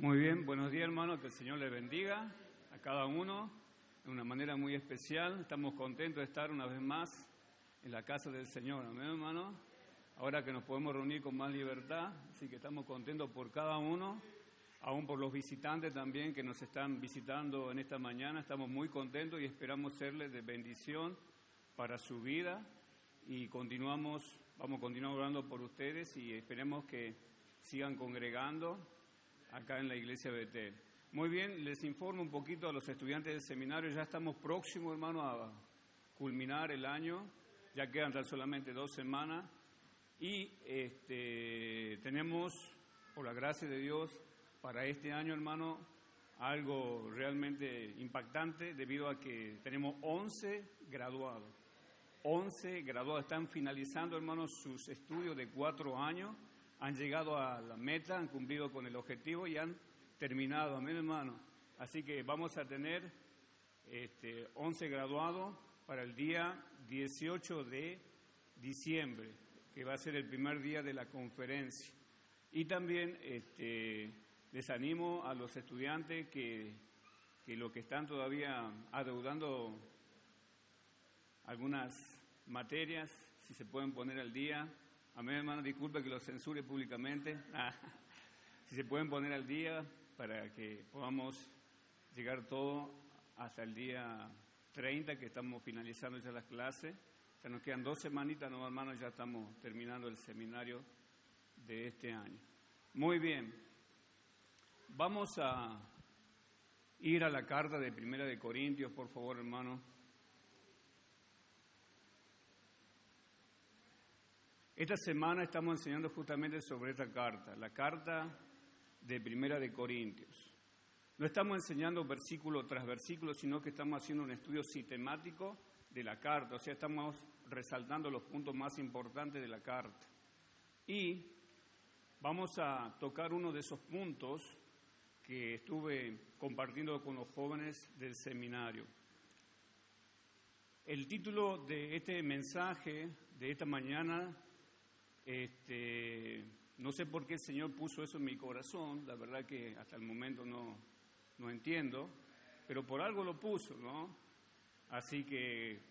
Muy bien, buenos días hermanos, que el Señor les bendiga a cada uno de una manera muy especial. Estamos contentos de estar una vez más en la casa del Señor, amén hermano. Ahora que nos podemos reunir con más libertad, así que estamos contentos por cada uno, aún por los visitantes también que nos están visitando en esta mañana. Estamos muy contentos y esperamos serles de bendición para su vida y continuamos, vamos a continuar orando por ustedes y esperemos que sigan congregando acá en la iglesia Betel. Muy bien, les informo un poquito a los estudiantes del seminario, ya estamos próximos, hermano, a culminar el año, ya quedan tan solamente dos semanas. Y este, tenemos, por la gracia de Dios, para este año, hermano, algo realmente impactante debido a que tenemos 11 graduados. 11 graduados. Están finalizando, hermanos, sus estudios de cuatro años han llegado a la meta, han cumplido con el objetivo y han terminado. Amén, hermano. Así que vamos a tener este, 11 graduados para el día 18 de diciembre, que va a ser el primer día de la conferencia. Y también este, les animo a los estudiantes que, que los que están todavía adeudando algunas materias, si se pueden poner al día, Amén, hermano, disculpe que lo censure públicamente. Ah, si se pueden poner al día para que podamos llegar todo hasta el día 30, que estamos finalizando ya las clases. Ya nos quedan dos semanitas, no, hermanos, ya estamos terminando el seminario de este año. Muy bien. Vamos a ir a la carta de Primera de Corintios, por favor, hermano. Esta semana estamos enseñando justamente sobre esta carta, la carta de Primera de Corintios. No estamos enseñando versículo tras versículo, sino que estamos haciendo un estudio sistemático de la carta, o sea, estamos resaltando los puntos más importantes de la carta. Y vamos a tocar uno de esos puntos que estuve compartiendo con los jóvenes del seminario. El título de este mensaje de esta mañana este, no sé por qué el Señor puso eso en mi corazón, la verdad que hasta el momento no, no entiendo, pero por algo lo puso, ¿no? Así que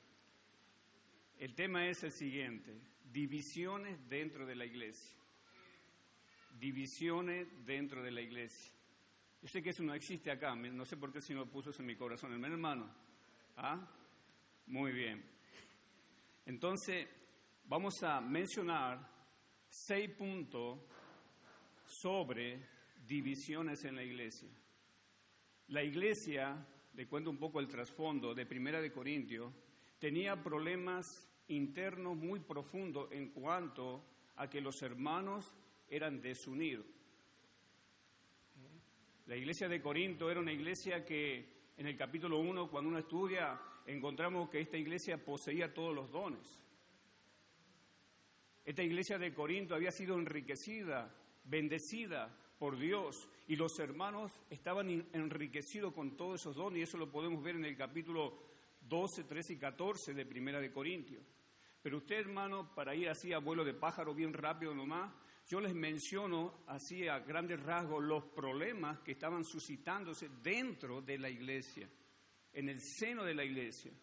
el tema es el siguiente, divisiones dentro de la iglesia. Divisiones dentro de la iglesia. Yo sé que eso no existe acá, no sé por qué el Señor puso eso en mi corazón, hermano. ¿Ah? Muy bien. Entonces, vamos a mencionar seis puntos sobre divisiones en la iglesia. La iglesia, le cuento un poco el trasfondo de Primera de Corintios, tenía problemas internos muy profundos en cuanto a que los hermanos eran desunidos. La iglesia de Corinto era una iglesia que en el capítulo 1, cuando uno estudia, encontramos que esta iglesia poseía todos los dones. Esta iglesia de Corinto había sido enriquecida, bendecida por Dios y los hermanos estaban enriquecidos con todos esos dones y eso lo podemos ver en el capítulo 12, 13 y 14 de Primera de Corintios. Pero usted, hermano, para ir así a vuelo de pájaro bien rápido nomás, yo les menciono así a grandes rasgos los problemas que estaban suscitándose dentro de la iglesia, en el seno de la iglesia.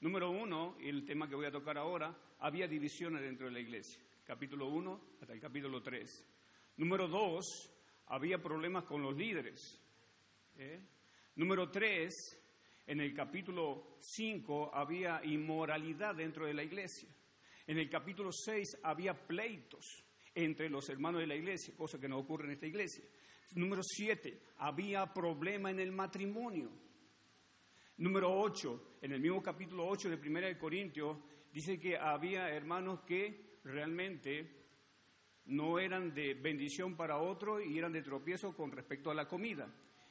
Número uno, el tema que voy a tocar ahora, había divisiones dentro de la iglesia capítulo 1 hasta el capítulo 3. Número 2, había problemas con los líderes. ¿eh? Número 3, en el capítulo 5 había inmoralidad dentro de la iglesia. En el capítulo 6 había pleitos entre los hermanos de la iglesia, cosa que no ocurre en esta iglesia. Número 7, había problema en el matrimonio. Número 8, en el mismo capítulo 8 de 1 de Corintios, dice que había hermanos que realmente no eran de bendición para otro y eran de tropiezo con respecto a la comida.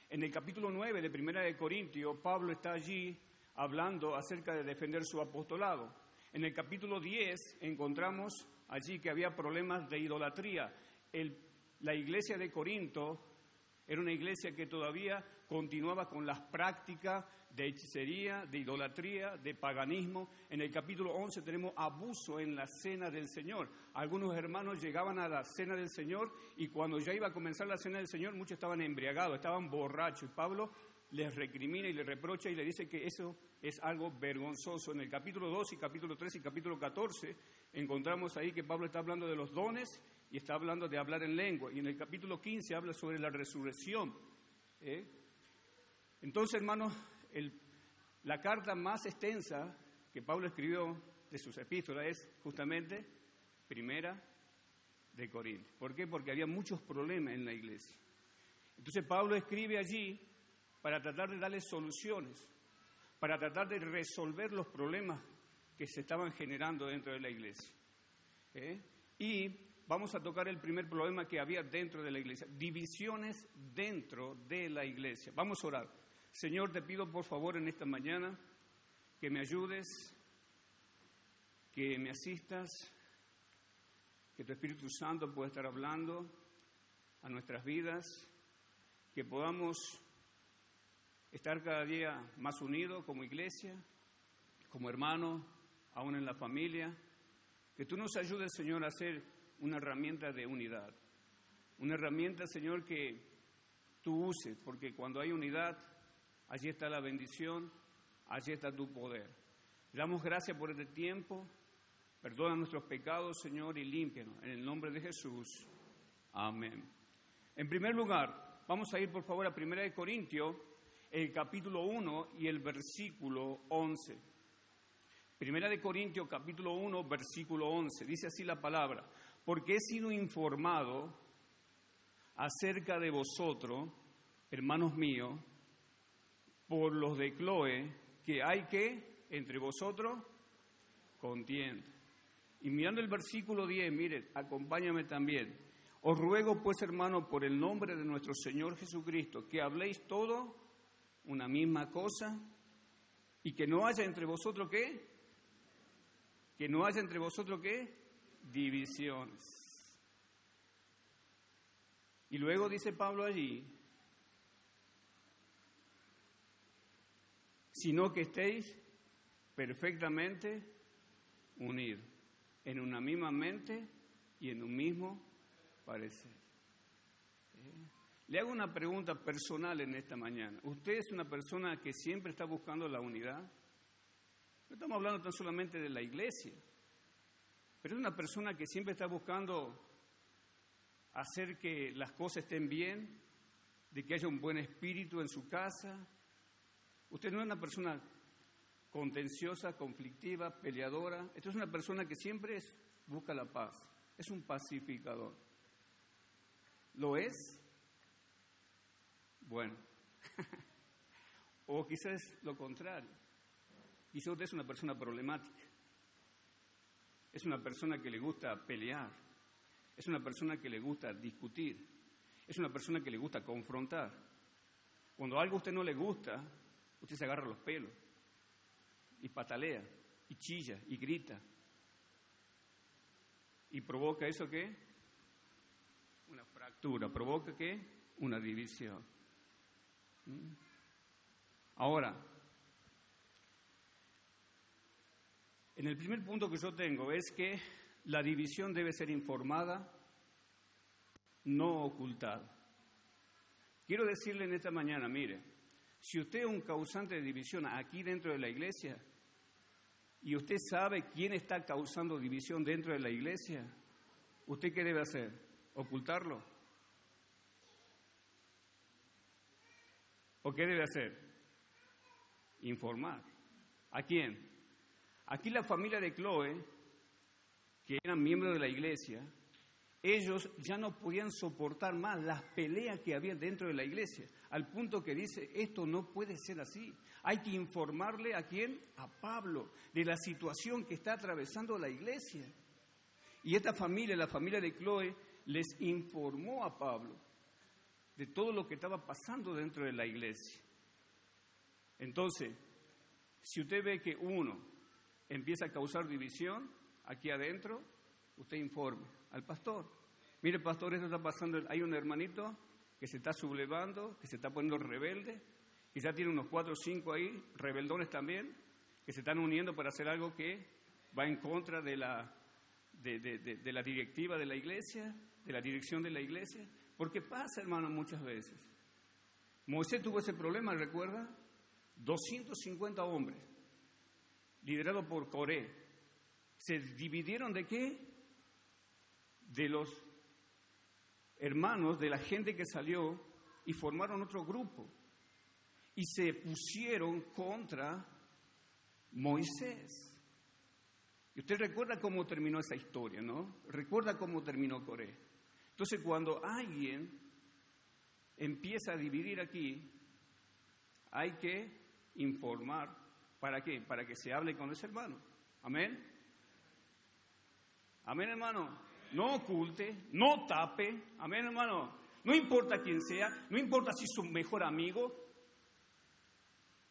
En el capítulo 9 de Primera de Corintios, Pablo está allí hablando acerca de defender su apostolado. En el capítulo 10 encontramos allí que había problemas de idolatría. la iglesia de Corinto Era una iglesia que todavía continuaba con las prácticas de hechicería, de idolatría, de paganismo. En el capítulo 11 tenemos abuso en la cena del Señor. Algunos hermanos llegaban a la cena del Señor y cuando ya iba a comenzar la cena del Señor, muchos estaban embriagados, estaban borrachos. Y Pablo les recrimina y les reprocha y le dice que eso es algo vergonzoso. En el capítulo 2 y capítulo 3 y capítulo 14 encontramos ahí que Pablo está hablando de los dones y está hablando de hablar en lengua. Y en el capítulo 15 habla sobre la resurrección. ¿eh? Entonces, hermanos, la carta más extensa que Pablo escribió de sus epístolas es justamente primera de Corinto. ¿Por qué? Porque había muchos problemas en la iglesia. Entonces Pablo escribe allí para tratar de darle soluciones, para tratar de resolver los problemas que se estaban generando dentro de la iglesia. ¿eh? Y vamos a tocar el primer problema que había dentro de la iglesia, divisiones dentro de la iglesia. Vamos a orar. Señor, te pido por favor en esta mañana que me ayudes, que me asistas, que tu Espíritu Santo pueda estar hablando a nuestras vidas, que podamos estar cada día más unidos como iglesia, como hermanos, aún en la familia, que tú nos ayudes, Señor, a ser una herramienta de unidad. Una herramienta, Señor, que tú uses, porque cuando hay unidad, allí está la bendición, allí está tu poder. Damos gracias por este tiempo. Perdona nuestros pecados, Señor, y límpianos. En el nombre de Jesús. Amén. En primer lugar, vamos a ir por favor a 1 Corintios, el capítulo 1 y el versículo 11. Primera de Corintios, capítulo 1, versículo 11. Dice así la palabra porque he sido informado acerca de vosotros, hermanos míos, por los de Chloe, que hay que entre vosotros contienda. Y mirando el versículo 10, mire, acompáñame también. Os ruego pues, hermano, por el nombre de nuestro Señor Jesucristo, que habléis todo una misma cosa y que no haya entre vosotros qué? Que no haya entre vosotros qué? Divisiones. Y luego dice Pablo allí, sino que estéis perfectamente unidos, en una misma mente y en un mismo parecer. ¿Eh? Le hago una pregunta personal en esta mañana. ¿Usted es una persona que siempre está buscando la unidad? No estamos hablando tan solamente de la iglesia, pero es una persona que siempre está buscando hacer que las cosas estén bien, de que haya un buen espíritu en su casa. Usted no es una persona contenciosa, conflictiva, peleadora. Esto es una persona que siempre busca la paz. Es un pacificador. ¿Lo es? Bueno. o quizás lo contrario. Quizás usted es una persona problemática. Es una persona que le gusta pelear. Es una persona que le gusta discutir. Es una persona que le gusta confrontar. Cuando algo a usted no le gusta, usted se agarra los pelos y patalea y chilla y grita. ¿Y provoca eso qué? Una fractura. ¿Provoca qué? Una división. ¿Mm? Ahora, En el primer punto que yo tengo es que la división debe ser informada, no ocultada. Quiero decirle en esta mañana, mire, si usted es un causante de división aquí dentro de la iglesia y usted sabe quién está causando división dentro de la iglesia, ¿usted qué debe hacer? ¿Ocultarlo? ¿O qué debe hacer? Informar. ¿A quién? Aquí la familia de Chloe, que eran miembros de la iglesia, ellos ya no podían soportar más las peleas que había dentro de la iglesia, al punto que dice, esto no puede ser así. Hay que informarle a quién? A Pablo, de la situación que está atravesando la iglesia. Y esta familia, la familia de Chloe, les informó a Pablo de todo lo que estaba pasando dentro de la iglesia. Entonces, si usted ve que uno empieza a causar división aquí adentro, usted informe al pastor. Mire, pastor, esto está pasando, hay un hermanito que se está sublevando, que se está poniendo rebelde. Quizá tiene unos cuatro o cinco ahí, rebeldones también, que se están uniendo para hacer algo que va en contra de la, de, la directiva de la iglesia, de la dirección de la iglesia. Porque pasa, hermano, muchas veces. Moisés tuvo ese problema, ¿recuerda? 250 hombres, liderados por Coré, se dividieron de qué? De los hermanos, de la gente que salió y formaron otro grupo. Y se pusieron contra Moisés. Y usted recuerda cómo terminó esa historia, ¿no? Recuerda cómo terminó Coré. Entonces, cuando alguien empieza a dividir aquí, hay que informar. ¿Para qué? Para que se hable con ese hermano. Amén. Amén, hermano. No oculte, no tape. Amén, hermano. No importa quién sea, no importa si es su mejor amigo,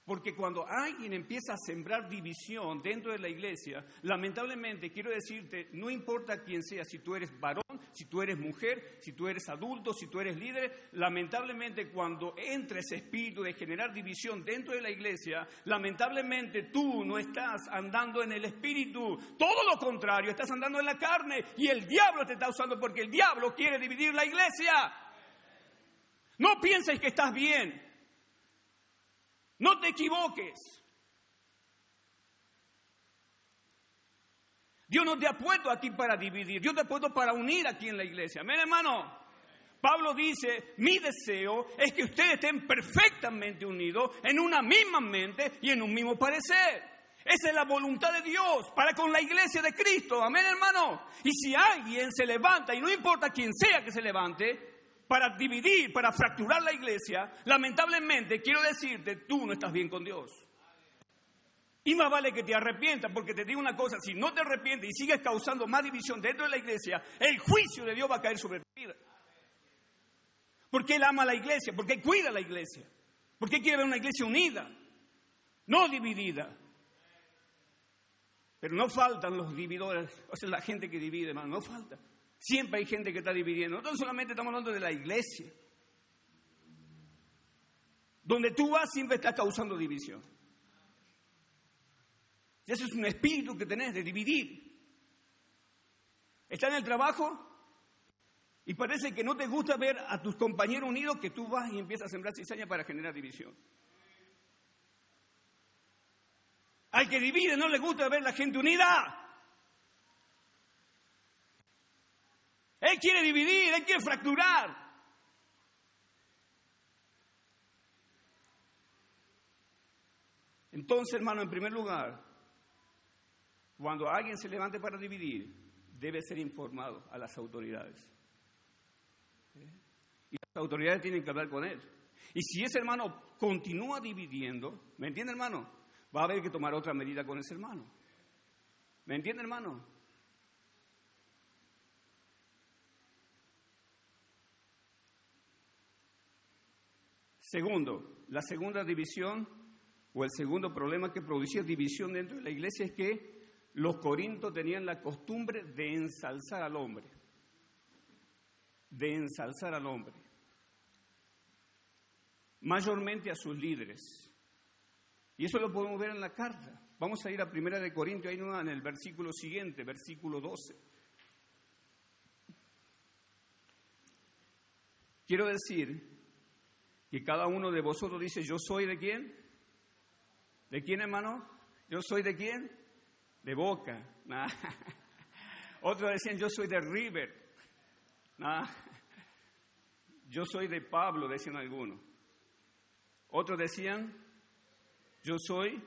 porque cuando alguien empieza a sembrar división dentro de la iglesia, lamentablemente quiero decirte, no importa quién sea, si tú eres varón, si tú eres mujer, si tú eres adulto, si tú eres líder, lamentablemente cuando entra ese espíritu de generar división dentro de la iglesia, lamentablemente tú no estás andando en el espíritu, todo lo contrario, estás andando en la carne y el diablo te está usando porque el diablo quiere dividir la iglesia. No pienses que estás bien, no te equivoques. Dios no te ha puesto a ti para dividir, Dios te ha puesto para unir aquí en la iglesia. Amén, hermano. Pablo dice, mi deseo es que ustedes estén perfectamente unidos en una misma mente y en un mismo parecer. Esa es la voluntad de Dios para con la iglesia de Cristo. Amén, hermano. Y si alguien se levanta, y no importa quién sea que se levante, para dividir, para fracturar la iglesia, lamentablemente quiero decirte, tú no estás bien con Dios. Y más vale que te arrepientas, porque te digo una cosa, si no te arrepientes y sigues causando más división dentro de la iglesia, el juicio de Dios va a caer sobre vida. Porque Él ama a la iglesia, porque cuida a la iglesia, porque quiere ver una iglesia unida, no dividida. Pero no faltan los dividores, o sea, la gente que divide, hermano, no falta. Siempre hay gente que está dividiendo. No solamente estamos hablando de la iglesia. Donde tú vas siempre está causando división. Y ese es un espíritu que tenés de dividir. Está en el trabajo y parece que no te gusta ver a tus compañeros unidos que tú vas y empiezas a sembrar cizaña para generar división. Al que divide no le gusta ver la gente unida. Él quiere dividir, Él quiere fracturar. Entonces, hermano, en primer lugar, cuando alguien se levante para dividir, debe ser informado a las autoridades. Y las autoridades tienen que hablar con él. Y si ese hermano continúa dividiendo, ¿me entiende, hermano? Va a haber que tomar otra medida con ese hermano. ¿Me entiende, hermano? Segundo, la segunda división o el segundo problema que producía división dentro de la iglesia es que los corintos tenían la costumbre de ensalzar al hombre, de ensalzar al hombre, mayormente a sus líderes. Y eso lo podemos ver en la carta. Vamos a ir a Primera de Corintios, ahí en el versículo siguiente, versículo 12. Quiero decir y cada uno de vosotros dice, yo soy de quién? ¿De quién, hermano? Yo soy de quién? De Boca. Otros decían, yo soy de River. Yo soy de Pablo, decían algunos. Otros decían, yo soy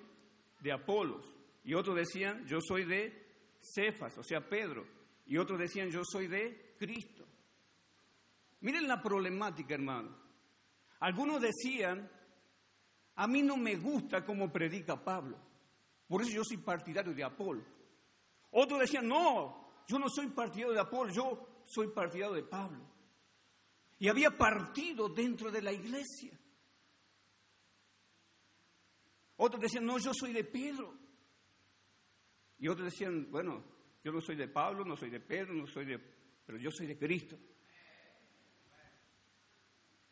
de Apolos. Y otros decían, yo soy de Cefas, o sea, Pedro. Y otros decían, yo soy de Cristo. Miren la problemática, hermano. Algunos decían, a mí no me gusta cómo predica Pablo, por eso yo soy partidario de Apolo. Otros decían, no, yo no soy partidario de Apolo, yo soy partidario de Pablo. Y había partido dentro de la iglesia. Otros decían, no, yo soy de Pedro. Y otros decían, bueno, yo no soy de Pablo, no soy de Pedro, no soy de, pero yo soy de Cristo.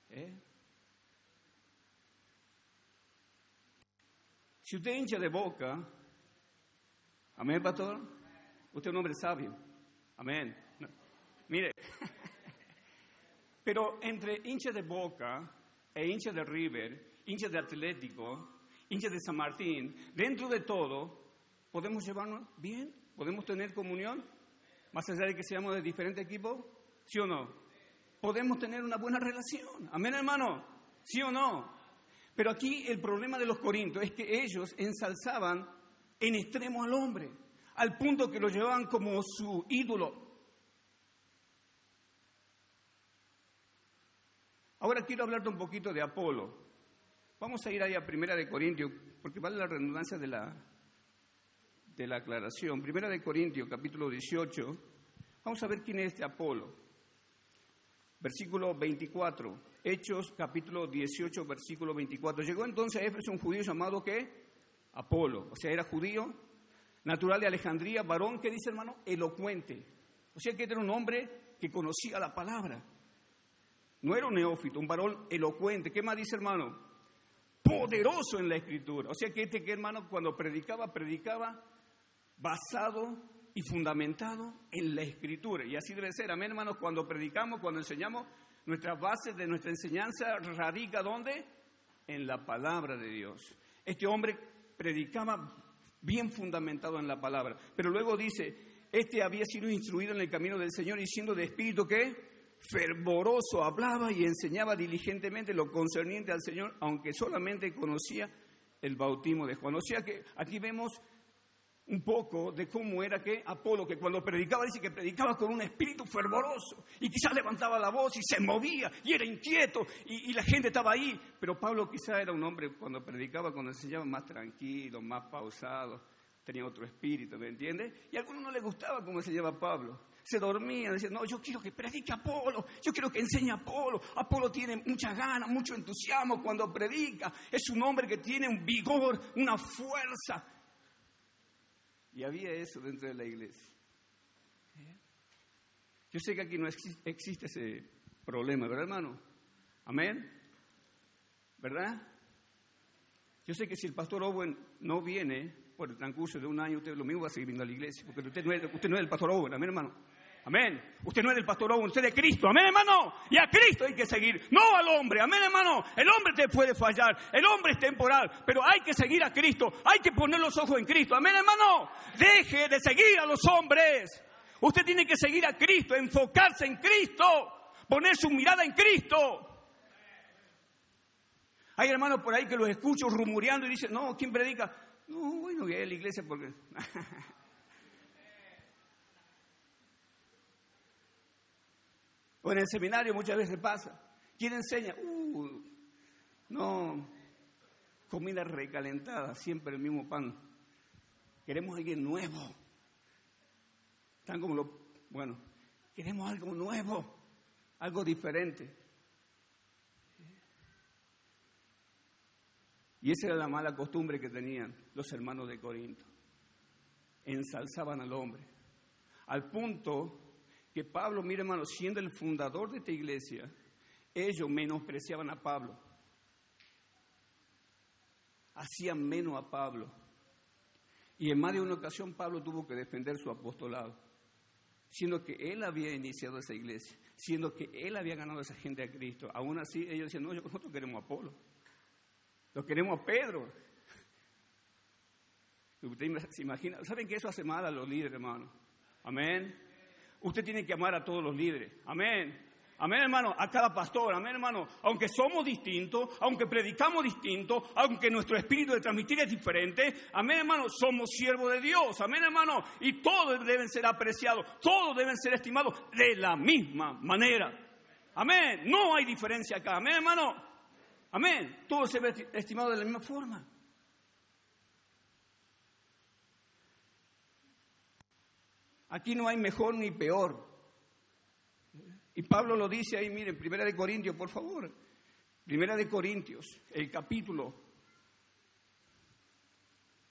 ¿Eh? Si usted hincha de boca, amén, pastor, usted es un hombre sabio, amén. Mire, pero entre hincha de boca e hincha de River, hincha de Atlético, hincha de San Martín, dentro de todo, podemos llevarnos bien, podemos tener comunión, más allá de que seamos de diferente equipo, ¿sí o no? Podemos tener una buena relación, amén hermano, ¿sí o no? Pero aquí el problema de los corintios es que ellos ensalzaban en extremo al hombre, al punto que lo llevaban como su ídolo. Ahora quiero hablarte un poquito de Apolo. Vamos a ir ahí a Primera de Corintios, porque vale la redundancia de la, de la aclaración. Primera de Corintios, capítulo 18. Vamos a ver quién es este Apolo. Versículo 24. Hechos capítulo 18, versículo 24. Llegó entonces a Éfeso un judío llamado ¿qué? Apolo, o sea, era judío, natural de Alejandría, varón, ¿qué dice hermano? Elocuente. O sea, que era un hombre que conocía la palabra. No era un neófito, un varón elocuente. ¿Qué más dice hermano? Poderoso en la escritura. O sea, que este que hermano cuando predicaba, predicaba basado y fundamentado en la escritura. Y así debe ser. Amén, hermanos, cuando predicamos, cuando enseñamos, nuestra base de nuestra enseñanza radica ¿dónde? En la palabra de Dios. Este hombre predicaba bien fundamentado en la palabra, pero luego dice, este había sido instruido en el camino del Señor y siendo de espíritu que fervoroso hablaba y enseñaba diligentemente lo concerniente al Señor, aunque solamente conocía el bautismo de Juan. O sea que aquí vemos un poco de cómo era que Apolo, que cuando predicaba, dice que predicaba con un espíritu fervoroso y quizás levantaba la voz y se movía y era inquieto y, la gente estaba ahí, pero Pablo quizás era un hombre cuando predicaba, cuando enseñaba más tranquilo, más pausado, tenía otro espíritu, ¿me entiendes? Y a algunos no les gustaba cómo enseñaba Pablo. Se dormía, decía, no, yo quiero que predique Apolo, yo quiero que enseñe Apolo. Apolo tiene muchas ganas, mucho entusiasmo cuando predica. Es un hombre que tiene un vigor, una fuerza. Y había eso dentro de la iglesia. Yo sé que aquí no existe ese problema, ¿verdad, hermano? Amén. ¿Verdad? Yo sé que si el pastor Owen no viene por el transcurso de un año, usted lo mismo va a seguir viendo a la iglesia, porque usted no es, usted no es el pastor Owen, amén, hermano. Amén. Usted no es del pastor Owen, usted es de Cristo. Amén, hermano. Y a Cristo hay que seguir, no al hombre. Amén, hermano. El hombre te puede fallar, el hombre es temporal, pero hay que seguir a Cristo. Hay que poner los ojos en Cristo. Amén, hermano. Deje de seguir a los hombres. Usted tiene que seguir a Cristo, enfocarse en Cristo, poner su mirada en Cristo. Hay hermanos por ahí que los escucho rumoreando y dicen, no, ¿quién predica? No, bueno, que es la iglesia porque... O en el seminario muchas veces pasa. ¿Quién enseña? Uh, no, comida recalentada, siempre el mismo pan. Queremos alguien nuevo. Están como lo, bueno, queremos algo nuevo, algo diferente. Y esa era la mala costumbre que tenían los hermanos de Corinto. Ensalzaban al hombre. Al punto que Pablo, mire hermano, siendo el fundador de esta iglesia, ellos menospreciaban a Pablo. Hacían menos a Pablo. Y en más de una ocasión Pablo tuvo que defender su apostolado, siendo que él había iniciado esa iglesia, siendo que él había ganado a esa gente a Cristo. Aún así ellos decían, no, nosotros queremos a Pablo, lo queremos a Pedro. Se imagina, ¿saben que eso hace mal a los líderes, hermano? Amén. Usted tiene que amar a todos los líderes. Amén. Amén, hermano, a cada pastor, amén, hermano. Aunque somos distintos, aunque predicamos distinto, aunque nuestro espíritu de transmitir es diferente, amén, hermano, somos siervos de Dios, amén, hermano. Y todos deben ser apreciados, todos deben ser estimados de la misma manera. Amén. No hay diferencia acá, amén, hermano. Amén. Todos se ven estimados de la misma forma. Aquí no hay mejor ni peor. Y Pablo lo dice ahí, miren, Primera de Corintios, por favor. Primera de Corintios, el capítulo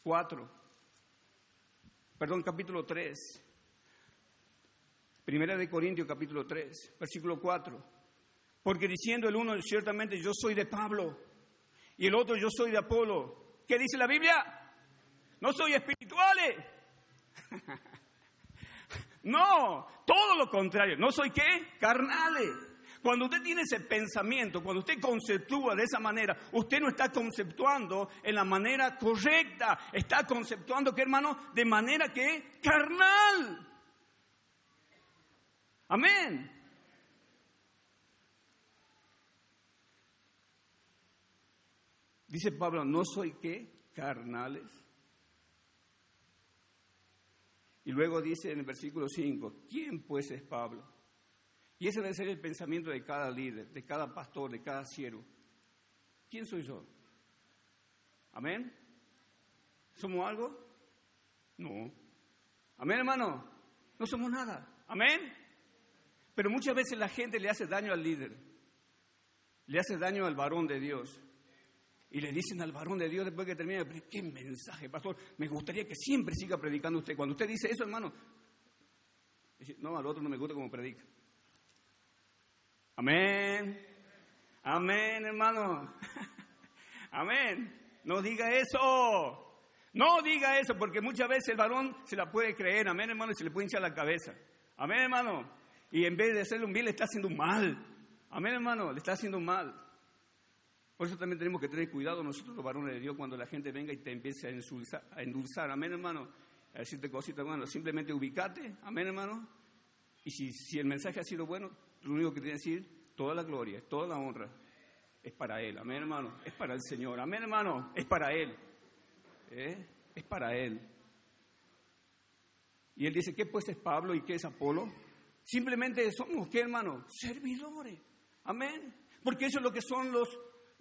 4. Perdón, capítulo 3. Primera de Corintios, capítulo 3, versículo 4. Porque diciendo el uno, ciertamente yo soy de Pablo, y el otro yo soy de Apolo. ¿Qué dice la Biblia? No soy espirituales. no, todo lo contrario. ¿No soy qué? Carnales. Cuando usted tiene ese pensamiento, cuando usted conceptúa de esa manera, usted no está conceptuando en la manera correcta, está conceptuando, ¿qué hermano? De manera que carnal. Amén. Dice Pablo, no soy qué? Carnales. Y luego dice en el versículo 5, ¿quién pues es Pablo? Y ese debe ser el pensamiento de cada líder, de cada pastor, de cada siervo. ¿Quién soy yo? ¿Amén? ¿Somos algo? No. ¿Amén, hermano? No somos nada. ¿Amén? Pero muchas veces la gente le hace daño al líder, le hace daño al varón de Dios. Y le dicen al varón de Dios después que termina, qué mensaje, pastor, me gustaría que siempre siga predicando usted. Cuando usted dice eso, hermano, no, al otro no me gusta como predica. Amén. Amén, hermano. Amén. No diga eso. No diga eso, porque muchas veces el varón se la puede creer. Amén, hermano, y se le puede hinchar la cabeza. Amén, hermano. Y en vez de hacerle un bien, le está haciendo un mal. Amén, hermano, le está haciendo un mal. Por eso también tenemos que tener cuidado nosotros los varones de Dios cuando la gente venga y te empiece a, a endulzar. Amén, hermano. A decirte cositas, hermano. Simplemente ubicate. Amén, hermano. Y si, si el mensaje ha sido bueno, lo único que tiene que decir, toda la gloria, toda la honra es para Él. Amén, hermano. Es para el Señor. Amén, hermano. Es para Él. ¿Eh? Es para Él. Y Él dice, ¿qué pues es Pablo y qué es Apolo? Simplemente somos, ¿qué hermano? Servidores. Amén. Porque eso es lo que son los,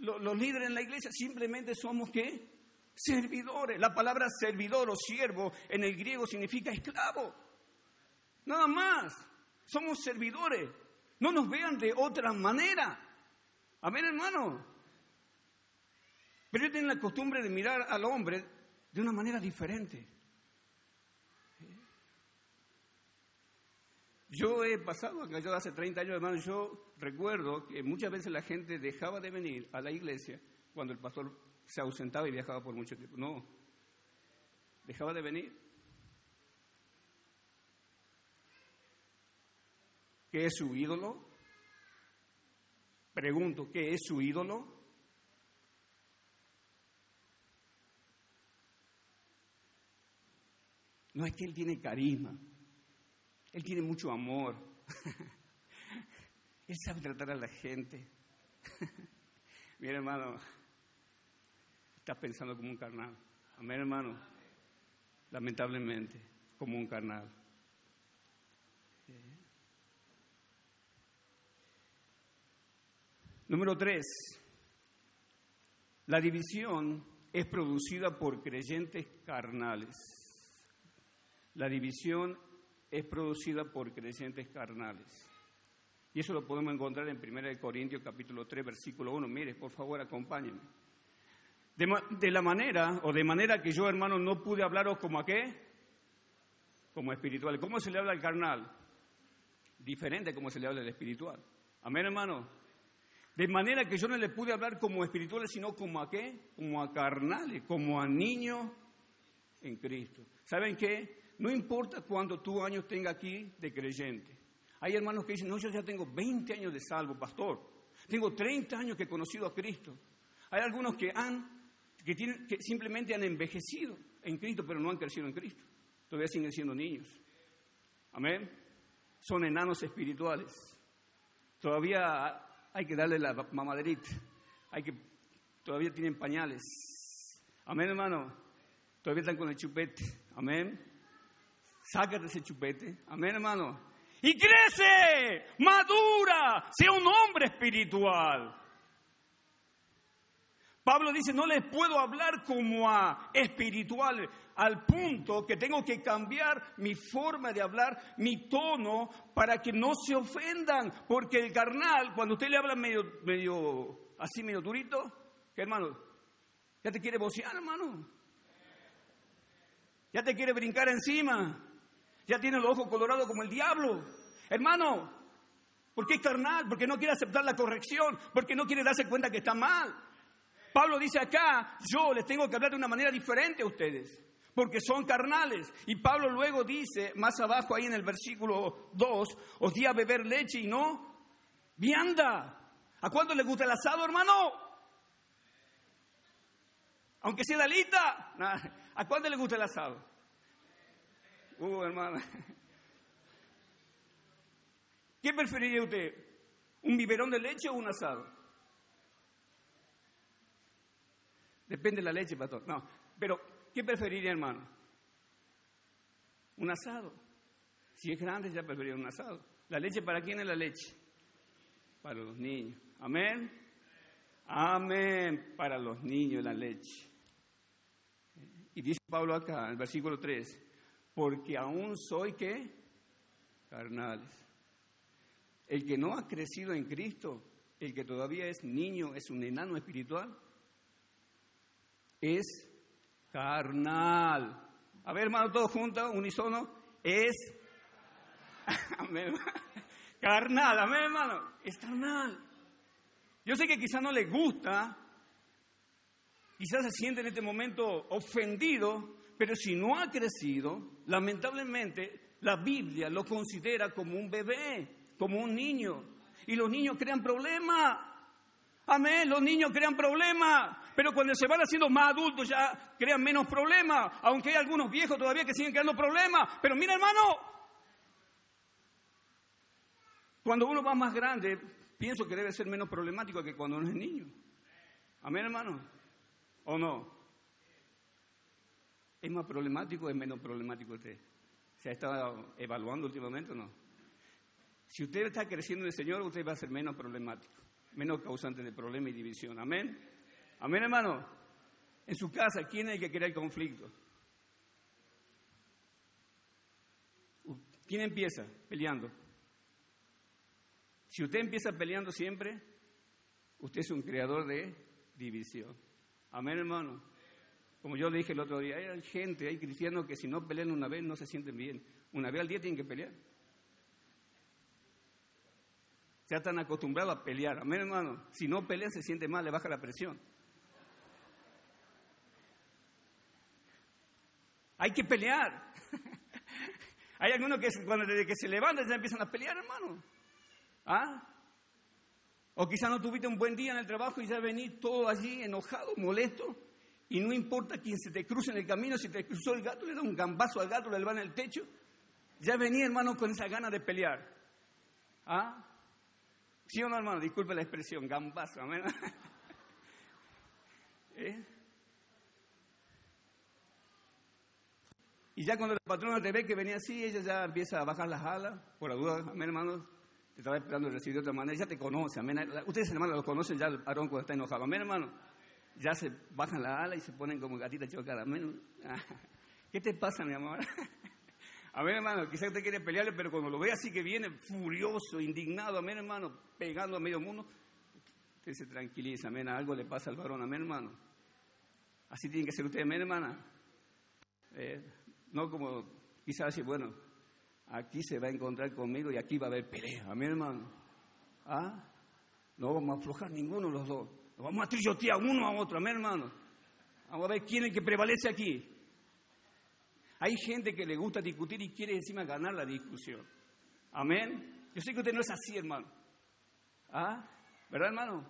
los, líderes en la iglesia. Simplemente somos, ¿qué? Servidores. La palabra servidor o siervo en el griego significa esclavo. Nada más. Somos servidores. No nos vean de otra manera. Amén, hermano. Pero ellos tienen la costumbre de mirar al hombre de una manera diferente. Yo he pasado, yo hace 30 años, hermano, yo recuerdo que muchas veces la gente dejaba de venir a la iglesia cuando el pastor se ausentaba y viajaba por mucho tiempo. No, dejaba de venir. ¿Qué es su ídolo? Pregunto, ¿qué es su ídolo? No es que él tiene carisma, él tiene mucho amor, él sabe tratar a la gente. Mira hermano, está pensando como un carnal. Amén hermano, lamentablemente, como un carnal. Número tres, la división es producida por creyentes carnales. La división es producida por creyentes carnales. Y eso lo podemos encontrar en 1 Corintios capítulo 3, versículo 1. Mire, por favor, acompáñenme. De, la manera, o de manera que yo, hermano, no pude hablaros como a qué? Como espiritual. ¿Cómo se le habla al carnal? Diferente como se le habla al espiritual. Amén, hermano. De manera que yo no le pude hablar como espirituales, sino como a qué? Como a carnales, como a niños en Cristo. ¿Saben qué? No importa cuántos años tenga aquí de creyente. Hay hermanos que dicen, no, yo ya tengo 20 años de salvo, pastor. Tengo 30 años que he conocido a Cristo. Hay algunos que han, que, tienen, que simplemente han envejecido en Cristo, pero no han crecido en Cristo. Todavía siguen siendo niños. Amén. Son enanos espirituales. Todavía hay que darle la mamaderita, hay que, todavía tienen pañales. Amén, hermano. Todavía están con el chupete. Amén. Sácate ese chupete. Amén, hermano. Y crece, madura, sea un hombre espiritual. Pablo dice, no les puedo hablar como a espiritual, al punto que tengo que cambiar mi forma de hablar, mi tono, para que no se ofendan. Porque el carnal, cuando usted le habla medio, medio así, medio durito, ¿qué hermano? Ya te quiere bocear, hermano. Ya te quiere brincar encima. Ya tiene los ojos colorados como el diablo. Hermano, Porque es carnal, porque no quiere aceptar la corrección, porque no quiere darse cuenta que está mal. Pablo dice acá, yo les tengo que hablar de una manera diferente a ustedes, porque son carnales. Y Pablo luego dice, más abajo ahí en el versículo 2, os di a beber leche y no vianda. ¿A cuánto le gusta el asado, hermano? Aunque sea dalita. ¿A cuánto le gusta el asado? Uh, hermana. ¿Qué preferiría usted? ¿Un biberón de leche o un asado? Depende de la leche, pastor. No, pero ¿qué preferiría, hermano? Un asado. Si es grande, ya preferiría un asado. ¿La leche para quién es la leche? Para los niños. Amén. Amén. Para los niños la leche. Y dice Pablo acá, en el versículo 3, porque aún soy qué? Carnales. El que no ha crecido en Cristo, el que todavía es niño, es un enano espiritual, es carnal. A ver, hermano, todos juntos, unisono, es carnal, amén, hermano, es carnal. Yo sé que quizás no le gusta, quizás se siente en este momento ofendido, pero si no ha crecido, lamentablemente la Biblia lo considera como un bebé como un niño. Y los niños crean problemas. Amén, los niños crean problemas. Pero cuando se van haciendo más adultos ya crean menos problemas. Aunque hay algunos viejos todavía que siguen creando problemas. Pero mira hermano, cuando uno va más grande, pienso que debe ser menos problemático que cuando uno es niño. Amén hermano. ¿O no? ¿Es más problemático o es menos problemático usted? ¿Se ha estado evaluando últimamente o no? Si usted está creciendo en el Señor, usted va a ser menos problemático, menos causante de problema y división. Amén. Amén, hermano. En su casa, ¿quién es el que crea el conflicto? ¿Quién empieza peleando? Si usted empieza peleando siempre, usted es un creador de división. Amén, hermano. Como yo le dije el otro día, hay gente, hay cristianos que si no pelean una vez no se sienten bien. Una vez al día tienen que pelear. Ya están acostumbrados a pelear. Amén, hermano. Si no pelean, se siente mal, le baja la presión. Hay que pelear. Hay algunos que cuando desde que se levantan ya empiezan a pelear, hermano. ¿Ah? O quizás no tuviste un buen día en el trabajo y ya venís todo allí enojado, molesto. Y no importa quién se te cruce en el camino, si te cruzó el gato, le da un gambazo al gato, le en el techo. Ya venía, hermano, con esa gana de pelear. ¿Ah? ¿Sí o no, hermano? Disculpe la expresión, gambazo, amén. ¿Eh? Y ya cuando la patrona te ve que venía así, ella ya empieza a bajar las alas, por la duda, amén, hermano, te estaba esperando recibir de otra manera, ya te conoce, amén. Ustedes, hermanos, lo conocen ya el varón cuando está enojado, amén, hermano. Ya se bajan las alas y se ponen como gatitas amén. ¿Qué te pasa, mi amor? Amén, hermano. Quizás usted quiere pelearle, pero cuando lo ve así que viene furioso, indignado, amén, hermano, pegando a medio mundo, usted se tranquiliza, amén. Algo le pasa al varón, amén, hermano. Así tiene que ser usted, amén, hermana. Eh, no como quizás así, bueno, aquí se va a encontrar conmigo y aquí va a haber pelea, amén, hermano. ¿Ah? No vamos a aflojar ninguno de los dos. Vamos a trillotear uno a otro, amén, hermano. Vamos a ver quién es el que prevalece aquí. Hay gente que le gusta discutir y quiere encima ganar la discusión. Amén. Yo sé que usted no es así, hermano. ¿Ah? ¿Verdad, hermano?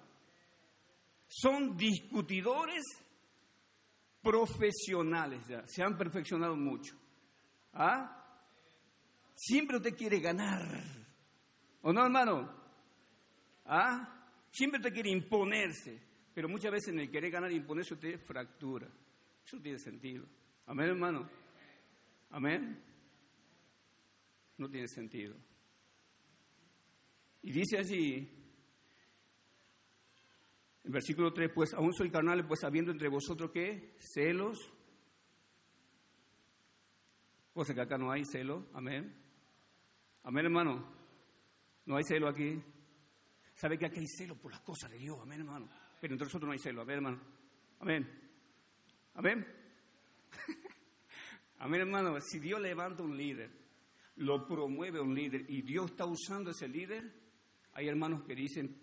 Son discutidores profesionales ya. Se han perfeccionado mucho. ¿Ah? Siempre usted quiere ganar. ¿O no, hermano? ¿Ah? Siempre usted quiere imponerse. Pero muchas veces en el querer ganar e imponerse usted fractura. Eso no tiene sentido. Amén, hermano. Amén. No tiene sentido. Y dice allí, en versículo 3, pues aún soy carnal, pues habiendo entre vosotros que celos, cosa que acá no hay celo, amén. Amén, hermano. No hay celo aquí. ¿Sabe que aquí hay celo por las cosas de Dios? Amén, hermano. Pero entre nosotros no hay celo, amén, hermano. Amén. Amén. Amén, hermano. Si Dios levanta un líder, lo promueve un líder y Dios está usando ese líder, Hay hermanos que dicen,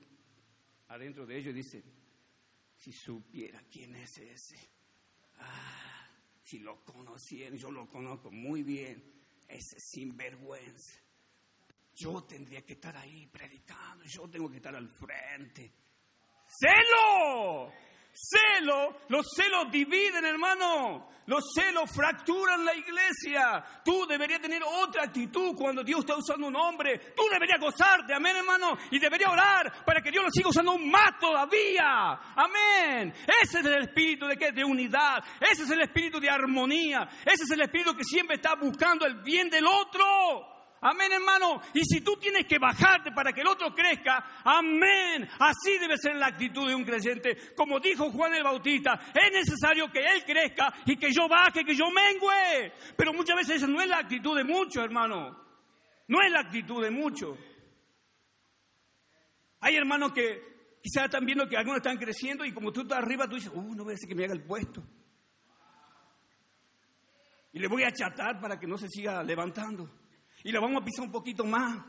adentro de ellos dicen, si supiera quién es ese, ah, si lo conocieran, yo lo conozco muy bien, ese sinvergüenza. Yo tendría que estar ahí predicando, yo tengo que estar al frente. ¡Celo! Celo, los celos dividen, hermano. Los celos fracturan la iglesia. Tú deberías tener otra actitud cuando Dios está usando un hombre. Tú deberías gozarte, amén, hermano. Y deberías orar para que Dios lo siga usando más todavía. Amén. Ese es el espíritu de, ¿qué? de unidad. Ese es el espíritu de armonía. Ese es el espíritu que siempre está buscando el bien del otro. Amén, hermano. Y si tú tienes que bajarte para que el otro crezca, amén. Así debe ser la actitud de un creyente. Como dijo Juan el Bautista, es necesario que él crezca y que yo baje, que yo mengue. Pero muchas veces esa no es la actitud de muchos, hermano. No es la actitud de muchos. Hay hermanos que quizás están viendo que algunos están creciendo y como tú estás arriba, tú dices, uh, no voy a decir que me haga el puesto. Y le voy a chatar para que no se siga levantando y la vamos a pisar un poquito más.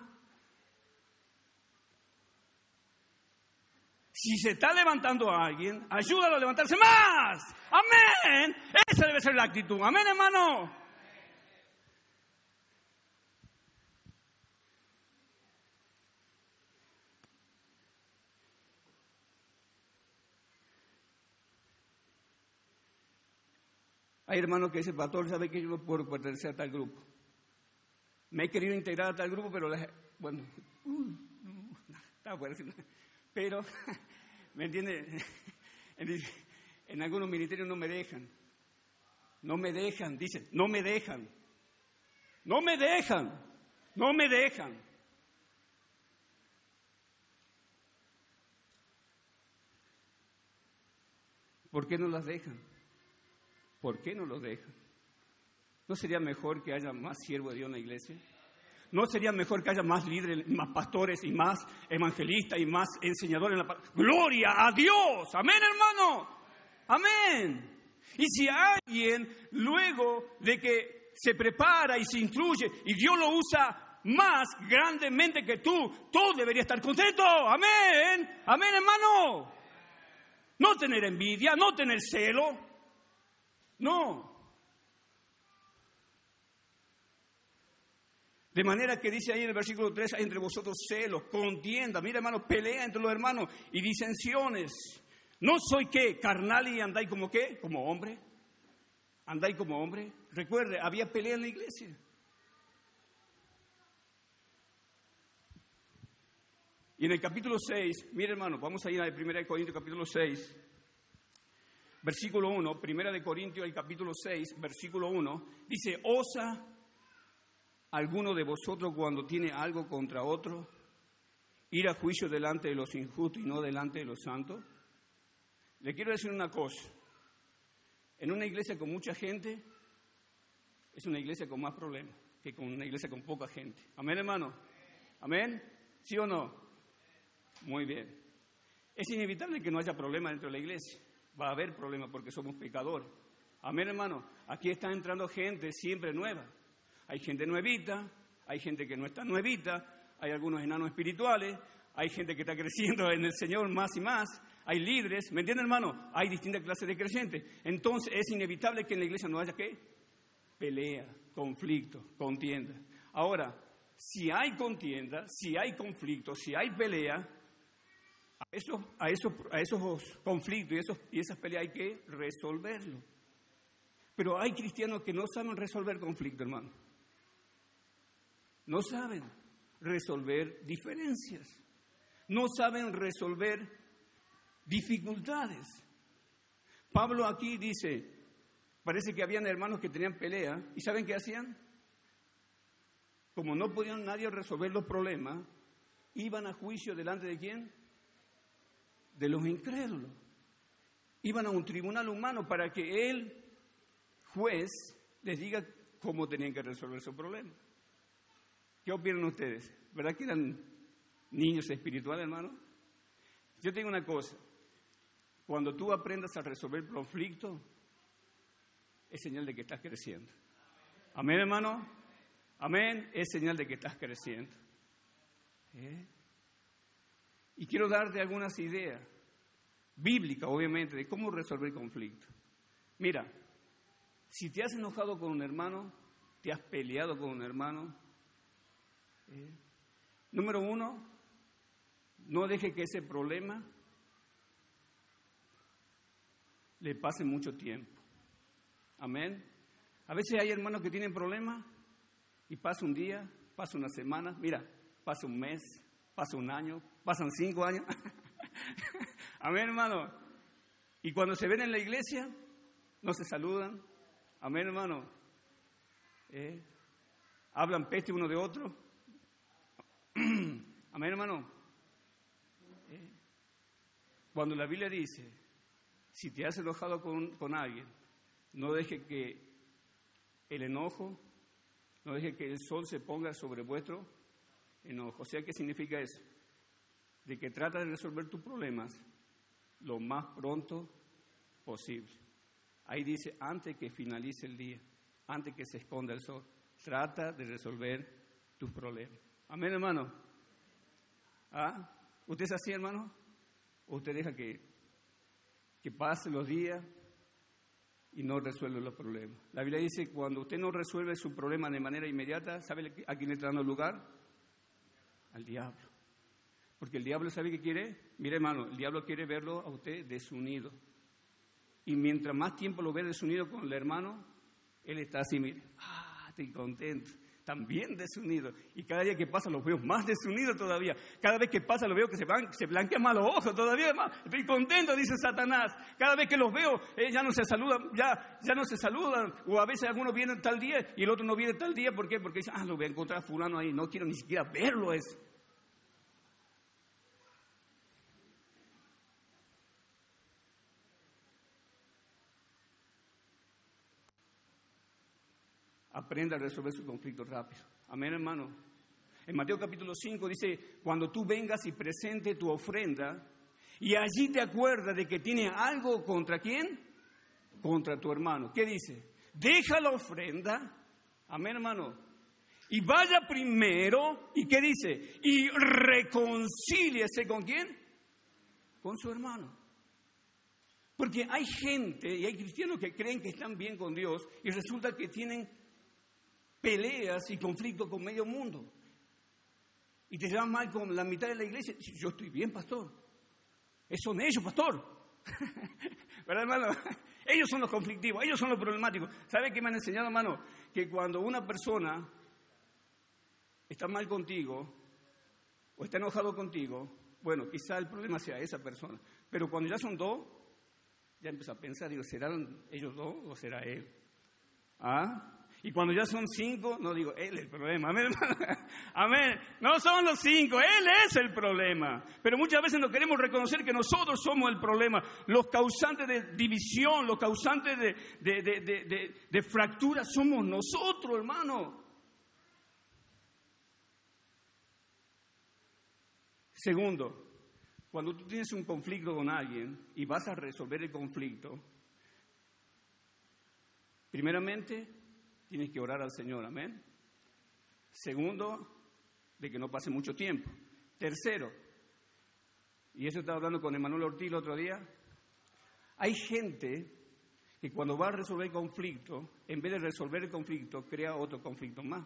Si se está levantando a alguien, ayúdalo a levantarse más. Amén. Esa debe ser la actitud. Amén, hermano. Hay hermanos que dicen, pastor, ¿sabe que yo no puedo pertenecer a tal grupo? Me he querido integrar a tal grupo, pero bueno, uh, está bueno, pero, ¿me entiende? En, en algunos ministerios no me dejan, no me dejan, dicen, no me dejan, no me dejan, no me dejan. ¿Por qué no las dejan? ¿Por qué no los dejan? ¿No sería mejor que haya más siervo de Dios en la iglesia? ¿No sería mejor que haya más líderes, más pastores y más evangelistas y más enseñadores en la Gloria a Dios. Amén, hermano. Amén. Y si alguien luego de que se prepara y se instruye y Dios lo usa más grandemente que tú, tú deberías estar contento. Amén. Amén, hermano. No tener envidia, no tener celo. No. De manera que dice ahí en el versículo 3, hay entre vosotros celos, contienda, mira hermano, pelea entre los hermanos y disensiones. ¿No soy qué? Carnal y andáis como qué? Como hombre. Andáis como hombre. Recuerde, había pelea en la iglesia. Y en el capítulo 6, mire hermano, vamos a ir al 1 Corintios capítulo 6, versículo 1, 1 de Corintios capítulo 6, versículo 1, dice, osa alguno de vosotros cuando tiene algo contra otro, ir a juicio delante de los injustos y no delante de los santos? Le quiero decir una cosa. En una iglesia con mucha gente, es una iglesia con más problemas que con una iglesia con poca gente. Amén, hermano. Amén. ¿Sí o no? Muy bien. Es inevitable que no haya problemas dentro de la iglesia. Va a haber problemas porque somos pecadores. Amén, hermano. Aquí está entrando gente siempre nueva. Hay gente nuevita, hay gente que no está nuevita, hay algunos enanos espirituales, hay gente que está creciendo en el Señor más y más, hay líderes, ¿me entienden hermano? Hay distintas clases de creyentes. Entonces es inevitable que en la iglesia no haya qué? Pelea, conflicto, contienda. Ahora, si hay contienda, si hay conflicto, si hay pelea, a esos, a esos, conflictos y, esos, y esas peleas hay que resolverlo. Pero hay cristianos que no saben resolver conflicto, hermano no saben resolver diferencias, no saben resolver dificultades. Pablo aquí dice, parece que habían hermanos que tenían pelea y ¿saben qué hacían? Como no podían nadie resolver los problemas, iban a juicio delante de quién? De los incrédulos. Iban a un tribunal humano para que el juez les diga cómo tenían que resolver su problema. ¿Qué opinan ustedes? ¿Verdad que eran niños espirituales, hermano? Yo tengo una cosa. Cuando tú aprendas a resolver conflicto, es señal de que estás creciendo. Amén, hermano. Amén. Es señal de que estás creciendo. ¿Eh? Y quiero darte algunas ideas, bíblicas obviamente, de cómo resolver conflictos. Mira, si te has enojado con un hermano, te has peleado con un hermano, número uno, no deje que ese problema le pase mucho tiempo. Amén. A veces hay hermanos que tienen problemas y pasa un día, pasa una semana, mira, pasa un mes, pasa un año, pasan cinco años. Amén, hermano. Y cuando se ven en la iglesia, no se saludan. Amén, hermano. ¿Eh? Hablan peste uno de otro. Amén, hermano. ¿Eh? Cuando la Biblia dice, si te has enojado con, con alguien, no deje que el enojo, no deje que el sol se ponga sobre vuestro enojo. O sea, ¿qué significa eso? De que trata de resolver tus problemas lo más pronto posible. Ahí dice, antes que finalice el día, antes que se esconda el sol, trata de resolver tus problemas. Amén, hermano. ¿Ah? ¿Usted es así, hermano? ¿O usted deja que, que pasen los días y no resuelve los problemas. La Biblia dice, cuando usted no resuelve su problema de manera inmediata, ¿sabe a quién le está dando lugar? Al diablo. Porque el diablo sabe qué quiere. Mire hermano, el diablo quiere verlo a usted desunido. Y mientras más tiempo lo ve desunido con el hermano, él está así, mire, ah, estoy contento también desunidos. Y cada día que pasa los veo más desunidos todavía. Cada vez que pasa los veo que se, van, se blanquean más los ojos todavía más. Estoy contento, dice Satanás. Cada vez que los veo, eh, ya no se saludan, ya, ya no se saludan. O a veces algunos vienen tal día y el otro no viene tal día. ¿Por qué? Porque dicen, ah, lo voy a encontrar a fulano ahí. No quiero ni siquiera verlo. Es. Aprenda a resolver su conflicto rápido. Amén, hermano. En Mateo capítulo 5 dice, cuando tú vengas y presente tu ofrenda, y allí te acuerdas de que tiene algo contra quién? Contra tu hermano. ¿Qué dice? Deja la ofrenda, amén, hermano, y vaya primero, ¿y qué dice? Y reconcíliese con quién? Con su hermano. Porque hay gente y hay cristianos que creen que están bien con Dios y resulta que tienen peleas y conflictos con medio mundo. Y te llevan mal con la mitad de la iglesia. Yo estoy bien, pastor. Esos son ellos, pastor. ¿Verdad, hermano? Ellos son los conflictivos, ellos son los problemáticos. ¿Sabe qué me han enseñado, hermano? Que cuando una persona está mal contigo o está enojado contigo, bueno, quizá el problema sea esa persona. Pero cuando ya son dos, ya empieza a pensar, digo, ¿serán ellos dos o será él? ¿Ah? Y cuando ya son cinco, no digo, Él es el problema. Amén, Amén. No son los cinco, Él es el problema. Pero muchas veces no queremos reconocer que nosotros somos el problema. Los causantes de división, los causantes de, de, de fractura somos nosotros, hermano. Segundo, cuando tú tienes un conflicto con alguien y vas a resolver el conflicto, primeramente tienes que orar al Señor, amén. Segundo, de que no pase mucho tiempo. Tercero, y eso estaba hablando con Emanuel Ortiz el otro día, hay gente que cuando va a resolver conflicto, en vez de resolver el conflicto, crea otro conflicto más.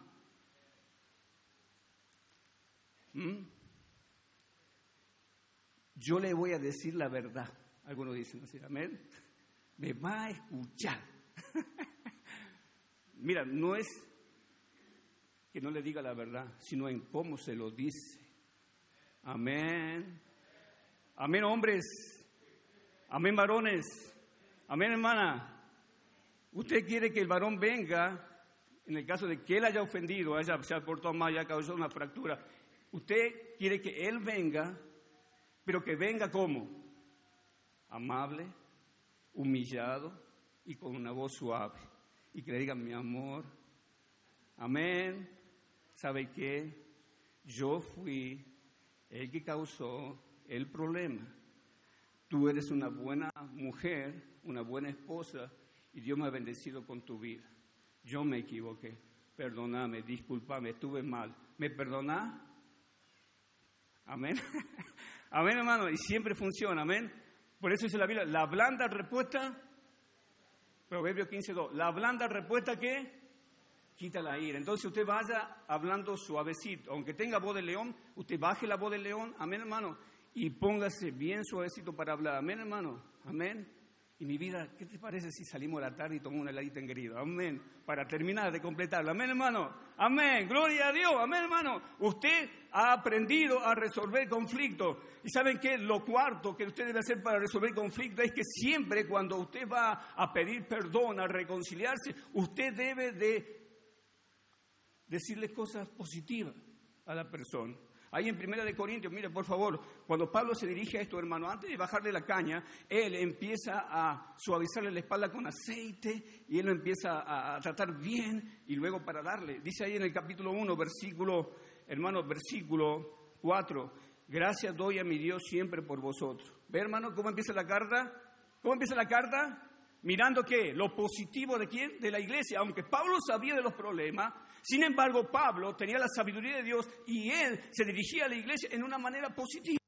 ¿Mm? Yo le voy a decir la verdad. Algunos dicen así, amén. Me va a escuchar. Mira, no es que no le diga la verdad, sino en cómo se lo dice. Amén. Amén, hombres. Amén, varones. Amén, hermana. Usted quiere que el varón venga, en el caso de que él haya ofendido, haya, se ha portado mal, haya causado una fractura. Usted quiere que él venga, pero que venga como? Amable, humillado y con una voz suave y que le digan, mi amor, amén, ¿sabe qué? Yo fui el que causó el problema. Tú eres una buena mujer, una buena esposa, y Dios me ha bendecido con tu vida. Yo me equivoqué. Perdóname, discúlpame, estuve mal. ¿Me perdona? Amén. Amén, hermano, y siempre funciona, amén. Por eso dice la Biblia, la blanda respuesta, Proverbio 15.2, la blanda respuesta que quita la ira. Entonces usted vaya hablando suavecito, aunque tenga voz de león, usted baje la voz de león, amén, hermano, y póngase bien suavecito para hablar, amén, hermano, amén. Y mi vida, ¿qué te parece si salimos a la tarde y tomamos una heladita en querido? Amén. Para terminar de completarlo. Amén, hermano. Amén. Gloria a Dios. Amén, hermano. Usted ha aprendido a resolver conflictos. Y saben qué? Lo cuarto que usted debe hacer para resolver conflictos es que siempre cuando usted va a pedir perdón, a reconciliarse, usted debe de decirle cosas positivas a la persona. Ahí en Primera de Corintios, mire por favor, cuando Pablo se dirige a esto, hermano, antes de bajarle la caña, él empieza a suavizarle la espalda con aceite y él lo empieza a, tratar bien y luego para darle. Dice ahí en el capítulo 1, versículo, hermano, versículo 4, gracias doy a mi Dios siempre por vosotros. ¿Ve, hermano, cómo empieza la carta? ¿Cómo empieza la carta? Mirando qué? Lo positivo de quién? De la iglesia. Aunque Pablo sabía de los problemas, sin embargo, Pablo tenía la sabiduría de Dios y él se dirigía a la iglesia en una manera positiva.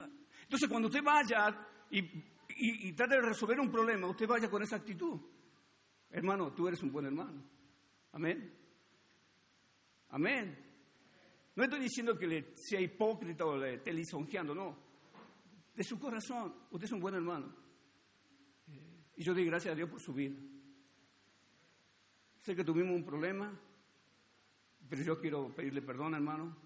Entonces, cuando usted vaya y, trate de resolver un problema, usted vaya con esa actitud. Hermano, tú eres un buen hermano. Amén. Amén. No estoy diciendo que le sea hipócrita o le esté lisonjeando, no. De su corazón, usted es un buen hermano. Y yo doy gracias a Dios por su vida. Sé que tuvimos un problema, pero yo quiero pedirle perdón, hermano.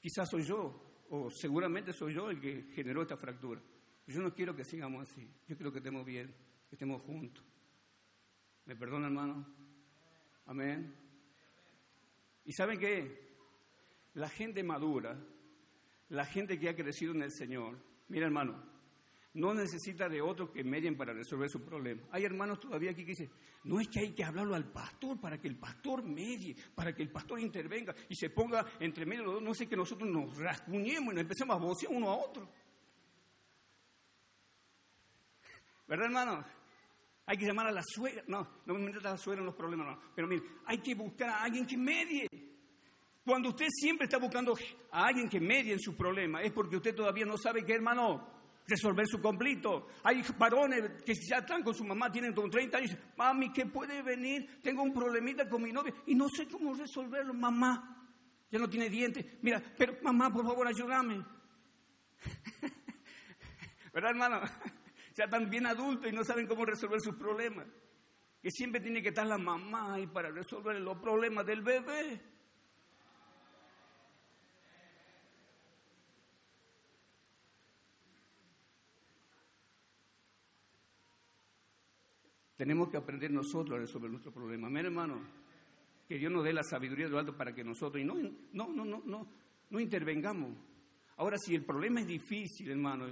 Quizás soy yo, o seguramente soy yo el que generó esta fractura. Yo no quiero que sigamos así. Yo quiero que estemos bien, que estemos juntos. ¿Me perdona, hermano? Amén. ¿Y saben qué? La gente madura, la gente que ha crecido en el Señor, mira, hermano, no necesita de otro que medien para resolver su problema. Hay hermanos todavía aquí que dicen, no es que hay que hablarlo al pastor para que el pastor medie, para que el pastor intervenga y se ponga entre medio de los dos, no sé que nosotros nos rasguñemos y nos empecemos a vocear uno a otro. ¿Verdad, hermano? Hay que llamar a la suegra. No, no me metas a la suegra en los problemas, no. Pero mire, hay que buscar a alguien que medie. Cuando usted siempre está buscando a alguien que medie en su problema, es porque usted todavía no sabe qué, hermano, resolver su conflicto. Hay varones que ya están con su mamá, tienen 30 años, mami, ¿qué puede venir? Tengo un problemita con mi novia y no sé cómo resolverlo, mamá. Ya no tiene dientes. Mira, pero mamá, por favor, ayúdame. ¿Verdad, hermano? Ya están bien adultos y no saben cómo resolver sus problemas. Que siempre tiene que estar la mamá ahí para resolver los problemas del bebé. Tenemos que aprender nosotros a resolver nuestro problema. Amén, hermano. Que Dios nos dé la sabiduría de lo alto para que nosotros y no, no, no, no, no, no intervengamos. Ahora, si el problema es difícil, hermano,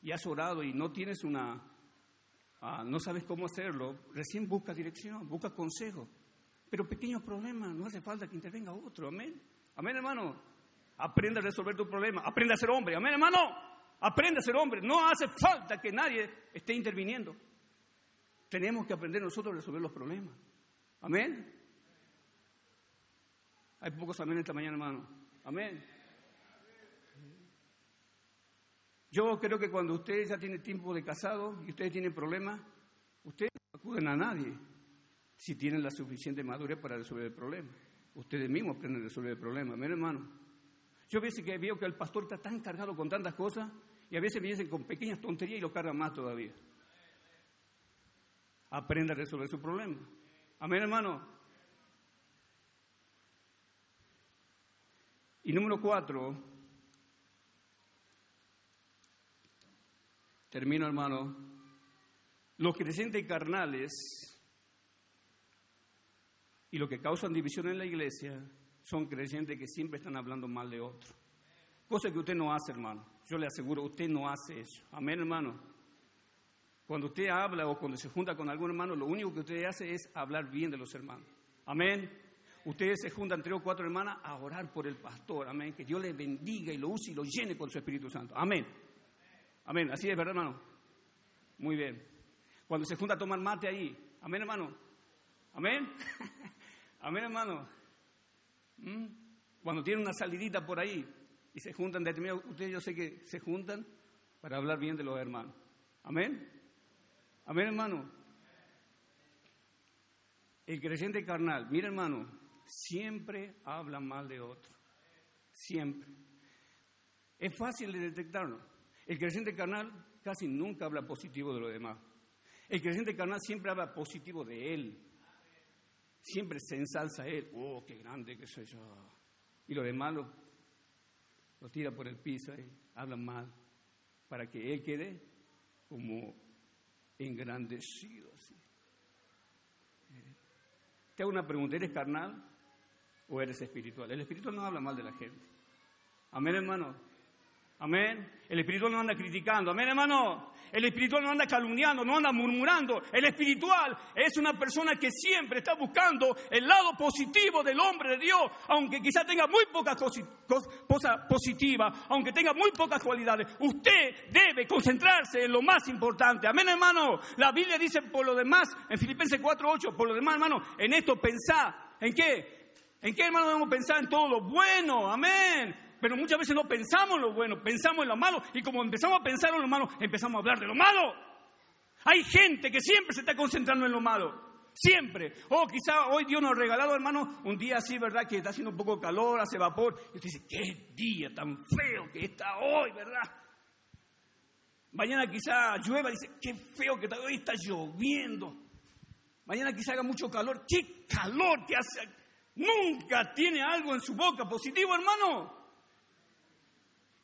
y has orado y no tienes una, ah, no sabes cómo hacerlo, recién busca dirección, busca consejo. Pero pequeños problemas, no hace falta que intervenga otro. Amén. Amén, hermano. Aprende a resolver tu problema. Aprende a ser hombre. Amén, hermano. Aprende a ser hombre. No hace falta que nadie esté interviniendo. Tenemos que aprender nosotros a resolver los problemas. Amén. Hay pocos amén esta mañana, hermano. Amén. Yo creo que cuando ustedes ya tienen tiempo de casado y ustedes tienen problemas, ustedes no acuden a nadie si tienen la suficiente madurez para resolver el problema. Ustedes mismos aprenden a resolver el problema. Amén, hermano. Yo a veces veo que el pastor está tan cargado con tantas cosas y a veces vienen con pequeñas tonterías y lo cargan más todavía aprenda a resolver su problema. Amén, hermano. Y número cuatro, termino, hermano. Los creyentes carnales y los que causan división en la iglesia son creyentes que siempre están hablando mal de otro. Cosa que usted no hace, hermano. Yo le aseguro, usted no hace eso. Amén, hermano. Cuando usted habla o cuando se junta con algún hermano, lo único que usted hace es hablar bien de los hermanos. Amén. Ustedes se juntan tres o cuatro hermanas a orar por el pastor. Amén. Que Dios le bendiga y lo use y lo llene con su Espíritu Santo. Amén. Amén. Así es, ¿verdad, hermano? Muy bien. Cuando se junta a tomar mate ahí. Amén, hermano. Amén. Amén, hermano. ¿Mm? Cuando tiene una salidita por ahí. y se juntan determinados, ustedes yo sé que se juntan para hablar bien de los hermanos. Amén. Amén, hermano. El creyente carnal, mira hermano, siempre habla mal de otro. Siempre. Es fácil de detectarlo. El creyente carnal casi nunca habla positivo de los demás. El creyente carnal siempre habla positivo de él. Siempre se ensalza a él. Oh, qué grande que soy yo. Y lo demás lo, tira por el piso y habla mal para que él quede como engrandecido. Te hago una pregunta, ¿eres carnal o eres espiritual? El espiritual no habla mal de la gente. Amén, hermano. Amén. El espiritual no anda criticando. Amén, hermano. El espiritual no anda calumniando, no anda murmurando. El espiritual es una persona que siempre está buscando el lado positivo del hombre de Dios, aunque quizá tenga muy pocas cosas positivas, aunque tenga muy pocas cualidades. Usted debe concentrarse en lo más importante. Amén, hermano. La Biblia dice por lo demás, en Filipenses 4:8, por lo demás, hermano, en esto pensá. ¿En qué? ¿En qué, hermano, debemos pensar en todo lo bueno? Amén pero muchas veces no pensamos en lo bueno, pensamos en lo malo, y como empezamos a pensar en lo malo, empezamos a hablar de lo malo. Hay gente que siempre se está concentrando en lo malo. Siempre. O oh, quizá hoy Dios nos ha regalado, hermano, un día así, ¿verdad? Que está haciendo un poco de calor, hace vapor. Y usted dice, qué día tan feo que está hoy, ¿verdad? Mañana quizá llueva, dice, qué feo que está hoy, está lloviendo. Mañana quizá haga mucho calor, qué calor que hace. Nunca tiene algo en su boca positivo, hermano.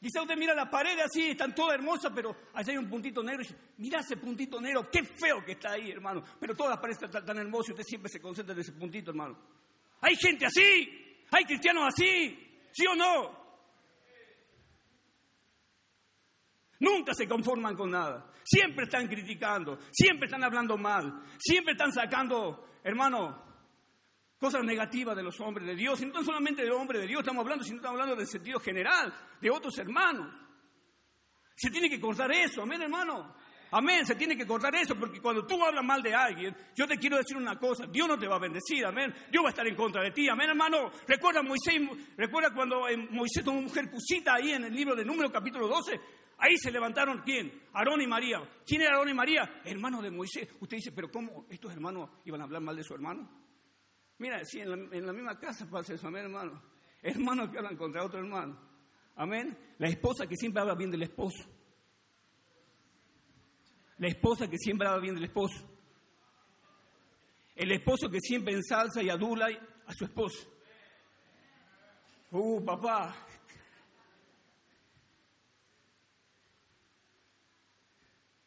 Quizá usted mira la pared así, están todas hermosas, pero allá hay un puntito negro. Y dice, mira ese puntito negro, qué feo que está ahí, hermano. Pero todas las paredes están tan hermosas y usted siempre se concentra en ese puntito, hermano. Hay gente así, hay cristianos así, ¿sí o no? Nunca se conforman con nada. Siempre están criticando, siempre están hablando mal, siempre están sacando, hermano, cosas negativas de los hombres de Dios, y no solamente de los hombres de Dios estamos hablando, sino estamos hablando del sentido general, de otros hermanos. Se tiene que cortar eso, amén hermano. Amén, se tiene que cortar eso, porque cuando tú hablas mal de alguien, yo te quiero decir una cosa, Dios no te va a bendecir, amén. Dios va a estar en contra de ti, amén hermano. Recuerda Moisés, recuerda cuando eh, Moisés tomó mujer cusita ahí en el libro de Número capítulo 12, ahí se levantaron quién? Aarón y María. ¿Quién era Aarón y María? Hermano de Moisés. Usted dice, pero ¿cómo estos hermanos iban a hablar mal de su hermano? Mira, si en la, misma casa pasa eso, amén, hermano. Hermanos que hablan contra otro hermano. Amén. La esposa que siempre habla bien del esposo. La esposa que siempre habla bien del esposo. El esposo que siempre ensalza y adula a su esposo. Uh, papá.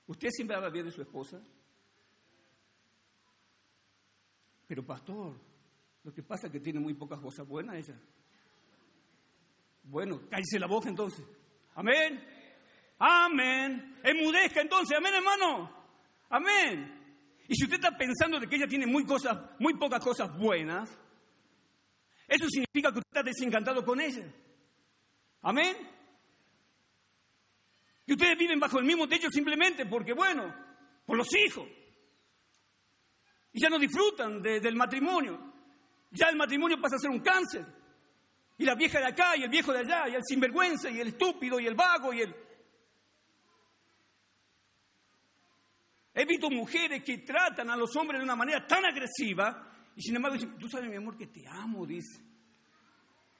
¿Usted siempre habla bien de su esposa? Pero pastor, lo que pasa es que tiene muy pocas cosas buenas ella. Bueno, cállese la boca entonces. Amén. Amén. Enmudezca entonces. Amén, hermano. Amén. Y si usted está pensando de que ella tiene muy, cosas, muy pocas cosas buenas, eso significa que usted está desencantado con ella. Amén. Y ustedes viven bajo el mismo techo simplemente porque, bueno, por los hijos. Y ya no disfrutan del matrimonio. Ya el matrimonio pasa a ser un cáncer. Y la vieja de acá y el viejo de allá, y el sinvergüenza y el estúpido y el vago y el... He visto mujeres que tratan a los hombres de una manera tan agresiva y sin embargo dicen, tú sabes mi amor que te amo, dice.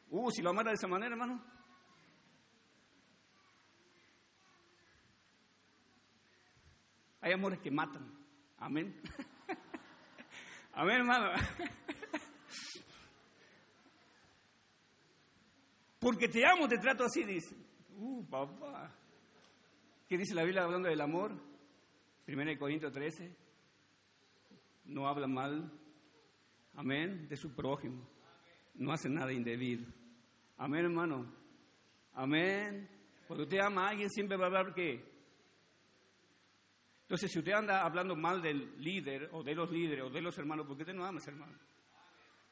Uh, si lo amara de esa manera, hermano. Hay amores que matan. Amén. Amén, hermano. Porque te amo, te trato así, dice. Uh, papá. ¿Qué dice la Biblia hablando del amor? 1 Corintios 13. No habla mal, amén, de su prójimo. No hace nada indebido. Amén, hermano. Amén. Cuando usted ama a alguien, siempre va a hablar qué. Entonces, si usted anda hablando mal del líder, o de los líderes, o de los hermanos, porque usted no ama a ese hermano.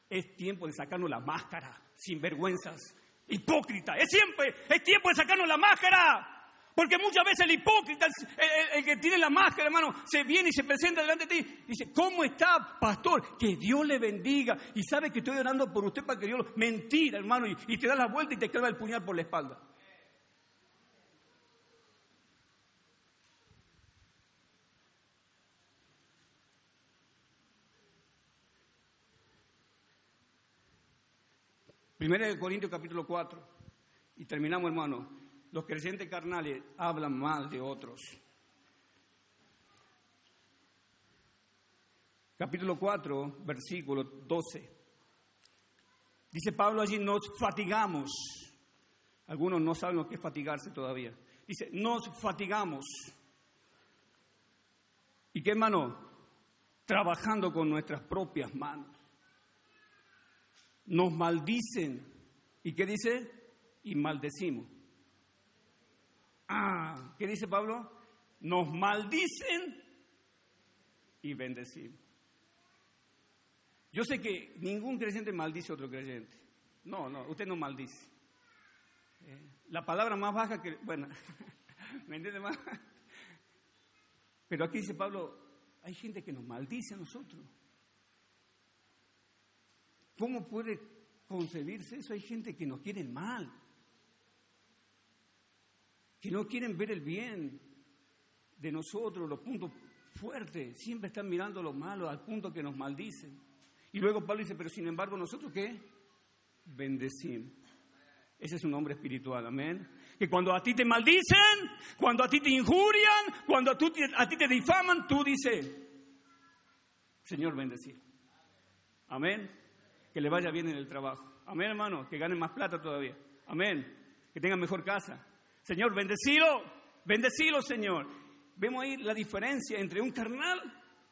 Es tiempo de sacarnos la máscara, sin vergüenzas, hipócrita. Es siempre, es tiempo de sacarnos la máscara. Porque muchas veces el hipócrita, el, que tiene la máscara, hermano, se viene y se presenta delante de ti. Dice, ¿cómo está, pastor? Que Dios le bendiga. Y sabe que estoy orando por usted para que Dios... Mentira, hermano. Y, te da la vuelta y te clava el puñal por la espalda. Primera de Corintios capítulo 4. Y terminamos, hermano. Los creyentes carnales hablan mal de otros. Capítulo 4, versículo 12. Dice Pablo allí, nos fatigamos. Algunos no saben lo que es fatigarse todavía. Dice, nos fatigamos. ¿Y qué hermano? Trabajando con nuestras propias manos. Nos maldicen. ¿Y qué dice? Y maldecimos. Ah, ¿qué dice Pablo? Nos maldicen y bendecimos. Yo sé que ningún creyente maldice a otro creyente. No, no, usted no maldice. Eh, la palabra más baja que, bueno, ¿me entiende más? Pero aquí dice Pablo, hay gente que nos maldice a nosotros. ¿Cómo puede concebirse eso? Hay gente que nos quiere mal, que no quieren ver el bien de nosotros, los puntos fuertes, siempre están mirando lo malo al punto que nos maldicen. Y luego Pablo dice, pero sin embargo nosotros qué? Bendecimos. Ese es un hombre espiritual, amén. Que cuando a ti te maldicen, cuando a ti te injurian, cuando a, a ti te difaman, tú dices, Señor, bendecir. Amén. Que le vaya bien en el trabajo. Amén, hermano. Que gane más plata todavía. Amén. Que tenga mejor casa. Señor, bendecilo. Bendecilo, Señor. Vemos ahí la diferencia entre un carnal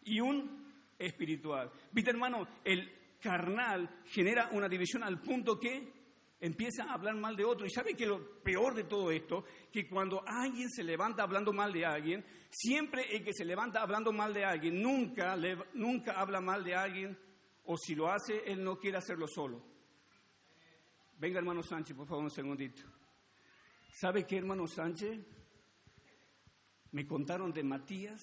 y un espiritual. Viste, hermano, el carnal genera una división al punto que empieza a hablar mal de otro. Y sabe que lo peor de todo esto, que cuando alguien se levanta hablando mal de alguien, siempre el que se levanta hablando mal de alguien nunca, nunca habla mal de alguien, o si lo hace, él no quiere hacerlo solo. Venga, hermano Sánchez, por favor, un segundito. ¿Sabe qué, hermano Sánchez? Me contaron de Matías.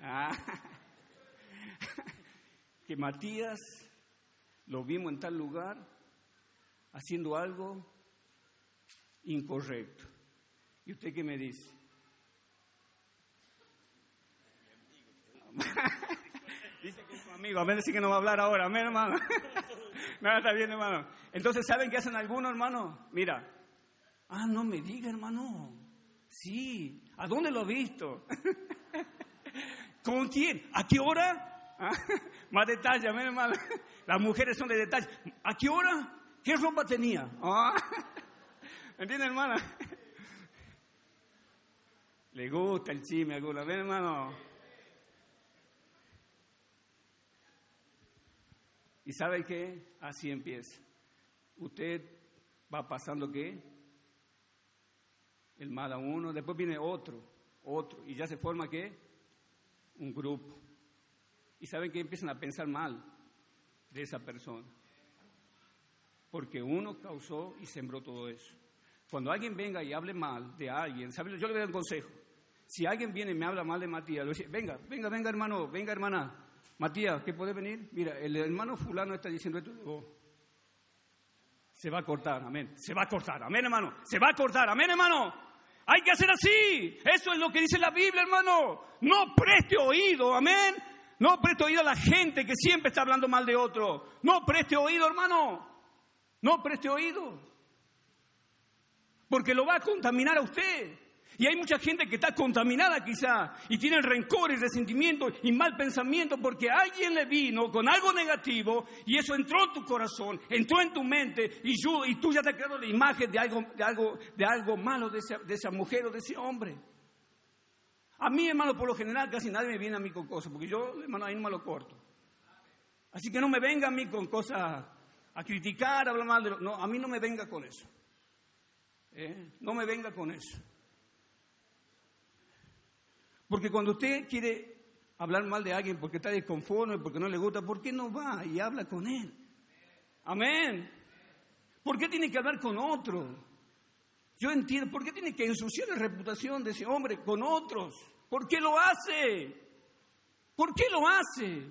Ah, que Matías lo vimos en tal lugar haciendo algo incorrecto. ¿Y usted qué me dice? amigo, a ver si que no va a hablar ahora, amén hermano. no, está bien hermano. Entonces, ¿saben qué hacen algunos hermano? Mira, ah, no me diga hermano. Sí, ¿a dónde lo he visto? ¿Con quién? ¿A qué hora? ¿Ah? Más detalle, amén, hermano. Las mujeres son de detalle. ¿A qué hora? ¿Qué ropa tenía? ¿Ah? ¿Entiende, hermana? Le gusta el chisme alguna vez, hermano. ¿Y sabe qué? Así empieza. Usted va pasando qué? El mal a uno, después viene otro, otro, y ya se forma qué? Un grupo y saben que empiezan a pensar mal de esa persona. Porque uno causó y sembró todo eso. Cuando alguien venga y hable mal de alguien, ¿sabe? yo le doy un consejo. Si alguien viene y me habla mal de Matías, le dice, venga, venga, venga hermano, venga hermana. Matías, ¿qué puede venir? Mira, el hermano fulano está diciendo esto Se va a cortar, amén. Se va a cortar, amén hermano. Se va a cortar, amén hermano. Hay que hacer así. Eso es lo que dice la Biblia, hermano. No preste oído, amén, no preste oído a la gente que siempre está hablando mal de otro. No preste oído, hermano. No preste oído. Porque lo va a contaminar a usted. Y hay mucha gente que está contaminada quizá y tiene rencor y resentimiento y mal pensamiento porque alguien le vino con algo negativo y eso entró en tu corazón, entró en tu mente y, tú ya te has creado la imagen de algo, de algo, de algo malo de de esa mujer o de ese hombre. A mí, hermano, por lo general casi nadie me viene a mí con cosas, porque yo, hermano, ahí no me lo corto. Así que no me venga a mí con cosas a criticar, a hablar mal de lo... No, a mí no me venga con eso. ¿Eh? No me venga con eso. Porque cuando usted quiere hablar mal de alguien porque está desconforme, porque no le gusta, ¿por qué no va y habla con él? Amén. ¿Por qué tiene que hablar con otro? Yo entiendo, ¿por qué tiene que ensuciar la reputación de ese hombre con otros? ¿Por qué lo hace? ¿Por qué lo hace?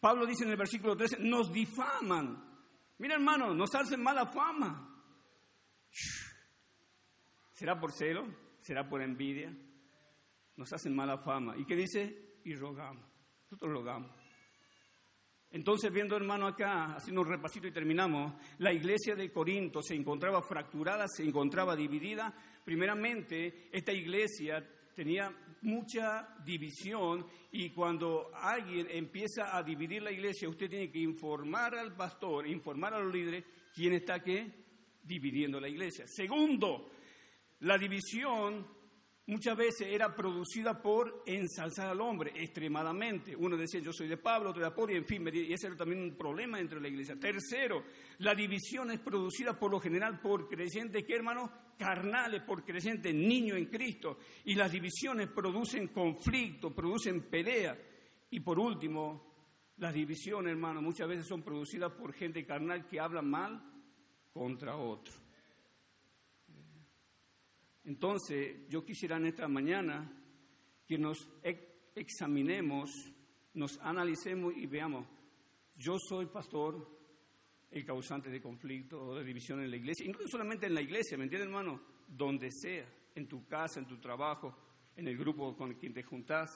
Pablo dice en el versículo 13, nos difaman. Mira hermano, nos hacen mala fama. ¿Será por celo? ¿Será por envidia? Nos hacen mala fama. ¿Y qué dice? Y rogamos. Nosotros rogamos. Entonces, viendo hermano acá, haciendo un repasito y terminamos, la iglesia de Corinto se encontraba fracturada, se encontraba dividida. Primeramente, esta iglesia tenía mucha división y cuando alguien empieza a dividir la iglesia, usted tiene que informar al pastor, informar a los líderes quién está qué dividiendo la iglesia. Segundo, la división muchas veces era producida por ensalzar al hombre extremadamente. Uno decía yo soy de Pablo, otro de Apolo, y en fin, y ese era también un problema dentro de la iglesia. Tercero, la división es producida por lo general por creyentes, ¿qué hermano? Carnales, por creyentes niños en Cristo. Y las divisiones producen conflicto, producen pelea. Y por último, las divisiones, hermano, muchas veces son producidas por gente carnal que habla mal contra otro. Entonces, yo quisiera en esta mañana que nos examinemos, nos analicemos y veamos, yo soy pastor, el causante de conflicto o de división en la iglesia, incluso solamente en la iglesia, ¿me entiendes, hermano? Donde sea, en tu casa, en tu trabajo, en el grupo con quien te juntás.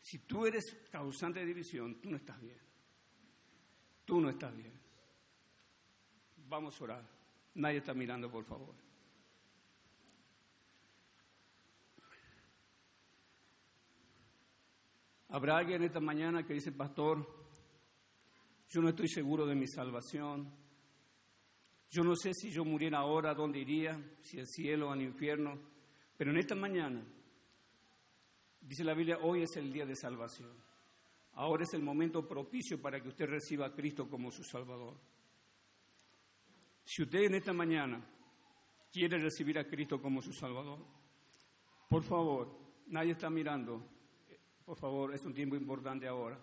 Si tú eres causante de división, tú no estás bien. Tú no estás bien. Vamos a orar. Nadie está mirando, por favor. Habrá alguien esta mañana que dice, pastor, yo no estoy seguro de mi salvación. Yo no sé si yo muriera ahora, ¿dónde iría? Si al cielo o al infierno. Pero en esta mañana, dice la Biblia, hoy es el día de salvación. Ahora es el momento propicio para que usted reciba a Cristo como su Salvador. Si usted en esta mañana quiere recibir a Cristo como su Salvador, por favor, nadie está mirando, por favor, es un tiempo importante ahora,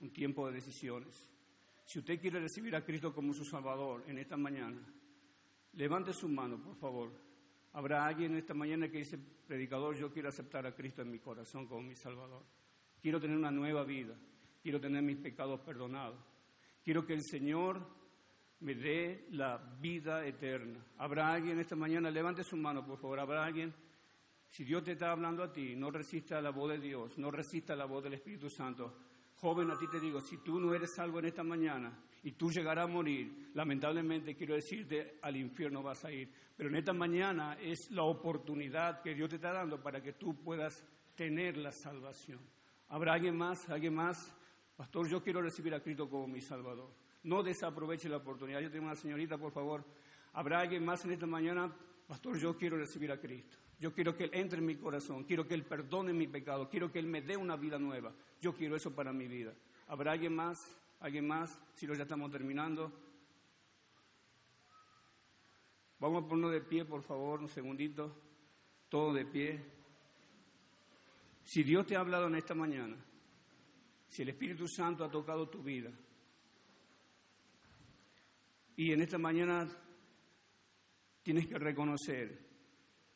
un tiempo de decisiones. Si usted quiere recibir a Cristo como su Salvador en esta mañana, levante su mano, por favor. Habrá alguien esta mañana que dice, predicador, yo quiero aceptar a Cristo en mi corazón como mi Salvador. Quiero tener una nueva vida. Quiero tener mis pecados perdonados. Quiero que el Señor me dé la vida eterna. ¿Habrá alguien esta mañana? Levante su mano, por favor. ¿Habrá alguien? Si Dios te está hablando a ti, no resista la voz de Dios, no resista la voz del Espíritu Santo. Joven, a ti te digo, si tú no eres salvo en esta mañana y tú llegarás a morir, lamentablemente quiero decirte, al infierno vas a ir. Pero en esta mañana es la oportunidad que Dios te está dando para que tú puedas tener la salvación. ¿Habrá alguien más? ¿Alguien más? Pastor, yo quiero recibir a Cristo como mi Salvador. No desaproveche la oportunidad. Yo tengo una señorita, por favor. ¿Habrá alguien más en esta mañana? Pastor, yo quiero recibir a Cristo. Yo quiero que Él entre en mi corazón, quiero que Él perdone mi pecado, quiero que Él me dé una vida nueva. Yo quiero eso para mi vida. ¿Habrá alguien más? ¿Alguien más? Si no, ya estamos terminando. Vamos a ponernos de pie, por favor, un segundito. Todo de pie. Si Dios te ha hablado en esta mañana, si el Espíritu Santo ha tocado tu vida, y en esta mañana tienes que reconocer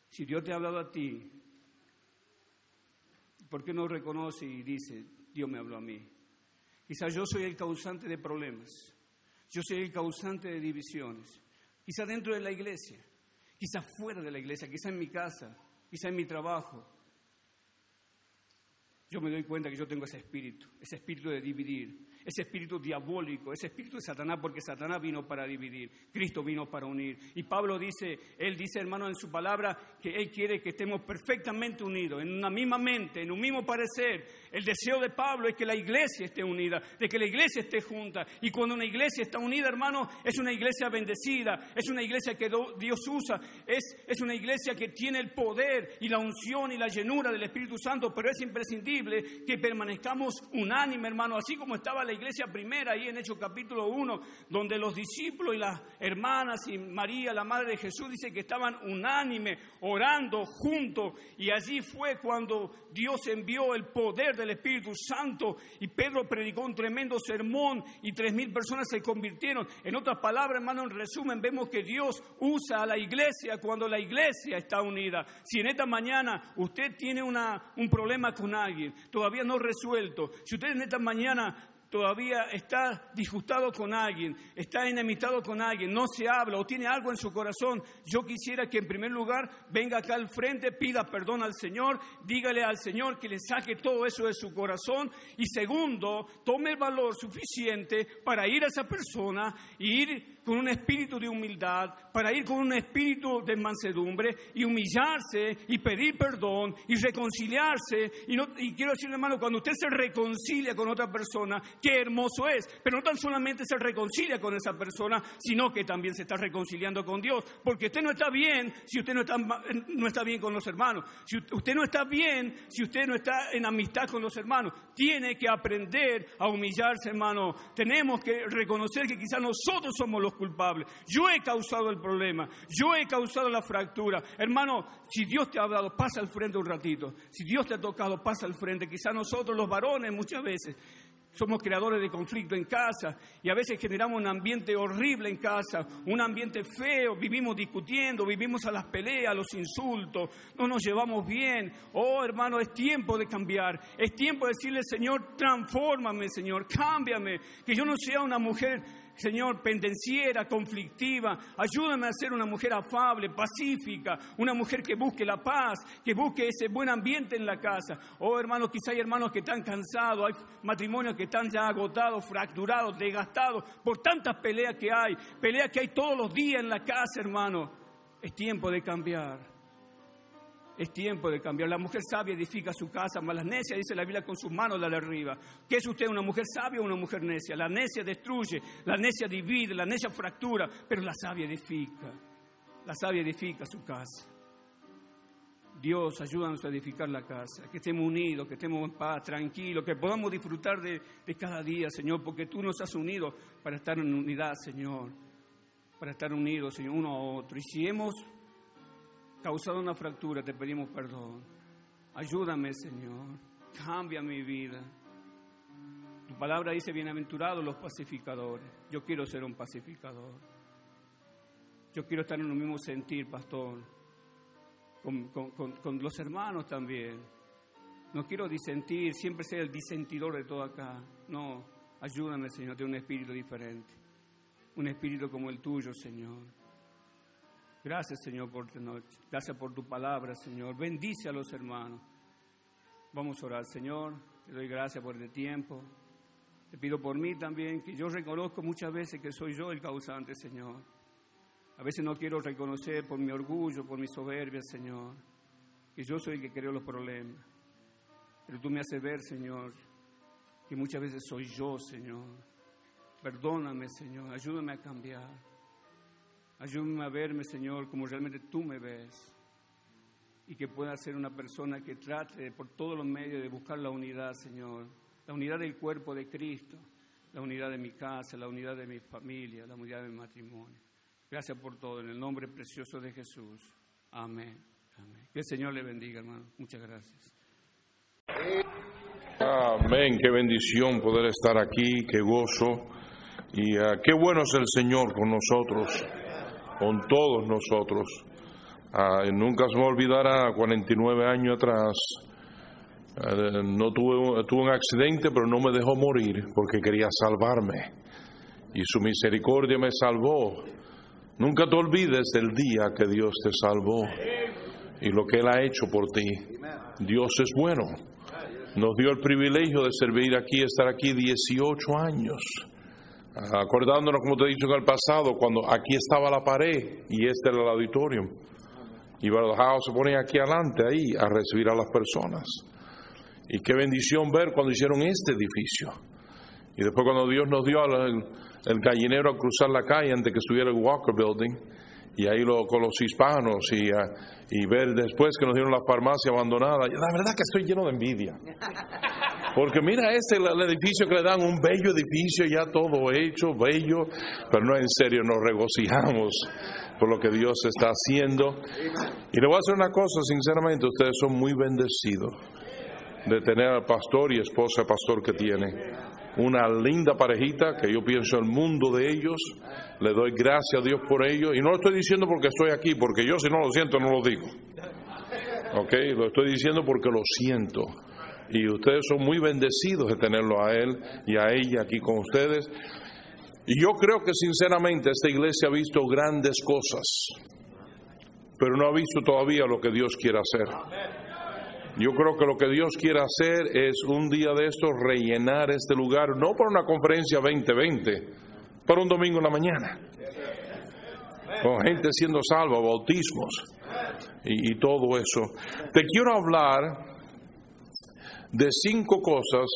si Dios te ha hablado a ti, ¿por qué no reconoce y dice, Dios me habló a mí? Quizás yo soy el causante de problemas, yo soy el causante de divisiones, quizás dentro de la iglesia, quizás fuera de la iglesia, quizás en mi casa, quizás en mi trabajo. Yo me doy cuenta que yo tengo ese espíritu, ese espíritu de dividir, ese espíritu diabólico, ese espíritu de Satanás, porque Satanás vino para dividir, Cristo vino para unir. Y Pablo dice, él dice, hermano, en su palabra, que él quiere que estemos perfectamente unidos, en una misma mente, en un mismo parecer. El deseo de Pablo es que la iglesia esté unida, de que la iglesia esté junta. Y cuando una iglesia está unida, hermano, es una iglesia bendecida, es una iglesia que Dios usa, es, es una iglesia que tiene el poder y la unción y la llenura del Espíritu Santo, pero es imprescindible que permanezcamos unánime, hermano, así como estaba la iglesia primera, ahí en Hechos capítulo 1, donde los discípulos y las hermanas y María, la madre de Jesús, dice que estaban unánime, orando juntos. Y allí fue cuando Dios envió el poder del Espíritu Santo y Pedro predicó un tremendo sermón y tres mil personas se convirtieron. En otras palabras, hermano, en resumen, vemos que Dios usa a la iglesia cuando la iglesia está unida. Si en esta mañana usted tiene una, un problema con alguien, todavía no resuelto, si usted en esta mañana todavía está disgustado con alguien, está enemitado con alguien, no se habla o tiene algo en su corazón, yo quisiera que en primer lugar venga acá al frente, pida perdón al Señor, dígale al Señor que le saque todo eso de su corazón y segundo, tome el valor suficiente para ir a esa persona y ir con un espíritu de humildad, para ir con un espíritu de mansedumbre y humillarse y pedir perdón y reconciliarse. Y, no, y quiero decirle, hermano, cuando usted se reconcilia con otra persona, qué hermoso es. Pero no tan solamente se reconcilia con esa persona, sino que también se está reconciliando con Dios. Porque usted no está bien si usted no está, no está bien con los hermanos. Si usted no está bien si usted no está en amistad con los hermanos. Tiene que aprender a humillarse, hermano. Tenemos que reconocer que quizás nosotros somos los culpables. Yo he causado el problema. Yo he causado la fractura. Hermano, si Dios te ha hablado, pasa al frente un ratito. Si Dios te ha tocado, pasa al frente. Quizás nosotros los varones muchas veces somos creadores de conflicto en casa y a veces generamos un ambiente horrible en casa, un ambiente feo, vivimos discutiendo, vivimos a las peleas, a los insultos, no nos llevamos bien. Oh hermano, es tiempo de cambiar, es tiempo de decirle Señor, transfórmame Señor, cámbiame, que yo no sea una mujer Señor, pendenciera, conflictiva. Ayúdame a ser una mujer afable, pacífica, una mujer que busque la paz, que busque ese buen ambiente en la casa. Oh, hermanos, quizá hay hermanos que están cansados, hay matrimonios que están ya agotados, fracturados, desgastados por tantas peleas que hay, peleas que hay todos los días en la casa, hermano. Es tiempo de cambiar. Es tiempo de cambiar. La mujer sabia edifica su casa, mas la necia, dice la Biblia, con sus manos la derriba. ¿Qué es usted, una mujer sabia o una mujer necia? La necia destruye, la necia divide, la necia fractura, pero la sabia edifica. La sabia edifica su casa. Dios, ayúdanos a edificar la casa, que estemos unidos, que estemos en paz, tranquilos, que podamos disfrutar de, de cada día, Señor, porque tú nos has unido para estar en unidad, Señor, para estar unidos, Señor, uno a otro. Y si hemos causado una fractura, te pedimos perdón. Ayúdame, Señor. Cambia mi vida. Tu palabra dice, bienaventurados los pacificadores. Yo quiero ser un pacificador. Yo quiero estar en un mismo sentir, pastor, con, con los hermanos también. No quiero disentir, siempre ser el disentidor de todo acá. No, ayúdame, Señor, tener un espíritu diferente. Un espíritu como el tuyo, Señor. Gracias, Señor, por tu noche. Gracias por tu palabra, Señor. Bendice a los hermanos. Vamos a orar, Señor. Te doy gracias por el tiempo. Te pido por mí también, que yo reconozco muchas veces que soy yo el causante, Señor. A veces no quiero reconocer por mi orgullo, por mi soberbia, Señor, que yo soy el que creo los problemas. Pero tú me haces ver, Señor, que muchas veces soy yo, Señor. Perdóname, Señor. Ayúdame a cambiar. Ayúdame a verme, Señor, como realmente tú me ves. Y que pueda ser una persona que trate por todos los medios de buscar la unidad, Señor. La unidad del cuerpo de Cristo, la unidad de mi casa, la unidad de mi familia, la unidad de mi matrimonio. Gracias por todo, en el nombre precioso de Jesús. Amén. Que el Señor le bendiga, hermano. Muchas gracias. Amén. Qué bendición poder estar aquí, qué gozo. Y uh, qué bueno es el Señor con nosotros con todos nosotros. Ah, nunca se me olvidará, 49 años atrás, eh, no tuve, tuve un accidente, pero no me dejó morir porque quería salvarme. Y su misericordia me salvó. Nunca te olvides del día que Dios te salvó y lo que Él ha hecho por ti. Dios es bueno. Nos dio el privilegio de servir aquí, estar aquí 18 años acordándonos, como te he dicho en el pasado, cuando aquí estaba la pared y este era el auditorio. Y Bardajao se ponía aquí adelante, ahí, a recibir a las personas. Y qué bendición ver cuando hicieron este edificio. Y después cuando Dios nos dio el, el gallinero a cruzar la calle antes que estuviera el Walker Building, y ahí lo, con los hispanos y, ah, y ver después que nos dieron la farmacia abandonada. La verdad que estoy lleno de envidia. Porque mira este el, edificio que le dan, un bello edificio, ya todo hecho, bello, pero no en serio, nos regocijamos por lo que Dios está haciendo. Y le voy a hacer una cosa, sinceramente, ustedes son muy bendecidos de tener al pastor y esposa pastor que tiene. Una linda parejita que yo pienso el mundo de ellos. Le doy gracias a Dios por ello. Y no lo estoy diciendo porque estoy aquí, porque yo si no lo siento no lo digo. ¿Ok? Lo estoy diciendo porque lo siento y ustedes son muy bendecidos de tenerlo a él y a ella aquí con ustedes. Y yo creo que sinceramente esta iglesia ha visto grandes cosas, pero no ha visto todavía lo que Dios quiere hacer. Yo creo que lo que Dios quiere hacer es un día de estos rellenar este lugar, no para una conferencia 2020, para un domingo en la mañana, con gente siendo salva, bautismos y, todo eso. Te quiero hablar de cinco cosas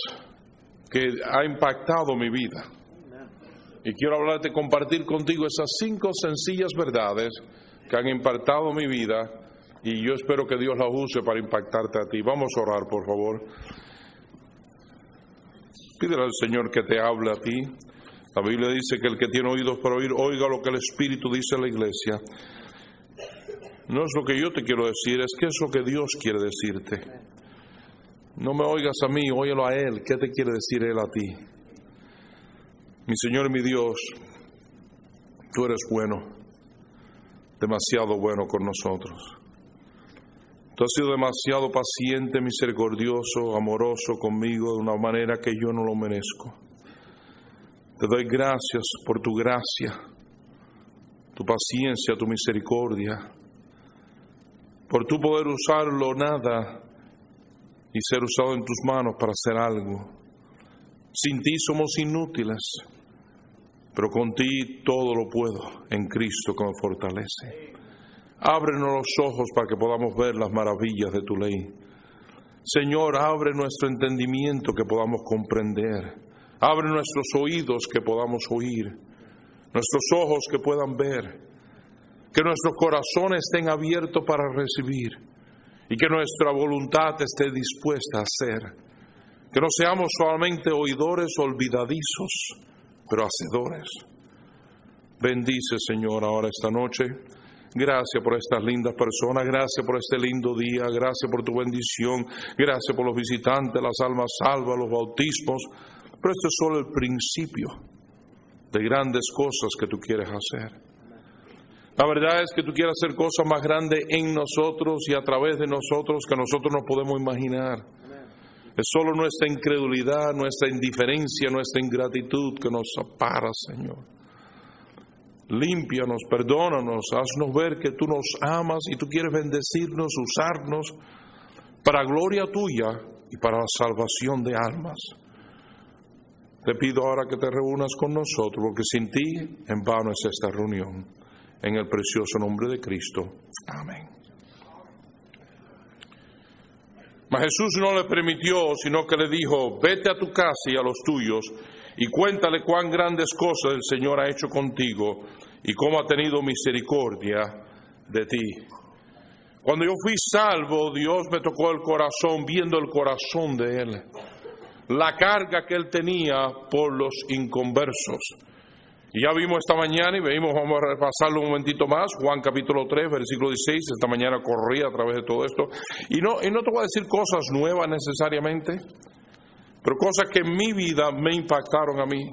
que ha impactado mi vida. Y quiero hablarte, compartir contigo esas cinco sencillas verdades que han impactado mi vida y yo espero que Dios las use para impactarte a ti. Vamos a orar, por favor. Pídele al Señor que te hable a ti. La Biblia dice que el que tiene oídos para oír, oiga lo que el Espíritu dice a la iglesia. No es lo que yo te quiero decir, es que es lo que Dios quiere decirte. No me oigas a mí, óyelo a Él. ¿Qué te quiere decir Él a ti? Mi Señor y mi Dios, tú eres bueno, demasiado bueno con nosotros. Tú has sido demasiado paciente, misericordioso, amoroso conmigo de una manera que yo no lo merezco. Te doy gracias por tu gracia, tu paciencia, tu misericordia, por tu poder usarlo nada y ser usado en tus manos para hacer algo. Sin ti somos inútiles, pero con ti todo lo puedo en Cristo que me fortalece. Ábrenos los ojos para que podamos ver las maravillas de tu ley. Señor, abre nuestro entendimiento que podamos comprender. Abre nuestros oídos que podamos oír. Nuestros ojos que puedan ver. Que nuestros corazones estén abiertos para recibir y que nuestra voluntad esté dispuesta a hacer. Que no seamos solamente oidores olvidadizos, pero hacedores. Bendice, Señor, ahora esta noche. Gracias por estas lindas personas, gracias por este lindo día, gracias por tu bendición, gracias por los visitantes, las almas salvas, los bautismos. Pero esto es solo el principio de grandes cosas que tú quieres hacer. La verdad es que tú quieres hacer cosas más grandes en nosotros y a través de nosotros que nosotros no podemos imaginar. Es solo nuestra incredulidad, nuestra indiferencia, nuestra ingratitud que nos apara, Señor. Límpianos, perdónanos, haznos ver que tú nos amas y tú quieres bendecirnos, usarnos para gloria tuya y para la salvación de almas. Te pido ahora que te reúnas con nosotros, porque sin ti en vano es esta reunión en el precioso nombre de Cristo. Amén. Mas Jesús no le permitió, sino que le dijo, vete a tu casa y a los tuyos y cuéntale cuán grandes cosas el Señor ha hecho contigo y cómo ha tenido misericordia de ti. Cuando yo fui salvo, Dios me tocó el corazón, viendo el corazón de Él, la carga que Él tenía por los inconversos y ya vimos esta mañana y vimos, vamos a repasarlo un momentito más, Juan capítulo 3, versículo 16, esta mañana corría a través de todo esto. Y no, y no te decir cosas nuevas necesariamente, pero cosas que en mi vida me impactaron a mí.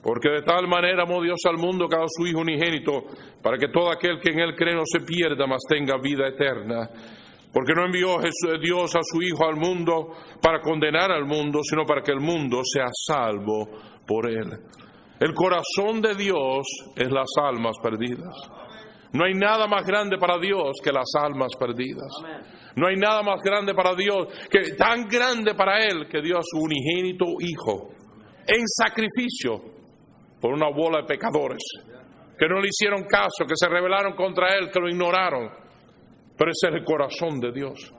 Porque de tal manera amó Dios al mundo que ha dado su Hijo unigénito, para que todo aquel que en Él cree no se pierda, mas tenga vida eterna. Porque no envió Dios a su Hijo al mundo para condenar al mundo, sino para que el mundo sea salvo por Él. El corazón de Dios es las almas perdidas. No hay nada más grande para Dios que las almas perdidas. No hay nada más grande para Dios que tan grande para Él que dio a su unigénito Hijo en sacrificio por una bola de pecadores que no le hicieron caso, que se rebelaron contra Él, que lo ignoraron. Pero ese es el corazón de Dios.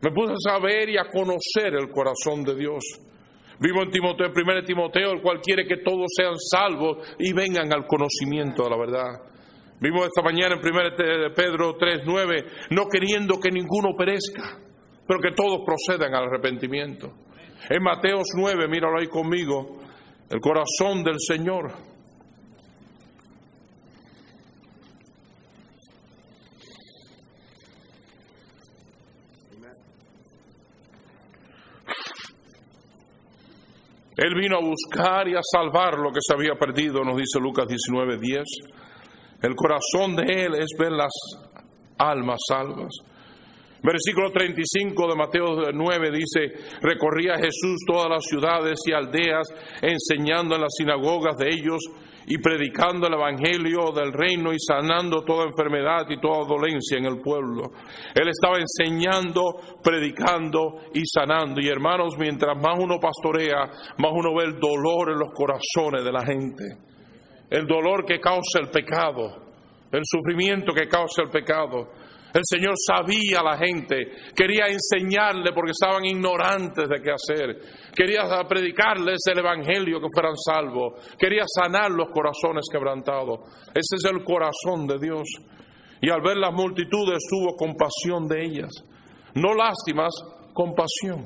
Me puse a saber y a conocer el corazón de Dios. Vivo en Timoteo, en 1 Timoteo, el cual quiere que todos sean salvos y vengan al conocimiento de la verdad. Vimos esta mañana en 1 Pedro 3:9, no queriendo que ninguno perezca, pero que todos procedan al arrepentimiento. En Mateos 9, míralo ahí conmigo, el corazón del Señor. Él vino a buscar y a salvar lo que se había perdido, nos dice Lucas 19, 10. El corazón de Él es ver las almas salvas. Versículo 35 de Mateo 9 dice, recorría Jesús todas las ciudades y aldeas, enseñando en las sinagogas de ellos y predicando el Evangelio del reino y sanando toda enfermedad y toda dolencia en el pueblo. Él estaba enseñando, predicando y sanando. Y hermanos, mientras más uno pastorea, más uno ve el dolor en los corazones de la gente. El dolor que causa el pecado, el sufrimiento que causa el pecado. El Señor sabía a la gente, quería enseñarle porque estaban ignorantes de qué hacer, quería predicarles el Evangelio que fueran salvos, quería sanar los corazones quebrantados. Ese es el corazón de Dios. Y al ver las multitudes tuvo compasión de ellas. No lástimas, compasión.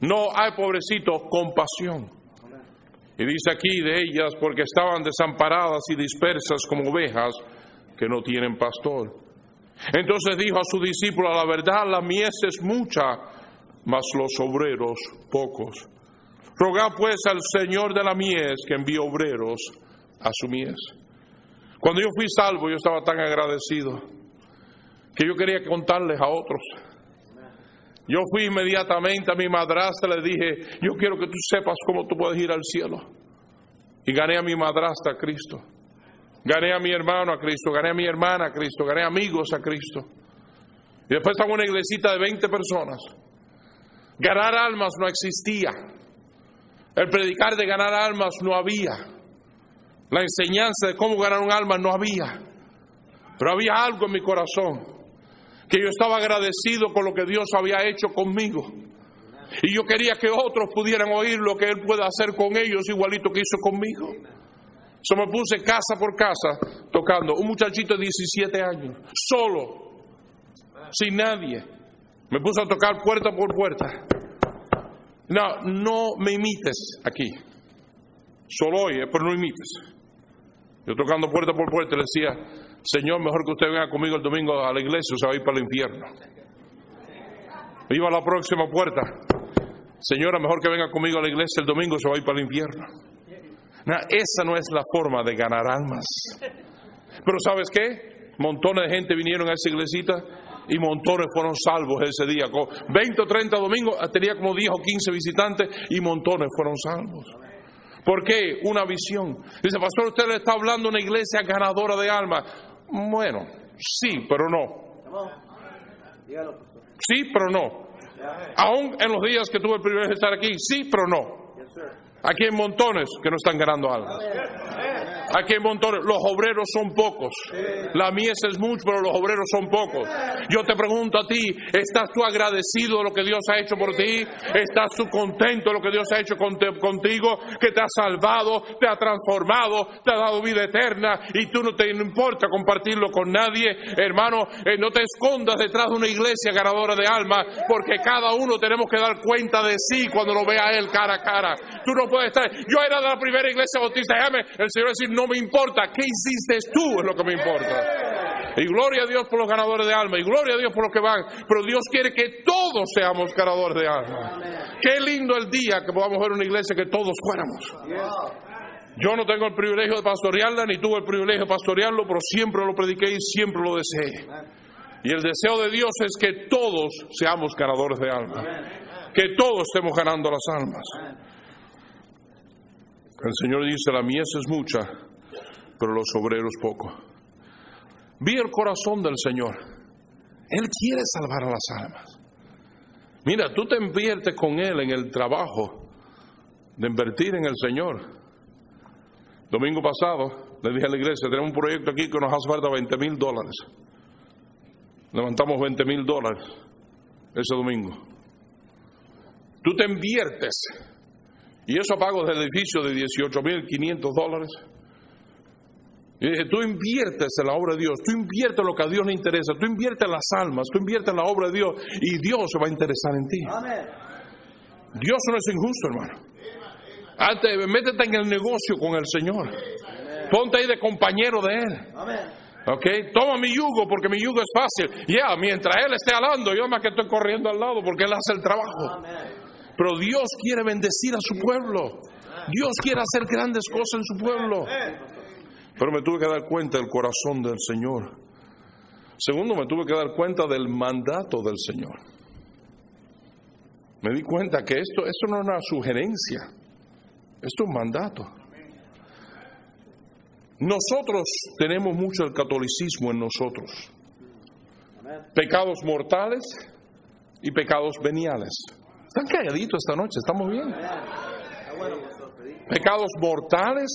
No hay pobrecitos, compasión. Y dice aquí de ellas, porque estaban desamparadas y dispersas como ovejas que no tienen pastor. Entonces dijo a su discípulo, la verdad, la mies es mucha, mas los obreros pocos. Rogad pues al Señor de la mies que envíe obreros a su mies. Cuando yo fui salvo, yo estaba tan agradecido que yo quería contarles a otros. Yo fui inmediatamente a mi madrastra, le dije, yo quiero que tú sepas cómo tú puedes ir al cielo. Y gané a mi madrastra a Cristo. Gané a mi hermano a Cristo, gané a mi hermana a Cristo, gané amigos a Cristo. Y después estaba una iglesita de 20 personas. Ganar almas no existía. El predicar de ganar almas no había. La enseñanza de cómo ganar un alma no había. Pero había algo en mi corazón que yo estaba agradecido con lo que Dios había hecho conmigo. Y yo quería que otros pudieran oír lo que Él puede hacer con ellos, igualito que hizo conmigo. So me puse casa por casa tocando. Un muchachito de 17 años, solo, sin nadie. Me puse a tocar puerta por puerta. No, no me imites aquí. Solo oye, pero no imites. Yo tocando puerta por puerta le decía, Señor, mejor que usted venga conmigo el domingo a la iglesia o se va a ir para el infierno. Iba a la próxima puerta. Señora, mejor que venga conmigo a la iglesia el domingo se va a ir para el infierno esa no es la forma de ganar almas. Pero ¿sabes qué? Montones de gente vinieron a esa iglesita y montones fueron salvos ese día. 20 o 30 domingos ah, tenía como 10 o 15 visitantes y montones fueron salvos. ¿Por qué? Una visión. Dice, pastor, usted le está hablando a una iglesia ganadora de almas. Bueno, sí, pero no. Sí, pero no. Aún en los días que tuve el privilegio de estar aquí, sí, pero no. Aquí hay montones que no están ganando almas. Aquí hay montones. Los obreros son pocos. La mies es mucho, pero los obreros son pocos. Yo te pregunto a ti, ¿estás tú agradecido de lo que Dios ha hecho por ti? ¿Estás tú contento de lo que Dios ha hecho contigo? Que te ha salvado, te ha transformado, te ha dado vida eterna y tú no te importa compartirlo con nadie. Hermano, eh, no te escondas detrás de una iglesia ganadora de almas, porque cada uno tenemos que dar cuenta de sí cuando lo vea a Él cara a cara. Tú no puedes estar. Yo era de la primera iglesia bautista, déjame el Señor decir, no me importa. ¿Qué hiciste tú? Es lo que me importa. Y gloria a Dios por los ganadores de alma. Y gloria a Dios por los que van. Pero Dios quiere que todos seamos ganadores de alma. Qué lindo el día que podamos ver una iglesia que todos fuéramos. Yo no tengo el privilegio de pastorearla, ni tuve el privilegio de pastorearlo, pero siempre lo prediqué y siempre lo deseé. Y el deseo de Dios es que todos seamos ganadores de alma. Que todos estemos ganando las almas. El Señor dice, la mies es mucha, pero los obreros poco. Vi el corazón del Señor. Él quiere salvar a las almas. Mira, tú te inviertes con Él en el trabajo de invertir en el Señor. Domingo pasado le dije a la iglesia, tenemos un proyecto aquí que nos hace falta 20 mil dólares. Levantamos 20 mil dólares ese domingo. Tú te inviertes y eso pago del edificio de 18 mil 500 dólares. Y dije, tú inviertes en la obra de Dios, tú inviertes lo que a Dios le interesa, tú inviertes en las almas, tú inviertes en la obra de Dios y Dios se va a interesar en ti. Dios no es injusto, hermano. Antes, métete en el negocio con el Señor. Ponte ahí de compañero de Él. Ok, toma mi yugo porque mi yugo es fácil. Ya, mientras Él esté hablando, yo más que estoy corriendo al lado porque Él hace el trabajo. Pero Dios quiere bendecir a su pueblo. Dios quiere hacer grandes cosas en su pueblo. Pero me tuve que dar cuenta del corazón del Señor. Segundo, me tuve que dar cuenta del mandato del Señor. Me di cuenta que esto, esto no es una sugerencia, esto es un mandato. Nosotros tenemos mucho el catolicismo en nosotros. Pecados mortales y pecados veniales. Están calladitos esta noche, estamos bien. Pecados mortales,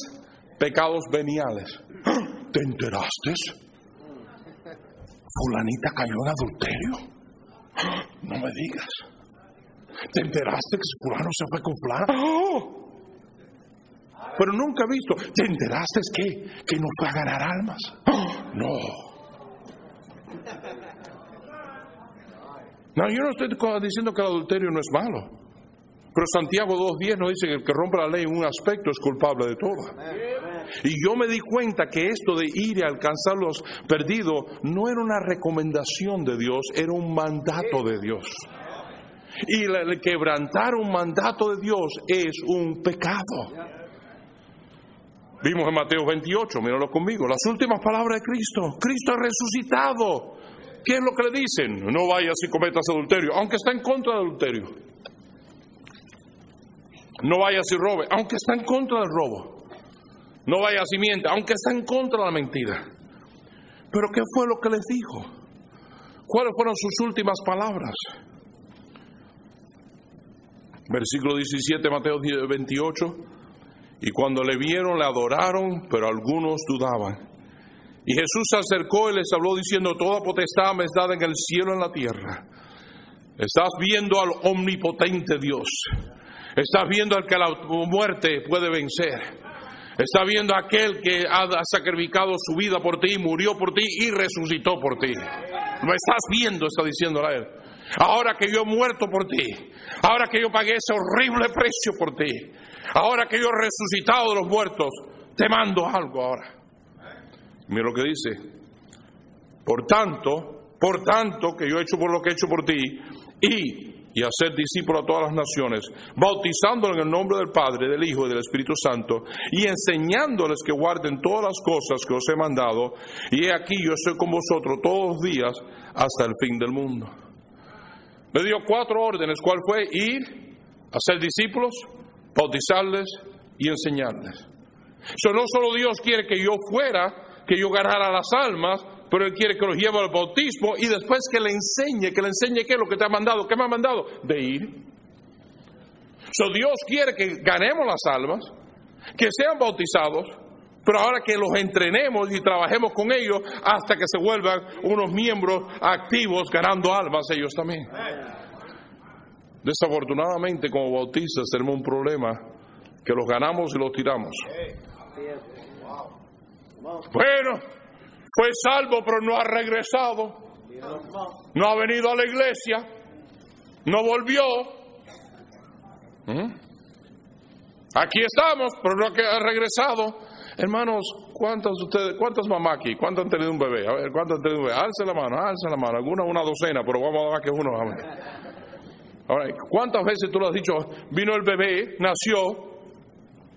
pecados veniales. ¿Te enteraste? Fulanita cayó en adulterio. No me digas. ¿Te enteraste que fulano se fue con fulano? Pero nunca he visto. ¿Te enteraste que, que no fue a ganar almas? No. No, yo no estoy diciendo que el adulterio no es malo. Pero Santiago 2.10 nos dice que el que rompe la ley en un aspecto es culpable de todo. Y yo me di cuenta que esto de ir y alcanzar los perdidos no era una recomendación de Dios, era un mandato de Dios. Y el quebrantar un mandato de Dios es un pecado. Vimos en Mateo 28, míralo conmigo, las últimas palabras de Cristo. Cristo es resucitado. ¿Qué es lo que le dicen? No vayas y cometas adulterio, aunque está en contra del adulterio. No vayas y robe, aunque está en contra del robo. No vayas y miente, aunque está en contra de la mentira. Pero ¿qué fue lo que les dijo? ¿Cuáles fueron sus últimas palabras? Versículo 17, Mateo 28. Y cuando le vieron, le adoraron, pero algunos dudaban. Y Jesús se acercó y les habló diciendo, toda potestad me es dada en el cielo y en la tierra. Estás viendo al omnipotente Dios. Estás viendo al que la muerte puede vencer. Estás viendo a aquel que ha sacrificado su vida por ti, murió por ti y resucitó por ti. Lo estás viendo, está diciendo a él. Ahora que yo he muerto por ti, ahora que yo pagué ese horrible precio por ti, ahora que yo he resucitado de los muertos, te mando algo ahora. Mira lo que dice. Por tanto, por tanto que yo he hecho por lo que he hecho por ti, y, y hacer discípulos a todas las naciones, bautizándolos en el nombre del Padre, del Hijo y del Espíritu Santo, y enseñándoles que guarden todas las cosas que os he mandado, y he aquí yo estoy con vosotros todos los días hasta el fin del mundo. Me dio cuatro órdenes, ¿cuál fue? Ir, hacer discípulos, bautizarles y enseñarles. Eso no solo Dios quiere que yo fuera, que yo ganara las almas, pero Él quiere que los lleve al bautismo y después que le enseñe, que le enseñe qué es lo que te ha mandado, qué me ha mandado, de ir. So Dios quiere que ganemos las almas, que sean bautizados, pero ahora que los entrenemos y trabajemos con ellos hasta que se vuelvan unos miembros activos ganando almas ellos también. Desafortunadamente como bautistas tenemos un problema que los ganamos y los tiramos. Bueno, fue salvo pero no ha regresado. No ha venido a la iglesia. No volvió. ¿Mm? Aquí estamos, pero no ha regresado. Hermanos, ¿cuántos ustedes, cuántas mamás aquí? ¿Cuántos han tenido un bebé? A ver, ¿cuántos han tenido un bebé? Alce la mano, alce la mano. Alguna una docena, pero vamos a dar que uno. Ahora, ¿cuántas veces tú lo has dicho? Vino el bebé, nació,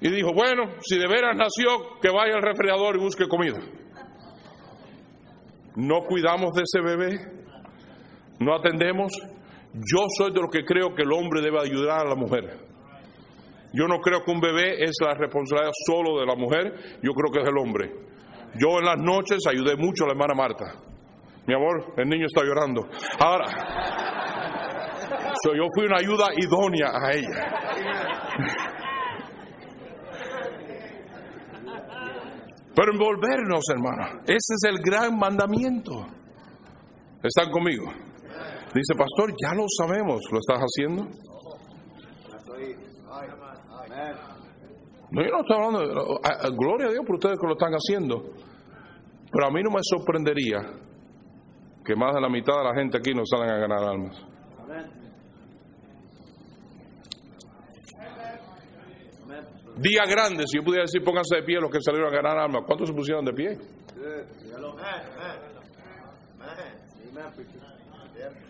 y dijo, bueno, si de veras nació, que vaya al refrigerador y busque comida. No cuidamos de ese bebé, no atendemos. Yo soy de los que creo que el hombre debe ayudar a la mujer. Yo no creo que un bebé es la responsabilidad solo de la mujer, yo creo que es el hombre. Yo en las noches ayudé mucho a la hermana Marta. Mi amor, el niño está llorando. Ahora, yo fui una ayuda idónea a ella. Pero envolvernos, hermano, ese es el gran mandamiento. ¿Están conmigo? Dice, pastor, ya lo sabemos, ¿lo estás haciendo? No, yo no estoy hablando, gloria a Dios por ustedes que lo están haciendo, pero a mí no me sorprendería que más de la mitad de la gente aquí no salgan a ganar almas. Día grande, si yo pudiera decir, pónganse de pie los que salieron a ganar almas. ¿Cuántos se pusieron de pie?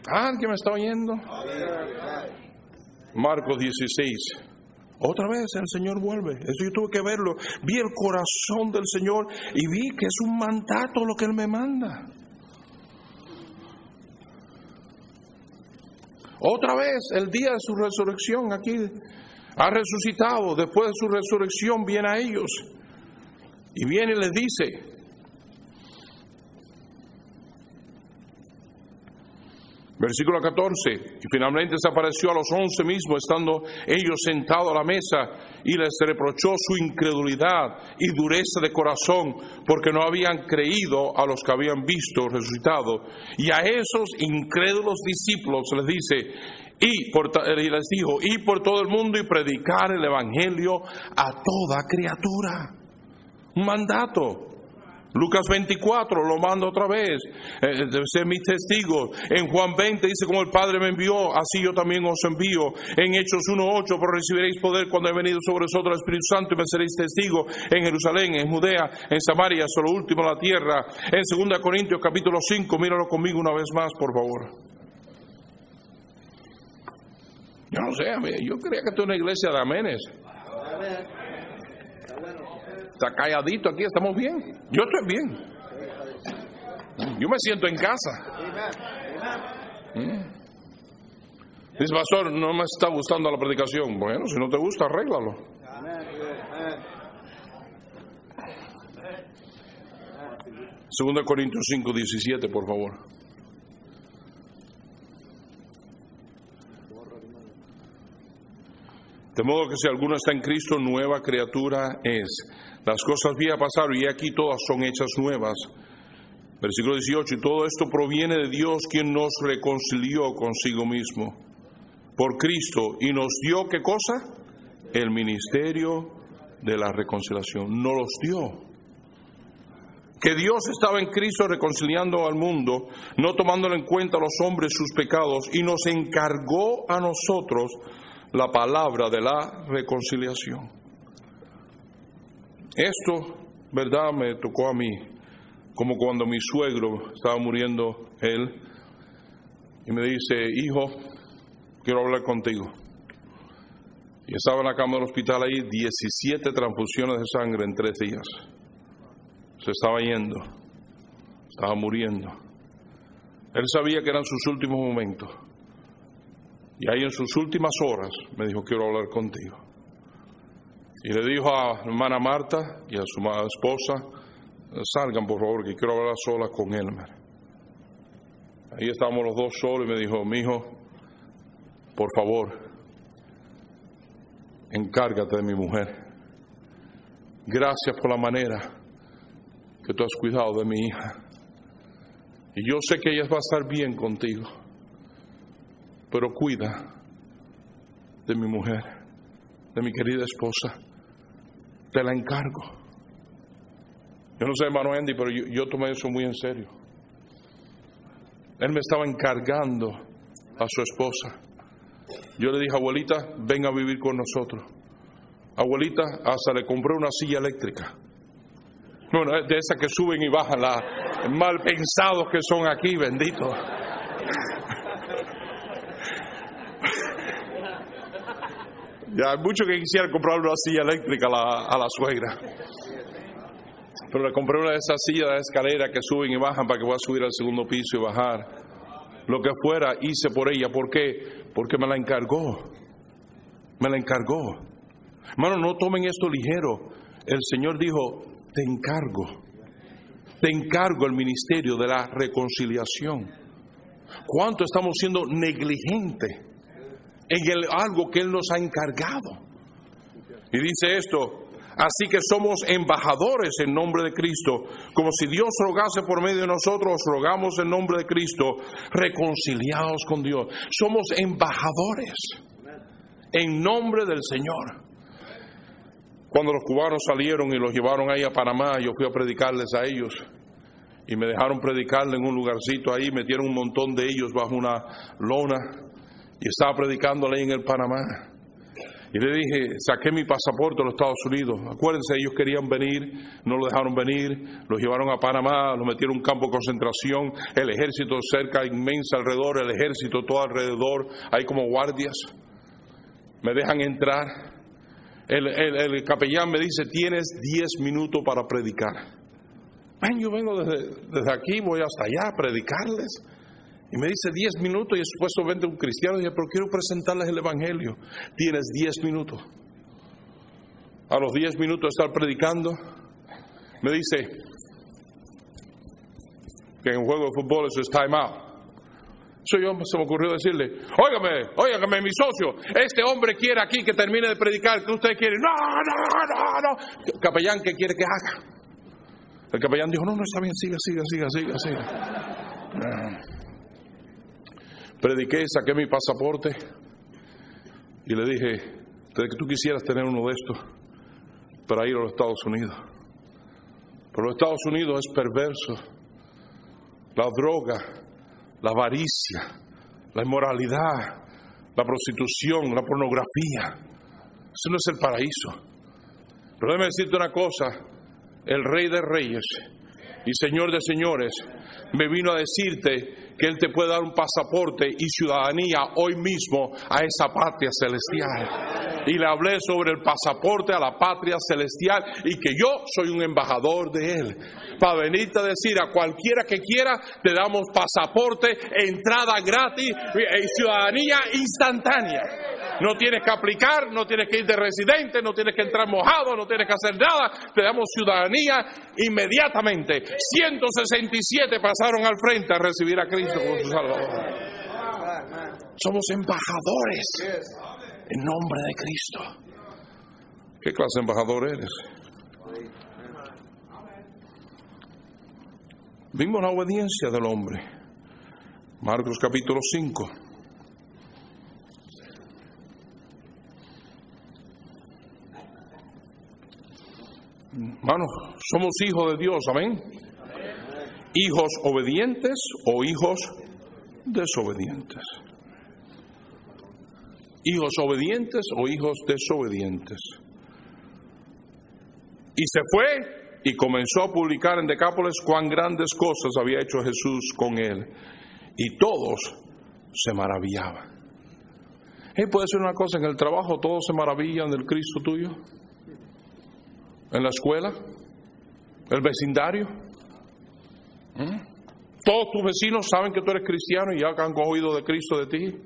Ah, ¿alguien me está oyendo? Marcos 16. Otra vez el Señor vuelve. Eso yo tuve que verlo. Vi el corazón del Señor y vi que es un mandato lo que Él me manda. Otra vez el día de su resurrección aquí ha resucitado. Después de su resurrección viene a ellos. Y viene y les dice, Versículo 14. Y finalmente se apareció a los once mismos, estando ellos sentados a la mesa, y les reprochó su incredulidad y dureza de corazón, porque no habían creído a los que habían visto resucitado. Y a esos incrédulos discípulos les dice, y, por, y les dijo, y por todo el mundo y predicar el Evangelio a toda criatura. Un mandato. Lucas 24 lo mando otra vez, eh, debe ser mis testigos. En Juan 20 dice, como el Padre me envió, así yo también os envío. En Hechos 1.8, por recibiréis poder cuando he venido sobre vosotros el Espíritu Santo y me seréis testigos en Jerusalén, en Judea, en Samaria, hasta lo último la tierra. En 2 Corintios capítulo 5, míralo conmigo una vez más, por favor. Yo no sé, yo creía que esto es una iglesia de amenes. Está calladito aquí, estamos bien. Yo estoy bien. Yo me siento en casa. Mm. Dice, pastor, no me está gustando la predicación. Bueno, si no te gusta, arréglalo. Segunda Corintios 5, 17, por favor. De modo que si alguno está en Cristo, nueva criatura es. Las cosas viejas pasaron y aquí todas son hechas nuevas. Versículo 18, y todo esto proviene de Dios quien nos reconcilió consigo mismo por Cristo y nos dio qué cosa? El ministerio de la reconciliación. Nos los dio. Que Dios estaba en Cristo reconciliando al mundo, no tomándole en cuenta a los hombres sus pecados, y nos encargó a nosotros la palabra de la reconciliación. Esto, ¿verdad? Me tocó a mí, como cuando mi suegro estaba muriendo él, y me dice, hijo, quiero hablar contigo. Y estaba en la cama del hospital ahí, 17 transfusiones de sangre en tres días. Se estaba yendo, estaba muriendo. Él sabía que eran sus últimos momentos. Y ahí en sus últimas horas me dijo, quiero hablar contigo. Y le dijo a hermana Marta y a su esposa, salgan por favor, que quiero hablar sola con Elmer. Ahí estábamos los dos solos y me dijo, mi hijo, por favor, encárgate de mi mujer. Gracias por la manera que tú has cuidado de mi hija. Y yo sé que ella va a estar bien contigo pero cuida de mi mujer, de mi querida esposa. Te la encargo. Yo no sé, hermano Andy, pero yo, tomé eso muy en serio. Él me estaba encargando a su esposa. Yo le dije, abuelita, ven a vivir con nosotros. Abuelita, hasta le compré una silla eléctrica. Bueno, de esas que suben y bajan, la mal pensados que son aquí, bendito. Ya hay muchos que quisieran comprar una silla eléctrica a la, suegra. Pero le compré una de esas sillas de escalera que suben y bajan para que pueda subir al segundo piso y bajar. Lo que fuera, hice por ella. ¿Por qué? Porque me la encargó. Me la encargó. Hermano, no tomen esto ligero. El Señor dijo, te encargo. Te encargo el ministerio de la reconciliación. ¿Cuánto estamos siendo negligentes? En el, algo que Él nos ha encargado. Y dice esto, así que somos embajadores en nombre de Cristo, como si Dios rogase por medio de nosotros, rogamos en nombre de Cristo, reconciliados con Dios. Somos embajadores en nombre del Señor. Cuando los cubanos salieron y los llevaron ahí a Panamá, yo fui a predicarles a ellos y me dejaron predicarle en un lugarcito ahí, metieron un montón de ellos bajo una lona y estaba predicando ahí en el Panamá. Y le dije, saqué mi pasaporte a los Estados Unidos. Acuérdense, ellos querían venir, no lo dejaron venir, los llevaron a Panamá, los metieron en un campo de concentración, el ejército cerca, inmensa alrededor, el ejército todo alrededor, hay como guardias. Me dejan entrar. El, el, capellán me dice, tienes 10 minutos para predicar. yo vengo desde, desde aquí, voy hasta allá a predicarles. Y me dice 10 minutos y supuestamente un cristiano. Y dije, pero quiero presentarles el Evangelio. Tienes 10 minutos. A los 10 minutos de estar predicando, me dice que en un juego de fútbol eso es time out. Eso yo se me ocurrió decirle, óigame, óigame, mi socio, este hombre quiere aquí que termine de predicar, que usted quiere. No, no, no, no. Capellán, ¿qué quiere que haga? El capellán dijo, no, no, está bien, siga, siga, siga, siga, siga. Prediqué, saqué mi pasaporte y le dije, que tú quisieras tener uno de estos para ir a los Estados Unidos. Pero los Estados Unidos es perverso. La droga, la avaricia, la inmoralidad, la prostitución, la pornografía. Eso no es el paraíso. Pero déjame decirte una cosa, el rey de reyes y señor de señores me vino a decirte que Él te puede dar un pasaporte y ciudadanía hoy mismo a esa patria celestial. Y le hablé sobre el pasaporte a la patria celestial y que yo soy un embajador de Él. Para venirte a decir a cualquiera que quiera, te damos pasaporte, entrada gratis y ciudadanía instantánea. No tienes que aplicar, no tienes que ir de residente, no tienes que entrar mojado, no tienes que hacer nada. Te damos ciudadanía inmediatamente. 167 pasaron al frente a recibir a Cristo como su Salvador. Somos embajadores en nombre de Cristo. ¿Qué clase de embajador eres? Vimos la obediencia del hombre. Marcos capítulo 5. Hermanos, somos hijos de Dios, amén. Hijos obedientes o hijos desobedientes. Hijos obedientes o hijos desobedientes. Y se fue y comenzó a publicar en Decápolis cuán grandes cosas había hecho Jesús con él. Y todos se maravillaban. ¿Y puede ser una cosa, en el trabajo todos se maravillan del Cristo tuyo en la escuela, el vecindario. ¿Mm? Todos tus vecinos saben que tú eres cristiano y ya han oído de Cristo de ti.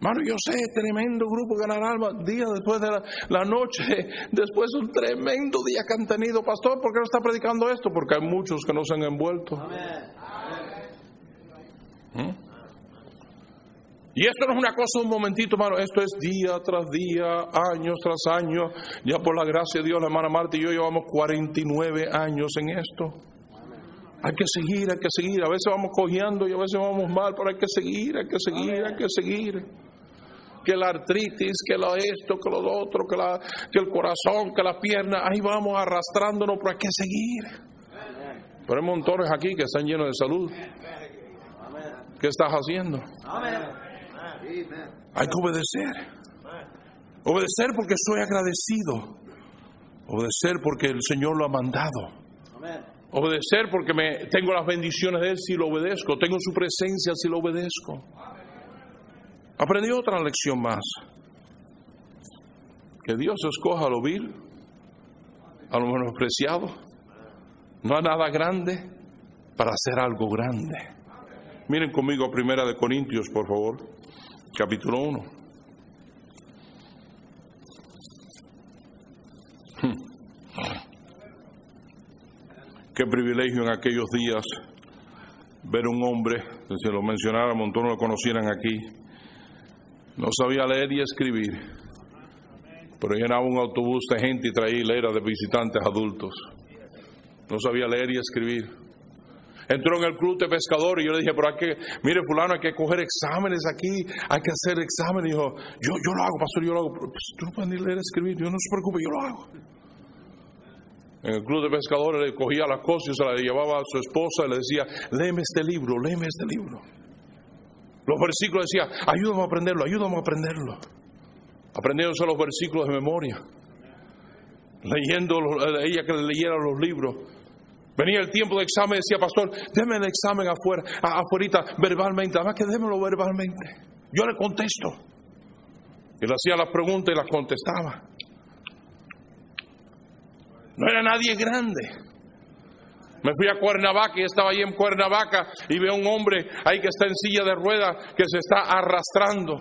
Mano, yo sé, tremendo grupo ganar alma, día después de la, noche, después de un tremendo día que han tenido. Pastor, ¿por qué no está predicando esto? Porque hay muchos que no se han envuelto. ¿Mm? Y esto no es una cosa un momentito, hermano, esto es día tras día, años tras años. Ya por la gracia de Dios, la hermana Marta y yo llevamos 49 años en esto. Hay que seguir, hay que seguir. A veces vamos cojeando y a veces vamos mal, pero hay que seguir, hay que seguir, hay que seguir. Que la artritis, que lo esto, que lo otro, que, la, que el corazón, que la pierna, ahí vamos arrastrándonos, pero hay que seguir. Pero hay montones aquí que están llenos de salud. ¿Qué estás haciendo? Amén. Hay que obedecer. Obedecer porque soy agradecido. Obedecer porque el Señor lo ha mandado. Obedecer porque me, tengo las bendiciones de Él si lo obedezco. Tengo su presencia si lo obedezco. Aprendí otra lección más. Que Dios escoja lo vil, a lo menospreciado. No a nada grande para hacer algo grande. Miren conmigo a Primera de Corintios, por favor capítulo 1. Hmm. Qué privilegio en aquellos días ver un hombre, se lo mencionara, montón no lo conocieran aquí, no sabía leer y escribir, pero llenaba un autobús de gente y traía hileras de visitantes adultos. No sabía leer y escribir entró en el club de pescadores y yo le dije, pero hay que, mire fulano, hay que coger exámenes aquí, hay que hacer exámenes. Y dijo, yo, yo lo hago, pastor, yo lo hago. Pues, tú no puedes ni leer, escribir, yo no se preocupe, yo lo hago. En el club de pescadores le cogía las cosas y se las llevaba a su esposa y le decía, léeme este libro, léeme este libro. Los versículos decía, ayúdame a aprenderlo, ayúdame a aprenderlo. Aprendiéndose los versículos de memoria. Leyendo, ella que le leyera los libros. Venía el tiempo de examen, decía pastor, déme el examen afuera, afuera, verbalmente, además que démelo verbalmente. Yo le contesto. Y le hacía las preguntas y las contestaba. No era nadie grande. Me fui a Cuernavaca y estaba ahí en Cuernavaca y veo un hombre ahí que está en silla de rueda que se está arrastrando.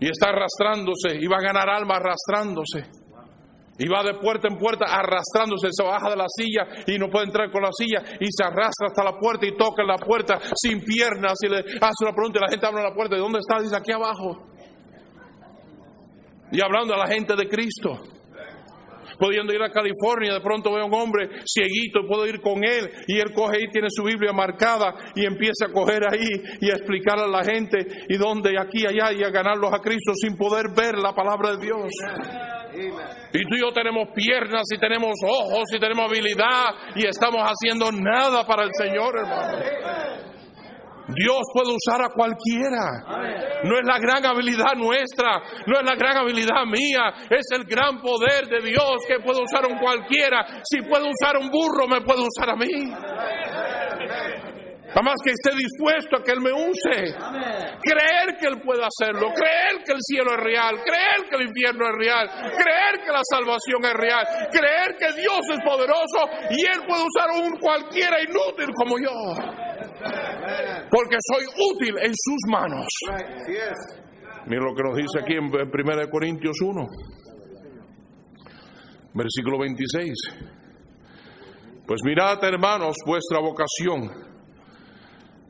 Y está arrastrándose y va a ganar alma arrastrándose. Y va de puerta en puerta arrastrándose, se baja de la silla y no puede entrar con la silla y se arrastra hasta la puerta y toca en la puerta sin piernas y le hace una pregunta y la gente abre la puerta, ¿de dónde está? Dice, aquí abajo. Y hablando a la gente de Cristo pudiendo ir a California, de pronto veo a un hombre cieguito, puedo ir con él y él coge ahí, tiene su Biblia marcada y empieza a coger ahí y a explicar a la gente y dónde, aquí, allá y a ganarlos a Cristo sin poder ver la palabra de Dios. Y tú y yo tenemos piernas y tenemos ojos y tenemos habilidad y estamos haciendo nada para el Señor, hermano. Dios puede usar a cualquiera. No es la gran habilidad nuestra, no es la gran habilidad mía, es el gran poder de Dios que puede usar a cualquiera. Si puede usar un burro, me puede usar a mí. Nada más que esté dispuesto a que Él me use. Creer que Él puede hacerlo. Creer que el cielo es real. Creer que el infierno es real. Creer que la salvación es real. Creer que Dios es poderoso y Él puede usar a un cualquiera inútil como yo porque soy útil en sus manos. Mira lo que nos dice aquí en 1 Corintios 1, versículo 26. Pues mirad, hermanos, vuestra vocación,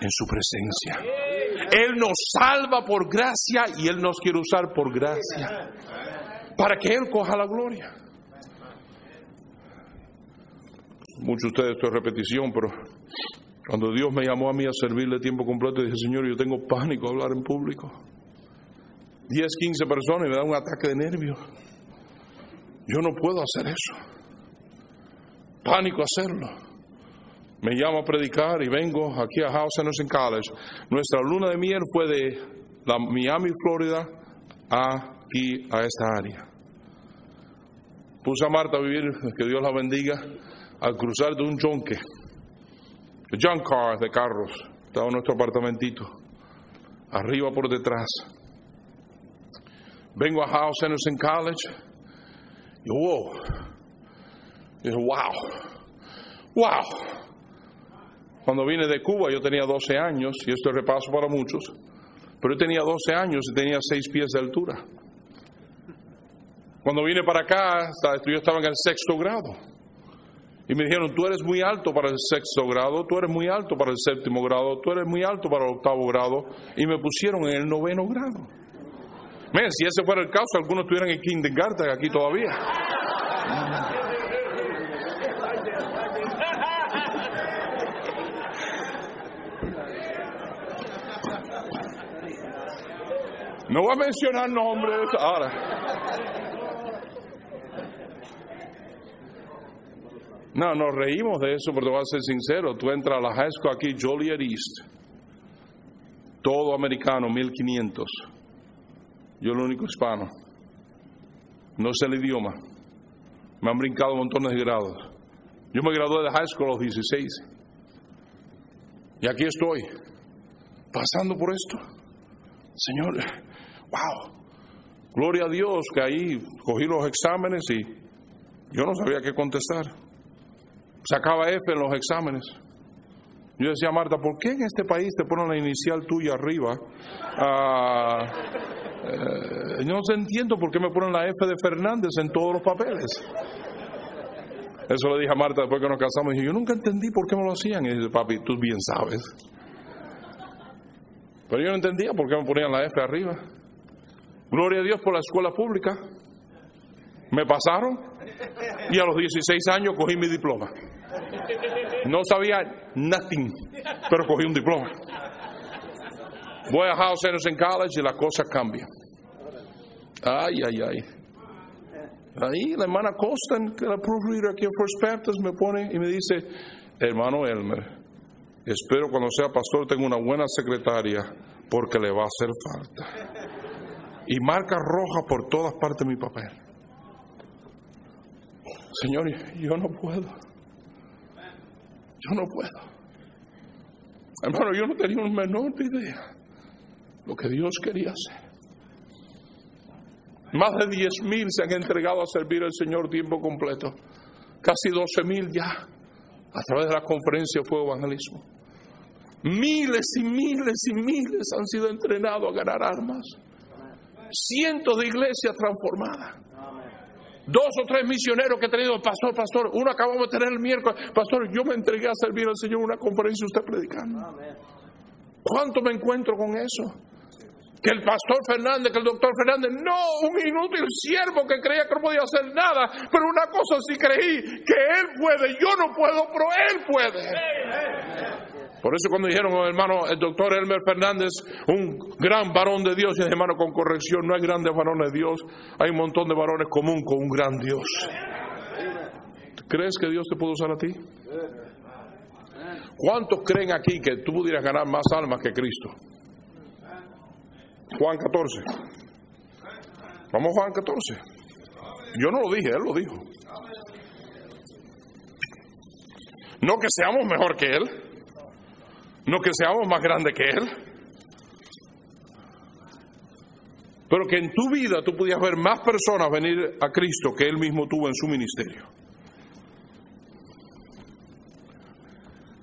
en su presencia. Él nos salva por gracia y Él nos quiere usar por gracia. Para que Él coja la gloria. Muchos de ustedes, esto es repetición, pero cuando Dios me llamó a mí a servirle tiempo completo, dije, Señor, yo tengo pánico a hablar en público. 10, 15 personas y me da un ataque de nervios. Yo no puedo hacer eso. Pánico hacerlo. Me llamo a predicar y vengo aquí a House Anderson College. Nuestra luna de miel fue de la Miami, Florida, aquí a esta área. Puse a Marta a vivir, que Dios la bendiga, al cruzar de un chonque John Cars de carros. Estaba en nuestro apartamentito. Arriba por detrás. Vengo a House Anderson College. Y wow. Wow. Wow. Cuando vine de Cuba yo tenía 12 años, y esto es repaso para muchos, pero yo tenía 12 años y tenía 6 pies de altura. Cuando vine para acá, yo estaba en el sexto grado. Y me dijeron, tú eres muy alto para el sexto grado, tú eres muy alto para el séptimo grado, tú eres muy alto para el octavo grado. Y me pusieron en el noveno grado. Miren, si ese fuera el caso, algunos estuvieran en kindergarten aquí todavía. No voy a mencionar nombres ahora. No, nos reímos de eso, pero te voy a ser sincero. Tú entras a la high school aquí, Joliet East, todo americano, 1500. Yo el único hispano. No sé el idioma. Me han brincado montones de grados. Yo me gradué de high school a los 16. Y aquí estoy, pasando por esto. Señor, wow. Gloria a Dios que ahí cogí los exámenes y yo no sabía qué contestar sacaba F en los exámenes. Yo decía, Marta, ¿por qué en este país te ponen la inicial tuya arriba? Ah, eh, yo no entiendo por qué me ponen la F de Fernández en todos los papeles. Eso le dije a Marta después que nos casamos. Dije, yo nunca entendí por qué me lo hacían. Y dice, papi, tú bien sabes. Pero yo no entendía por qué me ponían la F arriba. Gloria a Dios por la escuela pública. Me pasaron y a los 16 años cogí mi diploma. No sabía nothing, pero cogí un diploma. Voy a House Anderson College y la cosa cambia. Ay, ay, ay. Ahí la hermana Costa, que la proofreader aquí en First Baptist, me pone y me dice, hermano Elmer, espero cuando sea pastor tenga una buena secretaria porque le va a hacer falta. Y marca roja por todas partes de mi papel. Señor, yo no puedo. Yo no puedo. Hermano, yo no tenía un menor idea lo que Dios quería hacer. Más de diez mil se han entregado a servir al Señor tiempo completo. Casi doce mil ya a través de la conferencia fue evangelismo. Miles y miles y miles han sido entrenados a ganar armas. Cientos de iglesias transformadas. Dos o tres misioneros que he tenido, pastor, pastor, uno acabamos de tener el miércoles, pastor, yo me entregué a servir al Señor en una conferencia y usted predicando. ¿Cuánto me encuentro con eso? que el pastor Fernández, que el doctor Fernández, no, un inútil siervo que creía que no podía hacer nada, pero una cosa sí creí, que él puede, yo no puedo, pero él puede. Por eso cuando dijeron, oh, hermano, el doctor Elmer Fernández, un gran varón de Dios, y hermano, con corrección, no hay grandes varones de Dios, hay un montón de varones común con un gran Dios. ¿Crees que Dios te puede usar a ti? ¿Cuántos creen aquí que tú pudieras ganar más almas que Cristo? Juan 14. Vamos a Juan 14. Yo no lo dije, él lo dijo. No que seamos mejor que él, no que seamos más grandes que él, pero que en tu vida tú pudieras ver más personas venir a Cristo que él mismo tuvo en su ministerio.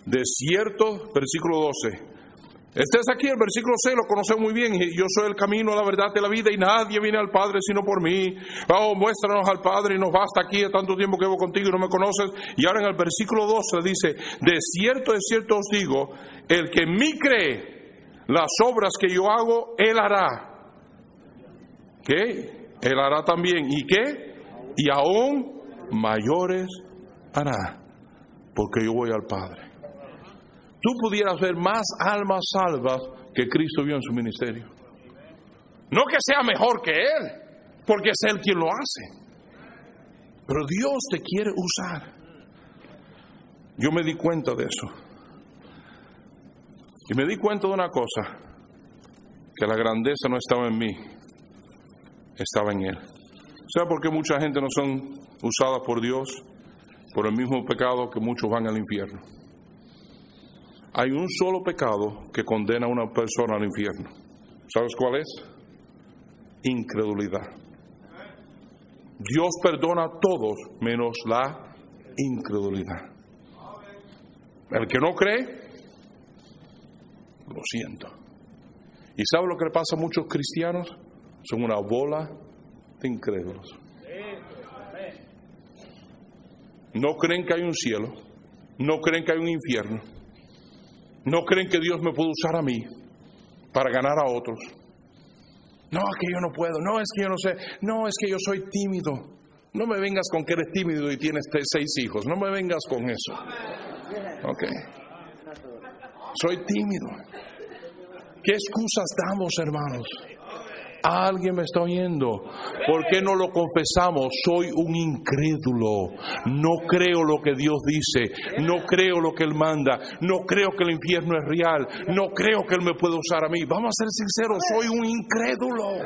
De cierto, versículo 12, este es aquí el versículo 6, lo conoce muy bien. Yo soy el camino, la verdad y la vida y nadie viene al Padre sino por mí. Oh, muéstranos al Padre y nos basta aquí tanto tiempo que llevo contigo y no me conoces. Y ahora en el versículo 12 dice, de cierto, de cierto os digo, el que en mí cree, las obras que yo hago, él hará. ¿Qué? Él hará también. ¿Y qué? Y aún mayores hará, porque yo voy al Padre tú pudieras ver más almas salvas que Cristo vio en su ministerio. No que sea mejor que Él, porque es Él quien lo hace. Pero Dios te quiere usar. Yo me di cuenta de eso. Y me di cuenta de una cosa, que la grandeza no estaba en mí, estaba en Él. ¿Sabe por qué mucha gente no son usadas por Dios? Por el mismo pecado que muchos van al infierno hay un solo pecado que condena a una persona al infierno. ¿Sabes cuál es? Incredulidad. Dios perdona a todos menos la incredulidad. El que no cree, lo siento. ¿Y sabe lo que le pasa a muchos cristianos? Son una bola de incrédulos. No creen que hay un cielo, no creen que hay un infierno, no creen que Dios me puede usar a mí para ganar a otros. No, es que yo no puedo, no, es que yo no sé, no, es que yo soy tímido. No me vengas con que eres tímido y tienes seis hijos, no me vengas con eso. Ok. Soy tímido. ¿Qué excusas damos, hermanos? Alguien me está oyendo. ¿Por qué no lo confesamos? Soy un incrédulo. No creo lo que Dios dice. No creo lo que Él manda. No creo que el infierno es real. No creo que Él me pueda usar a mí. Vamos a ser sinceros. Soy un incrédulo.